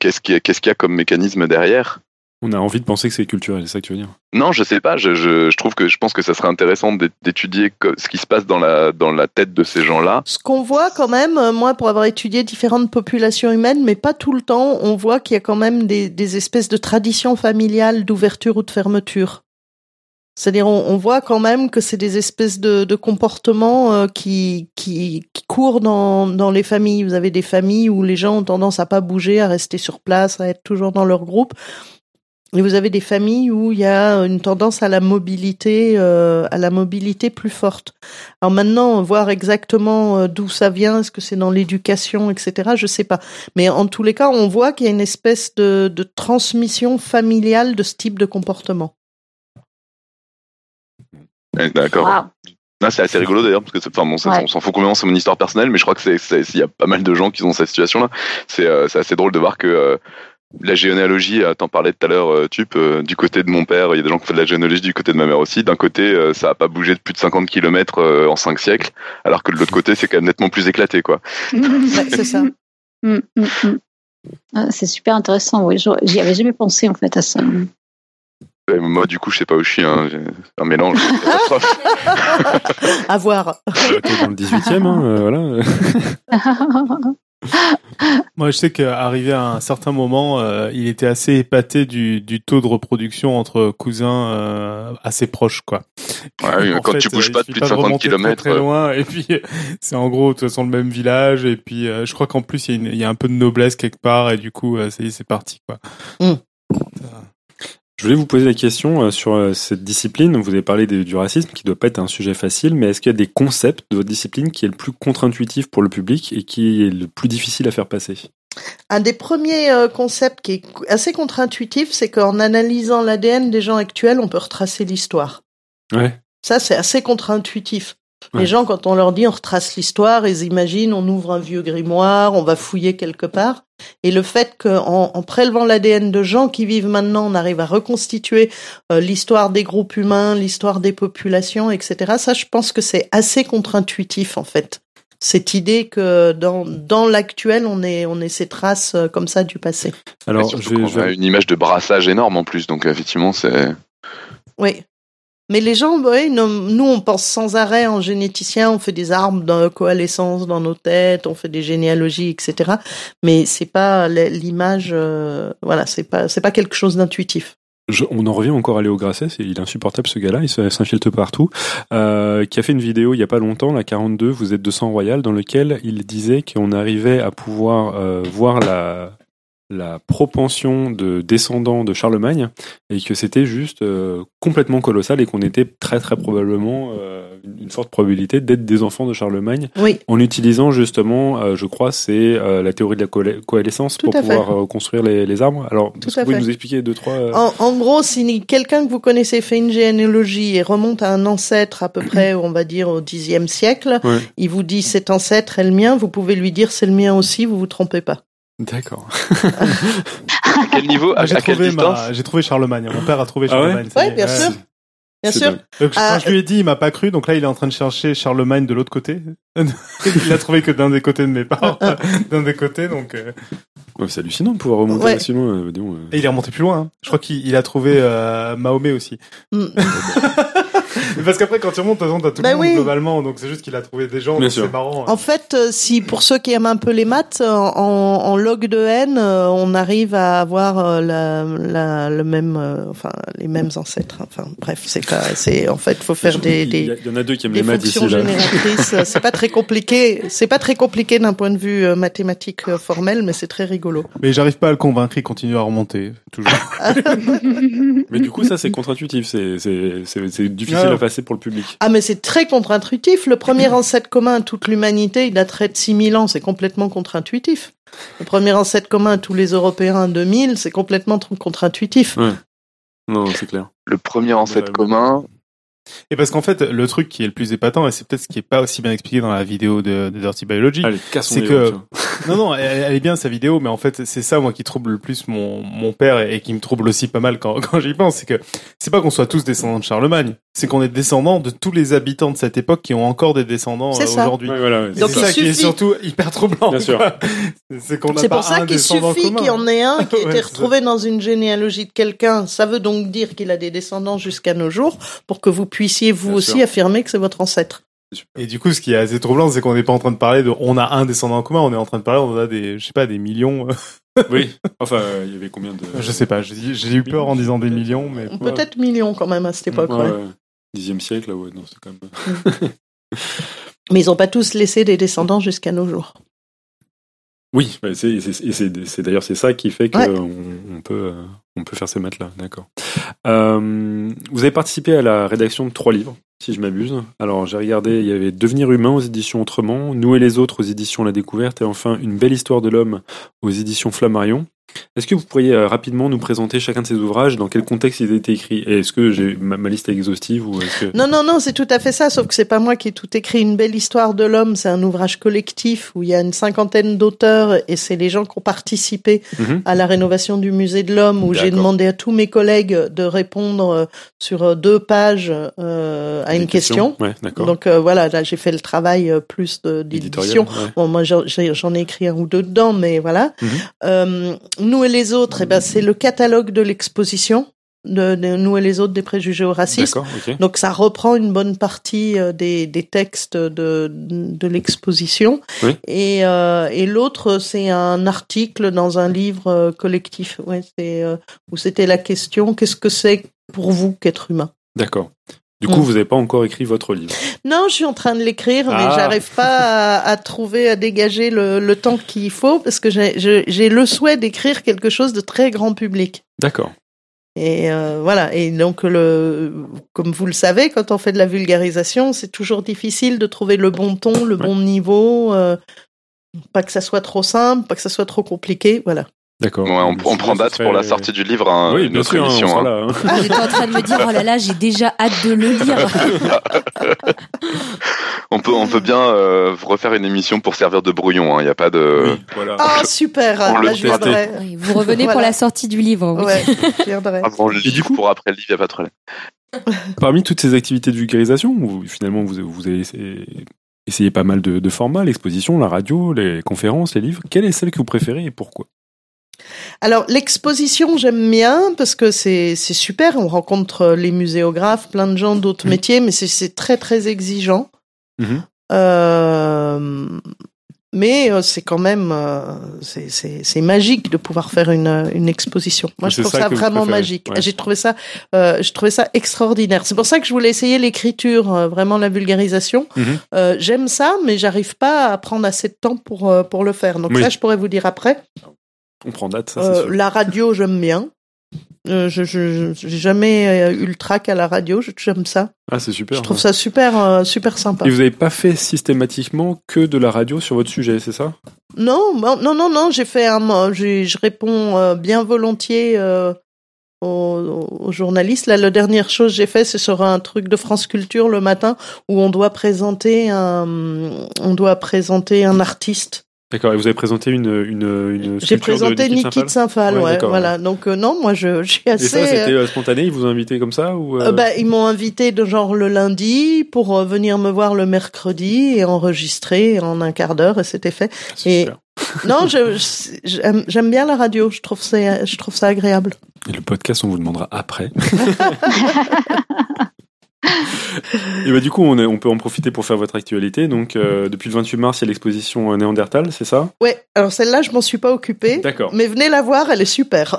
qu'est-ce qu'il y a, qu'est-ce qu'il y a comme mécanisme derrière? On a envie de penser que c'est culturel, c'est ça que tu veux dire? Non, je sais pas. Je, je, je trouve que je pense que ça serait intéressant d'é- d'étudier ce qui se passe dans la dans la tête de ces gens-là. Ce qu'on voit quand même, euh, moi pour avoir étudié différentes populations humaines, mais pas tout le temps, on voit qu'il y a quand même des, des espèces de traditions familiales d'ouverture ou de fermeture. C'est-à-dire on, on voit quand même que c'est des espèces de, de comportements euh, qui, qui, qui courent dans, dans les familles. Vous avez des familles où les gens ont tendance à pas bouger, à rester sur place, à être toujours dans leur groupe. Et vous avez des familles où il y a une tendance à la mobilité, euh, à la mobilité plus forte. Alors maintenant, voir exactement euh, d'où ça vient, est-ce que c'est dans l'éducation, etc. Je sais pas. Mais en tous les cas, on voit qu'il y a une espèce de, de transmission familiale de ce type de comportement. Euh, D'accord. Là, c'est assez rigolo d'ailleurs parce que c'est- enfin bon, Ouais. on s'en fout complètement, c'est mon histoire personnelle, mais je crois que c'est il y a pas mal de gens qui ont cette situation-là. C'est euh, assez drôle de voir que euh, la généalogie, euh, t'en parlais tout à l'heure, euh, Tup, euh, du côté de mon père, il y a des gens qui font de la généalogie du côté de ma mère aussi. D'un côté, euh, ça a pas bougé de plus de 50 km en 5 siècles, alors que de l'autre côté, c'est quand même nettement plus éclaté, quoi. C'est ça. Mm, mm, mm. Ah, c'est super intéressant, oui. J'y avais jamais pensé en fait à ça. Moi, du coup, je sais pas où je suis, hein. un mélange. À voir. Dans le 18e, hein, euh, voilà. Moi, je sais qu'arrivé à un certain moment, euh, il était assez épaté du, du taux de reproduction entre cousins euh, assez proches, quoi. Ouais, quand fait, tu bouges euh, pas de plus de de 50 remonter très, km, très loin, et puis c'est en gros de toute façon le même village, et puis euh, je crois qu'en plus il y, a y un peu de noblesse quelque part, et du coup, euh, ça y est, c'est parti, quoi. Mm. Je voulais vous poser la question euh, sur euh, cette discipline. Vous avez parlé du racisme, qui doit pas être un sujet facile, mais est-ce qu'il y a des concepts de votre discipline qui est le plus contre-intuitif pour le public et qui est le plus difficile à faire passer? Un des premiers euh, concepts qui est assez contre-intuitif, c'est qu'en analysant l'ADN des gens actuels, on peut retracer l'histoire. Ouais. Ça, c'est assez contre-intuitif. Ouais. Les gens, quand on leur dit on retrace l'histoire, ils imaginent, on ouvre un vieux grimoire, on va fouiller quelque part. Et le fait qu'en en prélevant l'ADN de gens qui vivent maintenant, on arrive à reconstituer euh, l'histoire des groupes humains, l'histoire des populations, etc. Ça, je pense que c'est assez contre-intuitif, en fait. Cette idée que dans, dans l'actuel, on est, on ces traces euh, comme ça du passé. Alors, je je vais- a une image de brassage énorme en plus, donc effectivement, c'est. Oui. Mais les gens, oui, nous, on pense sans arrêt en généticien, on fait des arbres de coalescence dans nos têtes, on fait des généalogies, etc. Mais c'est pas l'image, euh, voilà, c'est pas, c'est pas quelque chose d'intuitif. on en revient encore à Léo Grasset, il est insupportable ce gars-là, il s'infiltre partout, euh, qui a fait une vidéo il y a pas longtemps, la 42, vous êtes de sang royal, dans lequel il disait qu'on arrivait à pouvoir euh, voir la la propension de descendants de Charlemagne et que c'était juste euh, complètement colossal et qu'on était très très probablement euh, une forte probabilité d'être des enfants de Charlemagne Oui, en utilisant justement, euh, je crois, c'est la théorie de la coalescence Tout pour pouvoir construire les, les arbres. Alors, Tout que vous pouvez nous expliquer deux trois En, en gros, si quelqu'un que vous connaissez fait une généalogie et remonte à un ancêtre à peu près, on va dire, au Xe siècle, il vous dit cet ancêtre est le mien, vous pouvez lui dire c'est le mien aussi, vous vous trompez pas. D'accord. À quel niveau À, Moi, J'ai trouvé, distance ma- j'ai trouvé Charlemagne. Mon père a trouvé Ah ouais Charlemagne. y Ouais, bien sûr. Bien sûr. Donc, quand Ah, je lui ai dit, il m'a pas cru. Donc là, il est en train de chercher Charlemagne de l'autre côté. il a trouvé que d'un des côtés de mes parents, d'un des côtés. Donc, euh, Ouais, c'est hallucinant de pouvoir remonter Ouais. aussi loin. euh, euh. et il est remonté plus loin. hein. Je crois qu'il il a trouvé euh, Mahomet aussi. Mm. parce qu'après, quand tu remontes, t'as tout Bah le monde oui. globalement, donc c'est juste qu'il a trouvé des gens, Bien donc sûr. c'est marrant. En fait, euh, si pour ceux qui aiment un peu les maths, en, en- en log de n, euh, on arrive à avoir euh, la, la, le même, euh, enfin les mêmes ancêtres. Enfin bref, c'est pas, c'est en fait, faut faire des, Il y, des, a- il y en a deux qui aiment des les maths ici. fonctions Là. génératrices. Euh, c'est pas très compliqué. C'est pas très compliqué d'un point de vue euh, mathématique euh, formel, mais c'est très rigolo. Mais j'arrive pas à le convaincre, il continue à remonter, toujours. Mais du coup, ça, c'est contre-intuitif. C'est, c'est, c'est, c'est difficile Ah. à passer pour le public. Ah mais c'est très contre-intuitif. Le premier ancêtre commun à toute l'humanité, il daterait de 6000 ans, c'est complètement contre-intuitif. Le premier ancêtre commun à tous les Européens, 2000, c'est complètement tr- contre-intuitif. Non, c'est clair. Le premier ancêtre Ouais, commun, Et parce qu'en fait, le truc qui est le plus épatant, et c'est peut-être ce qui est pas aussi bien expliqué dans la vidéo de, de Dirty Biology, C'est que- tiens. Non, non, elle, elle est bien sa vidéo, mais en fait, c'est ça, moi, qui trouble le plus mon, mon père et, et qui me trouble aussi pas mal quand, quand j'y pense. C'est que c'est pas qu'on soit tous descendants de Charlemagne, c'est qu'on est descendants de tous les habitants de cette époque qui ont encore des descendants euh, aujourd'hui. Ouais, voilà. Et Donc, c'est ça qui est suffit- surtout hyper troublant. Bien sûr. C'est qu'on C'est pour ça qu'il descendant suffit qu'il y en ait un qui a Ouais, été retrouvé dans une généalogie de quelqu'un. Ça veut donc dire qu'il a des descendants jusqu'à nos jours pour que vous puissiez vous Bien aussi sûr. affirmer que c'est votre ancêtre. Et du coup, ce qui est assez troublant, c'est qu'on n'est pas en train de parler de on a un descendant commun, on est en train de parler, on a des, je sais pas, des millions. Oui. Enfin, euh, il y avait combien de. je sais pas, j'ai eu peur en disant des millions, mais. Peut-être millions quand même à cette époque. Ouais, ouais. Dixième siècle, ouais, non, c'est quand même. Mais ils n'ont pas tous laissé des descendants jusqu'à nos jours. Oui, bah, c'est, et d'ailleurs c'est ça qui fait qu'on Ouais. on peut, euh, on peut faire ces maths-là, d'accord. Euh, vous avez participé à la rédaction de trois livres, si je m'abuse. Alors j'ai regardé, il y avait Devenir humain aux éditions Autrement, Nous et les autres aux éditions La Découverte, et enfin Une belle histoire de l'homme aux éditions Flammarion. Est-ce que vous pourriez euh, rapidement nous présenter chacun de ces ouvrages, dans quel contexte ils ont été écrits est-ce que j'ai ma, ma liste est exhaustive ou est-ce que... Non, non, non, c'est tout à fait ça, sauf que c'est pas moi qui ai tout écrit. Une belle histoire de l'homme, c'est un ouvrage collectif où il y a une cinquantaine d'auteurs et c'est les gens qui ont participé Mhm. à la rénovation du musée de l'homme où j'ai demandé à tous mes collègues de répondre euh, sur euh, deux pages euh, à Des une question. Ouais. Donc euh, voilà, là j'ai fait le travail plus d'édition. ouais. Bon, moi j'en ai écrit un ou deux dedans, mais voilà. Mhm. Nous et les autres, eh ben, c'est le catalogue de l'exposition de, de Nous et les autres des préjugés au racisme. Donc ça reprend une bonne partie euh, des, des textes de, de l'exposition. Oui. Et, euh, et l'autre, c'est un article dans un livre euh, collectif. Ouais, c'est euh, où c'était la question qu'est-ce que c'est pour vous qu'être humain? D'accord. Du coup, Mm. vous n'avez pas encore écrit votre livre. Non, je suis en train de l'écrire, Ah. mais j'arrive pas à, à trouver, à dégager le, le temps qu'il faut parce que j'ai le souhait d'écrire quelque chose de très grand public. D'accord. Et euh, voilà. Et donc, le, comme vous le savez, quand on fait de la vulgarisation, c'est toujours difficile de trouver le bon ton, le bon niveau. euh, pas que ça soit trop simple, pas que ça soit trop compliqué. Voilà. D'accord. Ouais, on, on prend date serait- pour la sortie du livre, hein, Oui, une bien autre sûr, hein, on émission. sera hein. là, hein. J'étais en train de me dire, oh là là, j'ai déjà hâte de le lire. On peut, on peut bien euh, refaire une émission pour servir de brouillon. Il n'y a pas de. Oui, voilà. Ah, super On le Là, je viendrai. Oui, Vous revenez pour Voilà. la sortie du livre. oui. Ouais, je viendrai. Avant le Et du livre, coup- pour après le livre, il n'y a pas de problème. Parmi toutes ces activités de vulgarisation, vous, finalement, vous, vous avez essayé, essayé pas mal de, de formats, l'exposition, la radio, les conférences, les livres. Quelle est celle que vous préférez et pourquoi? Alors l'exposition j'aime bien parce que c'est c'est super. On rencontre les muséographes, plein de gens d'autres Mhm. métiers, mais c'est c'est très très exigeant. Mhm. Euh, mais euh, c'est quand même euh, c'est magique de pouvoir faire une une exposition. Moi je trouve ça vraiment magique. ouais. J'ai trouvé ça euh, je trouvais ça extraordinaire. C'est pour ça que je voulais essayer l'écriture, euh, vraiment la vulgarisation. Mhm. Euh, J'aime ça, mais j'arrive pas à prendre assez de temps pour euh, pour le faire. Donc Oui. ça je pourrais vous dire après. On prend date, ça c'est Euh, la radio, j'aime bien. Euh, je j'ai jamais euh, eu le trac à la radio. J'aime ça. Ah, c'est super. je trouve ça super euh, super sympa. Et vous n'avez pas fait systématiquement que de la radio sur votre sujet, c'est ça? Non, bon, non, non, non. J'ai fait un. Je réponds bien volontiers aux, aux journalistes. Là, la dernière chose que j'ai fait, c'est sur un truc de France Culture le matin où on doit présenter un. On doit présenter un artiste. D'accord. Et vous avez présenté une une une J'ai présenté de Saint-Phal Saint-Phal, Ouais, ouais, d'accord, voilà. Donc euh, non, moi je, je suis Et assez. ça, c'était euh, spontané Ils vous ont invité comme ça ou euh, Euh, bah, ils m'ont invité de genre le lundi pour euh, venir me voir le mercredi et enregistrer en un quart d'heure et c'était fait. c'est et- super. Non, je, je- j'aime, j'aime bien la radio. Je trouve ça, je trouve ça agréable. Et le podcast, on vous demandera après. Et bah, du coup, on, est- on peut en profiter pour faire votre actualité. Donc, euh, depuis le 28 mars, il y a l'exposition euh, Néandertal, c'est ça? Ouais, alors celle-là, je m'en suis pas occupée. D'accord. Mais venez la voir, elle est super.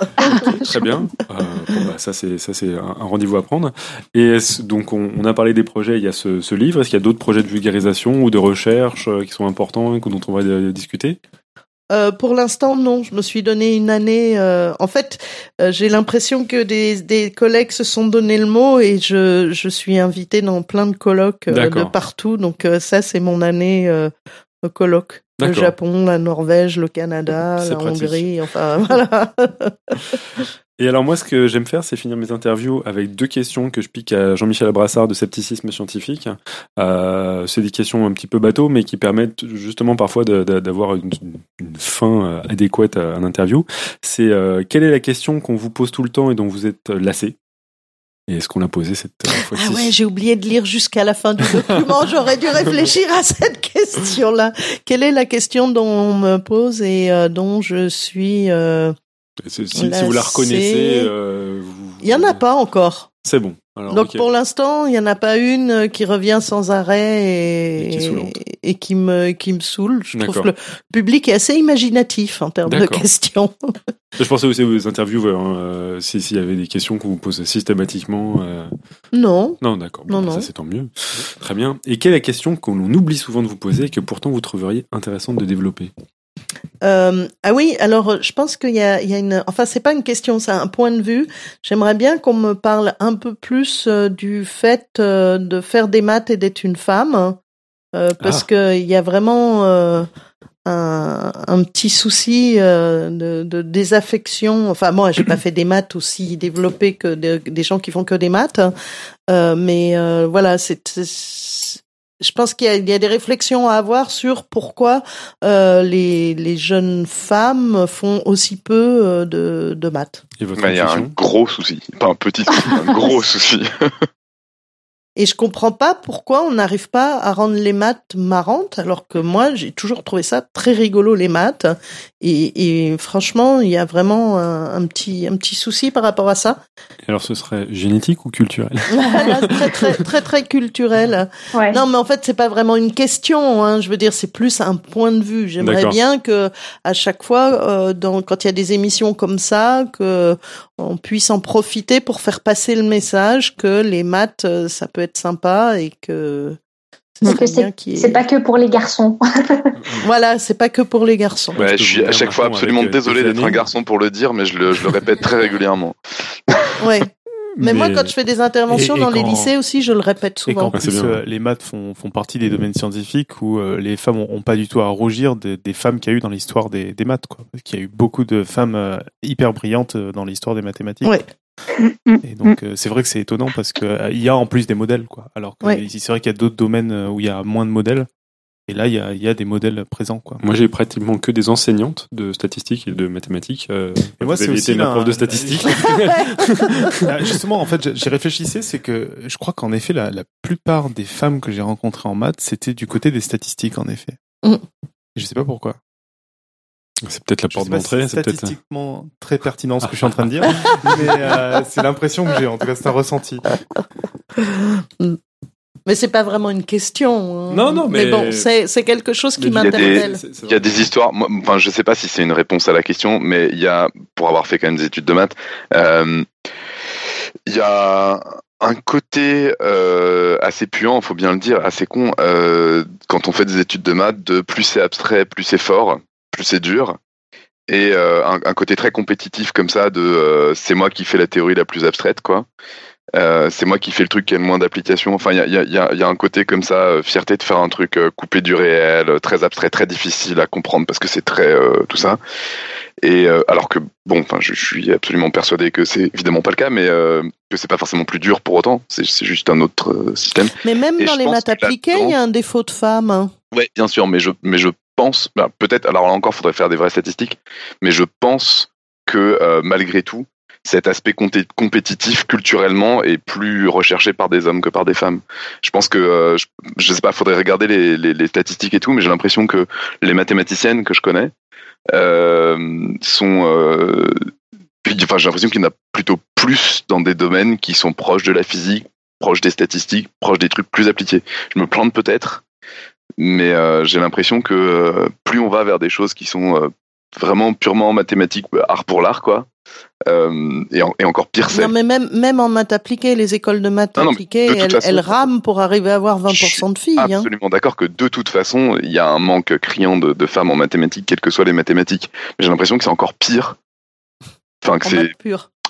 Très bien. Euh, bon, bah, ça, c'est un, rendez-vous à prendre. Et donc, on, on a parlé des projets. Il y a ce, ce livre. Est-ce qu'il y a d'autres projets de vulgarisation ou de recherche qui sont importants et dont on va discuter? Euh, pour l'instant, non. Je me suis donné une année. euh, En fait, euh, j'ai l'impression que des, des collègues se sont donné le mot et je, je suis invitée dans plein de colloques de partout. Donc euh, ça, c'est mon année euh, au colloque. Le. Japon, la Norvège, le Canada, la pratique. Hongrie. Enfin voilà. Et alors moi, ce que j'aime faire, c'est finir mes interviews avec deux questions que je pique à Jean-Michel Abrassard de Scepticisme Scientifique. Euh, c'est des questions un petit peu bateau, mais qui permettent justement parfois d'avoir une, une fin euh, adéquate à un interview. C'est euh, quelle est la question qu'on vous pose tout le temps et dont vous êtes lassé? Et est-ce qu'on l'a posée cette euh, fois-ci Ah ouais, j'ai oublié de lire jusqu'à la fin du document. J'aurais dû réfléchir à cette question-là. Quelle est la question dont on me pose et euh, dont je suis euh, si, si vous la reconnaissez, euh, vous- Il y en a pas encore. C'est bon. Alors, Donc pour l'instant, il y en a pas une euh, qui revient sans arrêt et, Et qui et me qui me saoule. Je trouve que le public est assez imaginatif en termes de questions. Je pensais aussi aux interviews, hein, si- s'il y avait des questions qu'on vous pose systématiquement. euh, Non. Non, d'accord. Bon, non. Ça, c'est tant mieux. Très bien. Et quelle est la question qu'on oublie souvent de vous poser et que pourtant vous trouveriez intéressante de développer? Euh, ah oui, alors euh, je pense qu'il y a, il y a une, enfin c'est pas une question, c'est un point de vue. J'aimerais bien qu'on me parle un peu plus euh, du fait euh, de faire des maths et d'être une femme, euh, parce Ah. que il y a vraiment un, un petit souci de, de désaffection. Enfin moi, j'ai pas fait des maths aussi développées que de- des gens qui font que des maths, euh, mais voilà, c'est- je pense qu'il y, a- il y a des réflexions à avoir sur pourquoi euh, les, les jeunes femmes font aussi peu euh, de, de maths. Et votre Bah, Il y a un gros souci. Pas un petit souci, un gros souci. Et je comprends pas pourquoi on n'arrive pas à rendre les maths marrantes, alors que moi, j'ai toujours trouvé ça très rigolo, les maths. Et, et franchement, il y a vraiment un, un petit, un petit souci par rapport à ça. Et Alors ce serait génétique ou culturel? Voilà, très, très, très, très culturel. Ouais. Non, mais en fait, c'est pas vraiment une question. Hein. Je veux dire, c'est plus un point de vue. J'aimerais bien que à chaque fois, euh, dans, quand il y a des émissions comme ça, que on puisse en profiter pour faire passer le message que les maths, euh, ça peut être sympa et que c'est pas que pour les garçons. Voilà, c'est pas que pour les garçons. Ouais, Ouais, je suis à chaque fois absolument euh, désolé d'être un garçon pour le dire, mais je le, je le répète très régulièrement. Ouais. Mais, moi, quand je fais des interventions Et- et dans les lycées aussi, je le répète Et qu'en souvent. Ah, c'est plus, euh, les maths font, font partie des domaines scientifiques où euh, les femmes ont, ont pas du tout à rougir des, des femmes qu'il y a eu dans l'histoire des, des maths. Quoi. Parce qu'il y a eu beaucoup de femmes euh, hyper brillantes dans l'histoire des mathématiques. Ouais. Et donc, euh, c'est vrai que c'est étonnant parce qu'il y a en plus des modèles. Quoi. Alors que Ouais. c'est vrai qu'il y a d'autres domaines euh, où il y a moins de modèles. Et là, il y a, il y a des modèles présents. Quoi. Moi, j'ai pratiquement que des enseignantes de statistiques et de mathématiques. Euh, Et moi, c'est aussi la- prof de statistiques. Ah, Justement, en fait, j'ai- j'ai réfléchissé, c'est que je crois qu'en effet, la, la plupart des femmes que j'ai rencontrées en maths, c'était du côté des statistiques, en effet. Mm. Je sais pas pourquoi. C'est peut-être la Je porte pas si d'entrée. c'est statistiquement très pertinent ce que je suis en train de dire, mais euh, c'est l'impression que j'ai. En tout cas, c'est un ressenti. Mais c'est pas vraiment une question. hein. Non, non, mais- bon, c'est quelque chose qui Mais il y a des- m'interpelle. Il y a des histoires, moi, enfin, je sais pas si c'est une réponse à la question, mais il y a, pour avoir fait quand même des études de maths, euh, il y a un côté euh, assez puant, faut bien le dire, assez con, euh, quand on fait des études de maths, de plus c'est abstrait, plus c'est fort, c'est dur. Et euh, un, un côté très compétitif comme ça, de euh, c'est moi qui fais la théorie la plus abstraite, quoi. Euh, c'est moi qui fais le truc qui a le moins d'application. Enfin, il y a, il y, a, il y a- il y a un côté comme ça, fierté de faire un truc coupé du réel, très abstrait, très difficile à comprendre parce que c'est très tout ça. Et alors que bon, enfin, je, je suis absolument persuadé que c'est évidemment pas le cas, mais que c'est pas forcément plus dur pour autant. C'est juste un autre système. Mais même Et dans les maths appliquées, il y a un défaut de femme. hein. Ouais, bien sûr, mais je, mais je pense, bah, peut-être, alors là encore, faudrait faire des vraies statistiques, mais je pense que euh, malgré tout, cet aspect compétitif culturellement est plus recherché par des hommes que par des femmes. Je pense que, euh, je, je sais pas, faudrait regarder les, statistiques et tout, mais j'ai l'impression que les mathématiciennes que je connais euh, sont, enfin, j'ai l'impression qu'il y en a plutôt plus dans des domaines qui sont proches de la physique, proche des statistiques, proche des trucs plus appliqués. Je me plante peut-être, mais euh, j'ai l'impression que euh, plus on va vers des choses qui sont euh, vraiment purement mathématiques, art pour l'art, quoi. Et, et, encore pire, c'est. Non, mais même, même en maths appliquées, les écoles de maths appliquées, elles, elles, rament pour arriver à avoir 20% de filles. Hein. Absolument d'accord que de toute façon, il y a un manque criant de, de femmes en mathématiques, quelles que soient les mathématiques. Mais j'ai l'impression que c'est encore pire. Enfin, que c'est.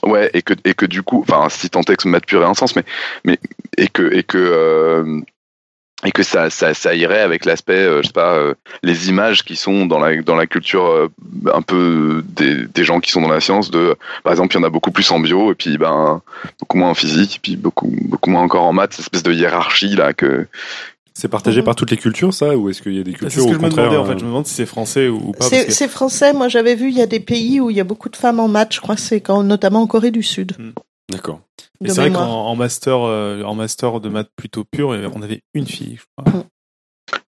Ouais, et que, et que du coup, enfin, si tant est que maths pur ait un sens, mais, mais, et que, et que, et que ça, ça, ça irait avec l'aspect, euh, je sais pas, euh, les images qui sont dans la, dans la culture euh, un peu des, des gens qui sont dans la science. De, par exemple, il y en a beaucoup plus en bio et puis ben beaucoup moins en physique, et puis beaucoup, beaucoup moins encore en maths. Cette espèce de hiérarchie là que. C'est partagé par toutes les cultures, ça, ou est-ce qu'il y a des cultures C'est ce que je me demandais en fait. Je me demande si c'est français ou pas. C'est français. Moi, j'avais vu, il y a des pays où il y a beaucoup de femmes en maths. Je crois que c'est quand, notamment en Corée du Sud. Hmm. D'accord. Et c'est vrai qu'en master, euh, en master de maths plutôt pur, on avait une fille, je crois. Mm.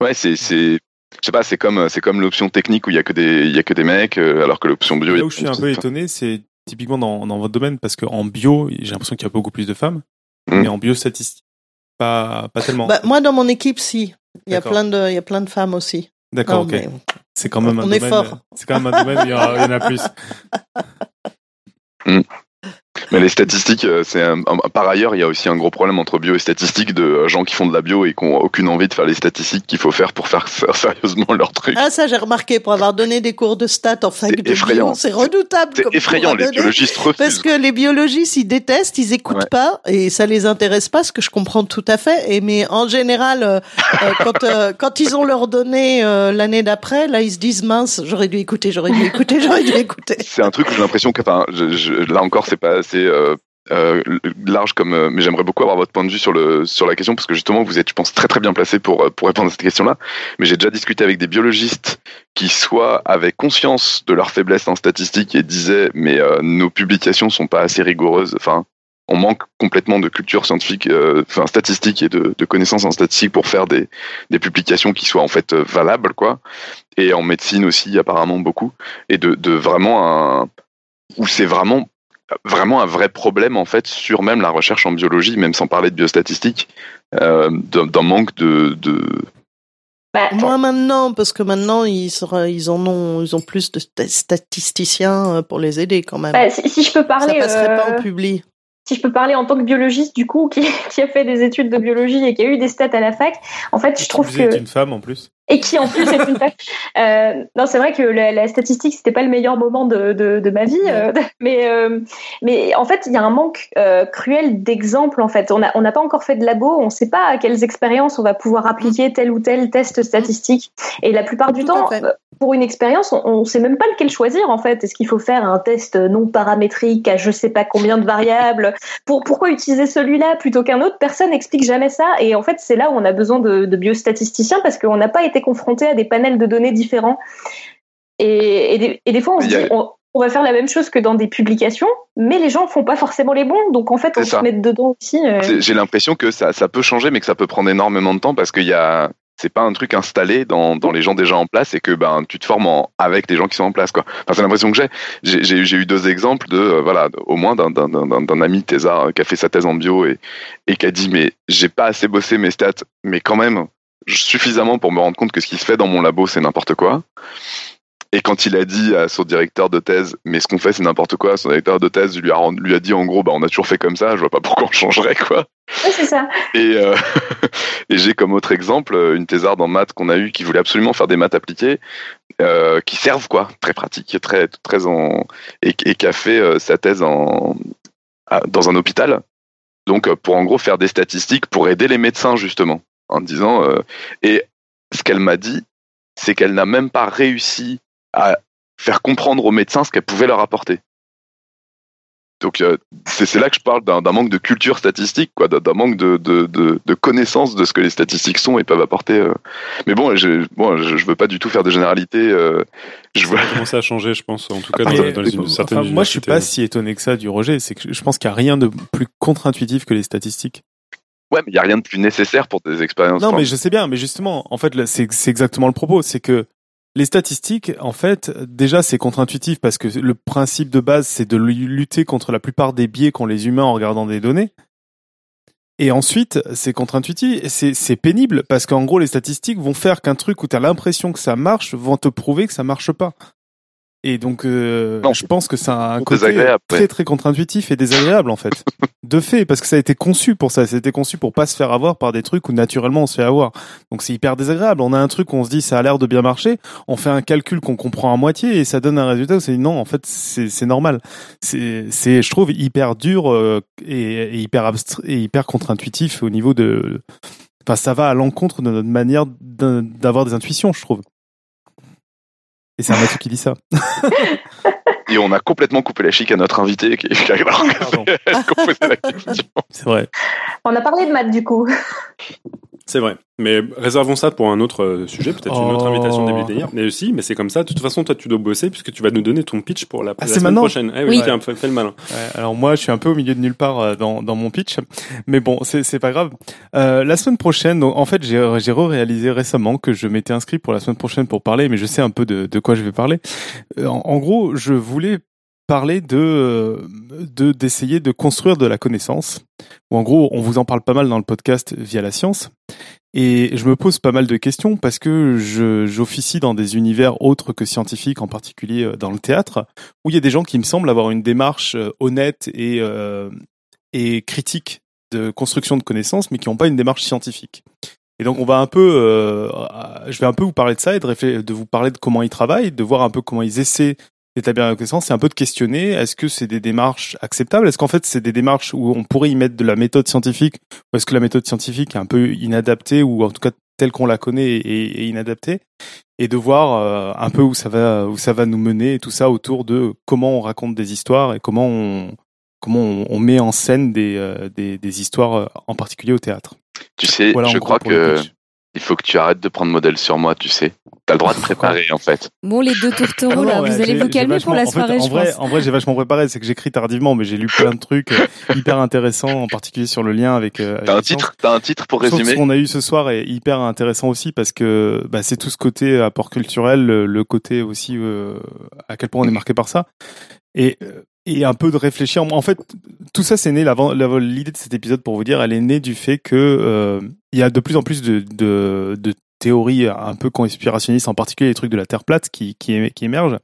Ouais, c'est, c'est, je sais pas, c'est comme, c'est comme l'option technique où il y a que des, il y a que des mecs, euh, alors que l'option bio. Là où je suis un peu étonné, c'est typiquement dans, dans votre domaine, parce qu'en bio, j'ai l'impression qu'il y a beaucoup plus de femmes, mm. mais en biostatistique, pas, pas tellement. Bah, moi, dans mon équipe, si. Il y a plein de, il y a plein de femmes aussi. D'accord, ok. C'est quand même un on domaine. Est fort. C'est quand même un domaine, il y, en a plus. Mais les statistiques, euh, c'est par ailleurs, il y a aussi un gros problème entre bio et statistiques de euh, gens qui font de la bio et qui ont aucune envie de faire les statistiques qu'il faut faire pour faire sérieusement leur truc. Ah ça j'ai remarqué pour avoir donné des cours de stats en fac de effrayant. c'est redoutable. C'est effrayant, les biologistes refusent. Parce que les biologistes ils détestent, ils écoutent pas et ça les intéresse pas, ce que je comprends tout à fait. Et mais en général, euh, quand quand ils ont leur donné l'année d'après, là ils se disent mince, j'aurais dû écouter, j'aurais dû écouter, j'aurais dû écouter. C'est un truc où j'ai l'impression que, enfin, là encore c'est pas euh, euh, large comme euh, mais j'aimerais beaucoup avoir votre point de vue sur le sur la question parce que justement vous êtes je pense très très bien placé pour pour répondre à cette question là mais j'ai déjà discuté avec des biologistes qui soit avaient conscience de leur faiblesse en statistique et disaient mais nos publications sont pas assez rigoureuses enfin on manque complètement de culture scientifique, enfin statistique et de, de, connaissances en statistique pour faire des, des publications qui soient en fait valables, quoi. Et en médecine aussi, apparemment beaucoup. Et de, de vraiment un où c'est vraiment vraiment un vrai problème en fait sur même la recherche en biologie, même sans parler de biostatistique, euh, d'un manque de, de... Bah, Moi maintenant, parce que maintenant ils, sera, ils en ont, ils ont plus de statisticiens euh, pour les aider quand même. Bah, si, si, je peux parler, ça passerait euh... pas en public si je peux parler en tant que biologiste du coup qui, qui, a fait des études de biologie et qui a eu des stats à la fac, en fait, je trouve vous que êtes une femme en plus. Et qui en plus est une femme. Euh, non, c'est vrai que la, la statistique c'était pas le meilleur moment de, de, de ma vie, euh, mais euh, mais en fait il y a un manque euh, cruel d'exemples en fait. On a on n'a pas encore fait de labo, on sait pas à quelles expériences on va pouvoir appliquer tel ou tel test statistique. Et la plupart du Tout temps. Pour une expérience, on, on sait même pas lequel choisir en fait. Est-ce qu'il faut faire un test non paramétrique à je sais pas combien de variables? Pour pourquoi utiliser celui-là plutôt qu'un autre? Personne n'explique jamais ça. Et en fait, c'est là où on a besoin de, de biostatisticiens parce qu'on n'a pas été confronté à des panels de données différents. Et, et, des, et des, fois, on se dit, on, on, va faire la même chose que dans des publications, mais les gens font pas forcément les bons. Donc en fait, on se met dedans aussi. Euh... J'ai l'impression que ça, ça peut changer, mais que ça peut prendre énormément de temps parce qu'il y a c'est pas un truc installé dans, les gens déjà en place et que ben tu te formes avec les gens qui sont en place quoi. Enfin, c'est l'impression que j'ai. J'ai eu deux exemples de euh, au moins d'un ami thésard qui a fait sa thèse en bio et et qui a dit mais j'ai pas assez bossé mes stats mais quand même suffisamment pour me rendre compte que ce qui se fait dans mon labo c'est n'importe quoi. Et quand il a dit à son directeur de thèse, mais ce qu'on fait c'est n'importe quoi, son directeur de thèse lui a, lui a dit en gros, bah on a toujours fait comme ça, je vois pas pourquoi on changerait quoi. Ouais, c'est ça. Et, euh, et j'ai comme autre exemple une thésarde en maths qu'on a eu qui voulait absolument faire des maths appliquées, euh, qui servent quoi, très pratique, très très en et, et qui a fait euh, sa thèse en dans un hôpital. Donc pour en gros faire des statistiques pour aider les médecins justement, en disant euh, et ce qu'elle m'a dit, c'est qu'elle n'a même pas réussi à faire comprendre aux médecins ce qu'elle pouvait leur apporter. Donc euh, c'est là que je parle d'un manque de culture statistique, quoi, d'un manque de, de, de, de, connaissance de ce que les statistiques sont et peuvent apporter. Euh. Mais bon, je, bon, je, je veux pas du tout faire de généralité. Euh, je vois commencer à changer, je pense, en tout cas dans, Mais, dans les, certaines Moi, je suis pas si étonné que ça du rejet. C'est que je pense qu'il y a rien de plus contre-intuitif que les statistiques. Ouais, mais il y a rien de plus nécessaire pour des expériences. Non, mais je sais bien. Mais justement, en fait, c'est exactement le propos. C'est que les statistiques, en fait, déjà c'est contre-intuitif parce que le principe de base c'est de lutter contre la plupart des biais qu'ont les humains en regardant des données. Et ensuite, c'est contre-intuitif, c'est pénible parce qu'en gros, les statistiques vont faire qu'un truc où tu as l'impression que ça marche vont te prouver que ça marche pas. Et donc, euh, Non, je pense que c'est un côté très très contre-intuitif et désagréable en fait. de fait, parce que ça a été conçu pour ça. Été conçu pour pas se faire avoir par des trucs où naturellement on se fait avoir. Donc c'est hyper désagréable. On a un truc où on se dit ça a l'air de bien marcher. On fait un calcul qu'on comprend à moitié et ça donne un résultat où c'est non, en fait c'est normal. C'est je trouve hyper dur euh, et, et hyper abstrait et hyper contre-intuitif au niveau de. Enfin, ça va à l'encontre de notre manière d'avoir des intuitions, je trouve. Et c'est un Mathieu qui dit ça. Et on a complètement coupé la chic à notre invité qui, qui a Pardon. posé la question. C'est vrai. On a parlé de maths du coup. C'est vrai. Mais réservons ça pour un autre euh, sujet, peut-être une autre Oh. invitation début d'ailleurs. Mais aussi, mais c'est comme ça. De toute façon, toi, tu dois bosser puisque tu vas nous donner ton pitch pour la, Ah, la semaine maintenant prochaine. Eh oui, Oui. tiens, fais, fais le malin. Ouais, alors moi, je suis un peu au milieu de nulle part euh, dans, dans mon pitch, mais bon, c'est pas grave. Euh, la semaine prochaine, donc, en fait, j'ai j'ai re-réalisé récemment que je m'étais inscrit pour la semaine prochaine pour parler, mais je sais un peu de, de quoi je vais parler. Euh, En, en gros, je voulais parler de euh, de d'essayer de construire de la connaissance. Ou en gros, on vous en parle pas mal dans le podcast via la science. Et je me pose pas mal de questions parce que j'officie dans des univers autres que scientifiques, en particulier euh, dans le théâtre, où il y a des gens qui me semblent avoir une démarche euh, honnête et, euh, et critique de construction de connaissances, mais qui n'ont pas une démarche scientifique. Et donc on va un peu, euh, je vais un peu vous parler de ça et de, de vous parler de comment ils travaillent, de voir un peu comment ils essaient d'établir la connaissance, et un peu de questionner est-ce que c'est des démarches acceptables, est-ce qu'en fait c'est des démarches où on pourrait y mettre de la méthode scientifique, ou est-ce que la méthode scientifique est un peu inadaptée ou en tout cas telle qu'on la connaît est, est inadaptée, et de voir euh, un peu où ça va où ça va nous mener et tout ça autour de comment on raconte des histoires et comment on comment on, on met en scène des, euh, des des histoires euh, en particulier au théâtre. Tu sais, Voilà je crois que. Il faut que tu arrêtes de prendre modèle sur moi, tu sais. T'as le droit de préparer, en fait. Bon, les deux tourtereaux, là, non, vous ouais, allez vous calmer pour la en fait, soirée, en je vrai, pense. En vrai, j'ai vachement préparé. C'est que j'écris tardivement, mais j'ai lu plein de trucs euh, hyper intéressants, en particulier sur le lien avec. euh, T'as un titre, t'as un titre pour Je résumer? ce qu'on a eu ce soir est hyper intéressant aussi parce que bah, c'est tout ce côté apport culturel, le, le côté aussi euh, à quel point on est marqué par ça, et, euh, et un peu de réfléchir. En fait, tout ça, c'est né. L'idée de cet épisode, pour vous dire, elle est née du fait que euh, il y a de plus en plus de, de, de théories un peu conspirationnistes, en particulier les trucs de la Terre plate qui, qui, qui émergent.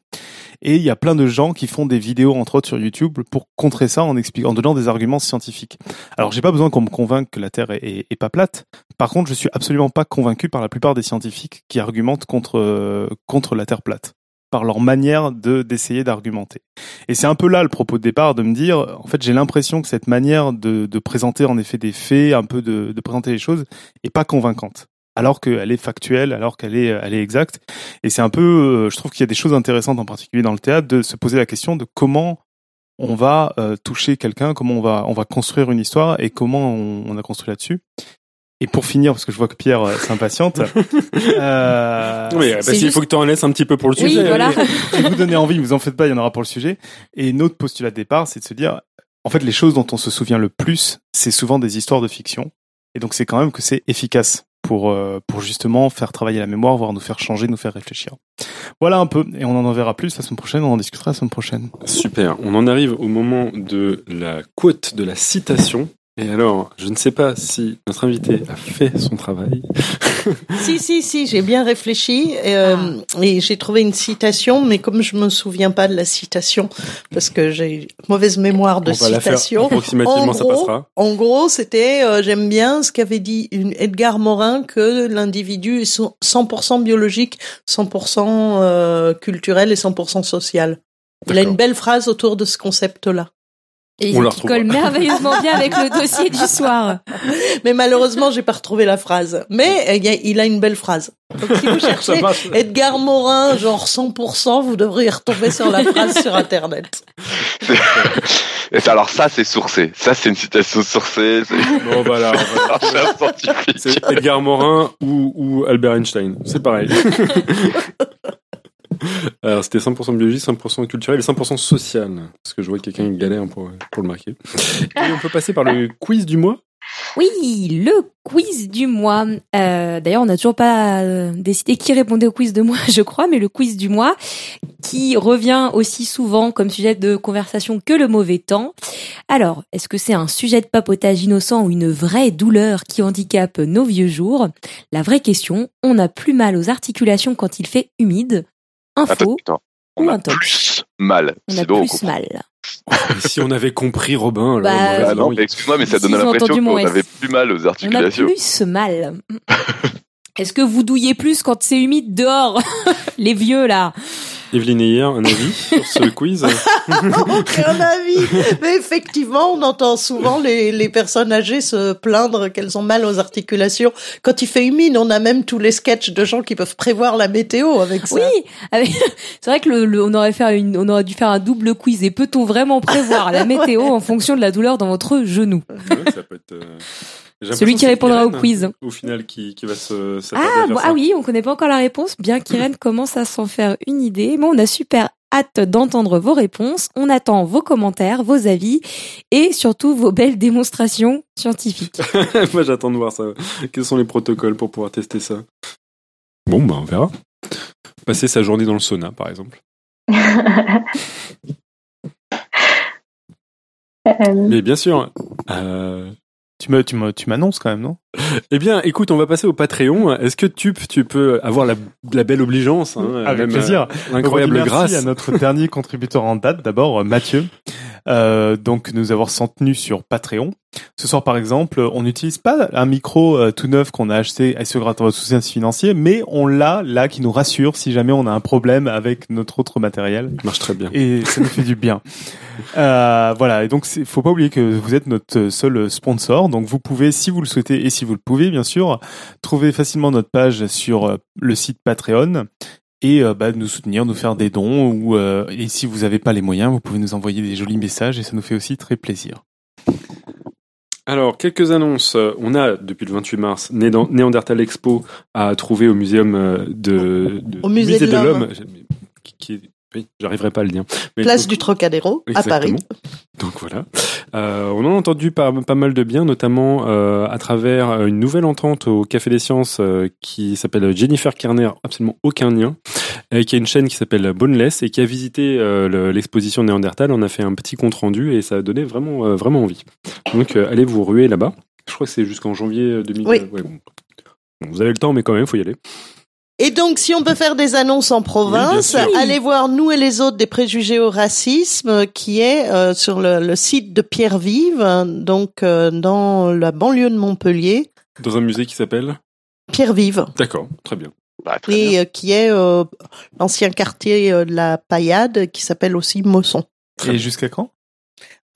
Et il y a plein de gens qui font des vidéos, entre autres sur YouTube, pour contrer ça en expliquant, en donnant des arguments scientifiques. Alors, j'ai pas besoin qu'on me convainque que la Terre est, est- pas plate. Par contre, je suis absolument pas convaincu par la plupart des scientifiques qui argumentent contre contre la Terre plate, par leur manière de d'essayer d'argumenter. Et c'est un peu là le propos de départ, de me dire, en fait, j'ai l'impression que cette manière de, présenter en effet des faits, un peu de, présenter les choses, est pas convaincante. Alors qu'elle est factuelle, alors qu'elle est, elle est exacte. Et c'est un peu, euh, je trouve qu'il y a des choses intéressantes, en particulier dans le théâtre, de se poser la question de comment on va euh, toucher quelqu'un, comment on va, on va construire une histoire et comment on a construit là-dessus. Et pour finir, parce que je vois que Pierre euh, s'impatiente, euh, qu'il juste- faut que tu en laisses un petit peu pour le Oui, sujet. voilà. si vous donnez envie, vous en faites pas, il y en aura pour le sujet. Et notre postulat de départ, c'est de se dire, en fait, les choses dont on se souvient le plus, c'est souvent des histoires de fiction. Et donc, c'est quand même que c'est efficace pour, euh, pour justement faire travailler la mémoire, voire nous faire changer, nous faire réfléchir. Voilà un peu. Et on en verra plus la semaine prochaine, on en discutera la semaine prochaine. Super. On en arrive au moment de la quote de la citation. Et alors, je ne sais pas si notre invité a fait son travail. Si, si, si, j'ai bien réfléchi euh, et j'ai trouvé une citation, mais comme je me souviens pas de la citation, parce que j'ai mauvaise mémoire de On va la faire citation. approximativement, En ça gros, passera. En gros, c'était, euh, j'aime bien ce qu'avait dit une Edgar Morin, que l'individu est so- 100% biologique, 100% euh, culturel et 100% social. Il a une belle phrase autour de ce concept-là. Et On la qui colle merveilleusement bien avec le dossier du soir. Mais malheureusement, j'ai pas retrouvé la phrase. Mais euh, il a- il une belle phrase. Donc si vous cherchez. Edgar Morin, genre 100%, vous devriez retomber sur la phrase sur Internet. Alors ça, c'est sourcé. Ça, c'est une citation sourcée. C'est Bon, voilà. on va- un chercheur scientifique. C'est Edgar Morin ou, ou Albert Einstein. C'est pareil. Alors, c'était 100% biologie, 100% culturel et 100% social. Parce que je vois quelqu'un qui galère pour, pour le marquer. Et on peut passer par le quiz du mois? Oui, le quiz du mois. Euh, D'ailleurs, on n'a toujours pas euh, décidé qui répondait au quiz de moi, je crois, mais le quiz du mois, qui revient aussi souvent comme sujet de conversation que le mauvais temps. Alors, est-ce que c'est un sujet de papotage innocent ou une vraie douleur qui handicape nos vieux jours? La vraie question, on a plus mal aux articulations quand il fait humide. Info, attends. On a plus mal. on a C'est bon, on plus mal. Et si on avait compris Robin, Bah, Ah non, oui. mais excuse-moi, mais ça donne l'impression qu'on avait plus mal aux On a articulations. plus mal. Est-ce que vous douillez plus quand c'est humide dehors Les vieux là? Evelyne Ayer, un avis sur ce quiz? Aucun avis. Mais effectivement, on entend souvent les, les personnes âgées se plaindre qu'elles ont mal aux articulations. Quand il fait humide, on a même tous les sketchs de gens qui peuvent prévoir la météo avec ça. Oui, avec- c'est vrai que le, le- on aurait fait une, on aurait dû faire un double quiz. Et peut-on vraiment prévoir la météo en fonction de la douleur dans votre genou? Ouais, ça peut être, euh, Celui qui répondra au quiz. Au final, qui, qui va se Ah, bon, ça. ah oui, on connaît pas encore la réponse, bien qu'Irène commence à s'en faire une idée. Mais on a super hâte d'entendre vos réponses. On attend vos commentaires, vos avis et surtout vos belles démonstrations scientifiques. Moi, j'attends de voir ça. Quels sont les protocoles pour pouvoir tester ça? Bon, bah, on verra. Passer sa journée dans le sauna, par exemple. Mais bien sûr. Euh, Tu me, tu me, tu m'annonces quand même, non? Eh bien, écoute, on va passer au Patreon. Est-ce que tu, tu peux avoir la, la belle obligeance, hein, Avec même, plaisir. euh, grâce. Merci à notre dernier contributeur en date, d'abord euh, Mathieu. Euh, donc nous avoir soutenu sur Patreon. Ce soir par exemple, on n'utilise pas un micro euh, tout neuf qu'on a acheté et ce grâce à votre soutien financier, mais on l'a là qui nous rassure si jamais on a un problème avec notre autre matériel Ça marche très bien. et ça nous fait du bien. Euh, voilà, et donc il faut pas oublier que vous êtes notre seul sponsor, donc vous pouvez, si vous le souhaitez et si vous le pouvez bien sûr, trouver facilement notre page sur euh, le site Patreon et euh, bah, nous soutenir, nous faire des dons ou euh, et si vous n'avez pas les moyens, vous pouvez nous envoyer des jolis messages et ça nous fait aussi très plaisir. Alors, quelques annonces. On a, depuis le 28 mars, Néan- Néandertal Expo à trouver au muséum euh, de, de- Au musée de l'homme. Qui, qui est- oui, j'arriverai pas à le dire. Mais Place donc- du Trocadéro, à Paris. Donc voilà. Euh, on en a entendu pas, pas mal de bien, notamment euh, à travers euh, une nouvelle entente au Café des Sciences euh, qui s'appelle Jennifer Kerner, absolument aucun lien, et qui a une chaîne qui s'appelle Boneless et qui a visité le- l'exposition Néandertal. On a fait un petit compte rendu et ça a donné vraiment, vraiment envie. Donc allez vous ruer là-bas. Je crois que c'est jusqu'en janvier 2000. Oui. ouais, bon. Bon, vous avez le temps, mais quand même, faut y aller. Et donc, si on peut faire des annonces en province, Oui, allez voir Nous et les autres des préjugés au racisme, euh, qui est euh, sur le, le site de Pierre Vive, hein, donc euh, dans la banlieue de Montpellier. Dans un musée qui s'appelle. Pierre Vive, D'accord, très bien. Bah, très bien. et euh, qui est euh, l'ancien quartier euh, de la Paillade, qui s'appelle aussi Mosson. et jusqu'à quand?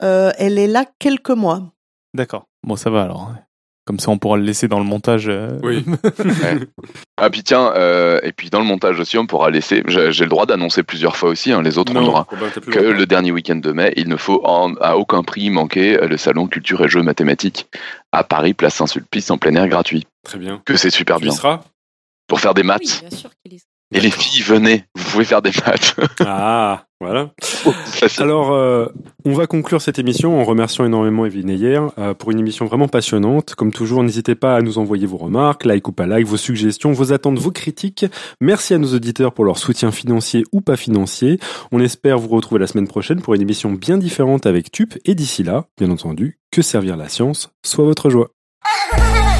Euh, elle est là quelques mois. D'accord. Bon, ça va alors. Comme ça, on pourra le laisser dans le montage. euh, Oui. Ah puis tiens, euh, et puis dans le montage aussi, on pourra laisser. J'ai le droit d'annoncer plusieurs fois aussi. hein, les autres ont le droit. Que le dernier week-end de mai, il ne faut en- à aucun prix manquer le salon culture et jeux mathématiques à Paris, place Saint-Sulpice, en plein air gratuit. Très bien. Que c'est super Tu y bien. Pour faire des maths. Oui, bien sûr qu'il est- Et les filles, venez, vous pouvez faire des maths. Ah, voilà. Facile. Alors, euh, on va conclure cette émission en remerciant énormément Evelyne Ayer euh, pour une émission vraiment passionnante. Comme toujours, n'hésitez pas à nous envoyer vos remarques, like ou pas like, vos suggestions, vos attentes, vos critiques. Merci à nos auditeurs pour leur soutien financier ou pas financier. On espère vous retrouver la semaine prochaine pour une émission bien différente avec Tup. Et d'ici là, bien entendu, que servir la science soit votre joie.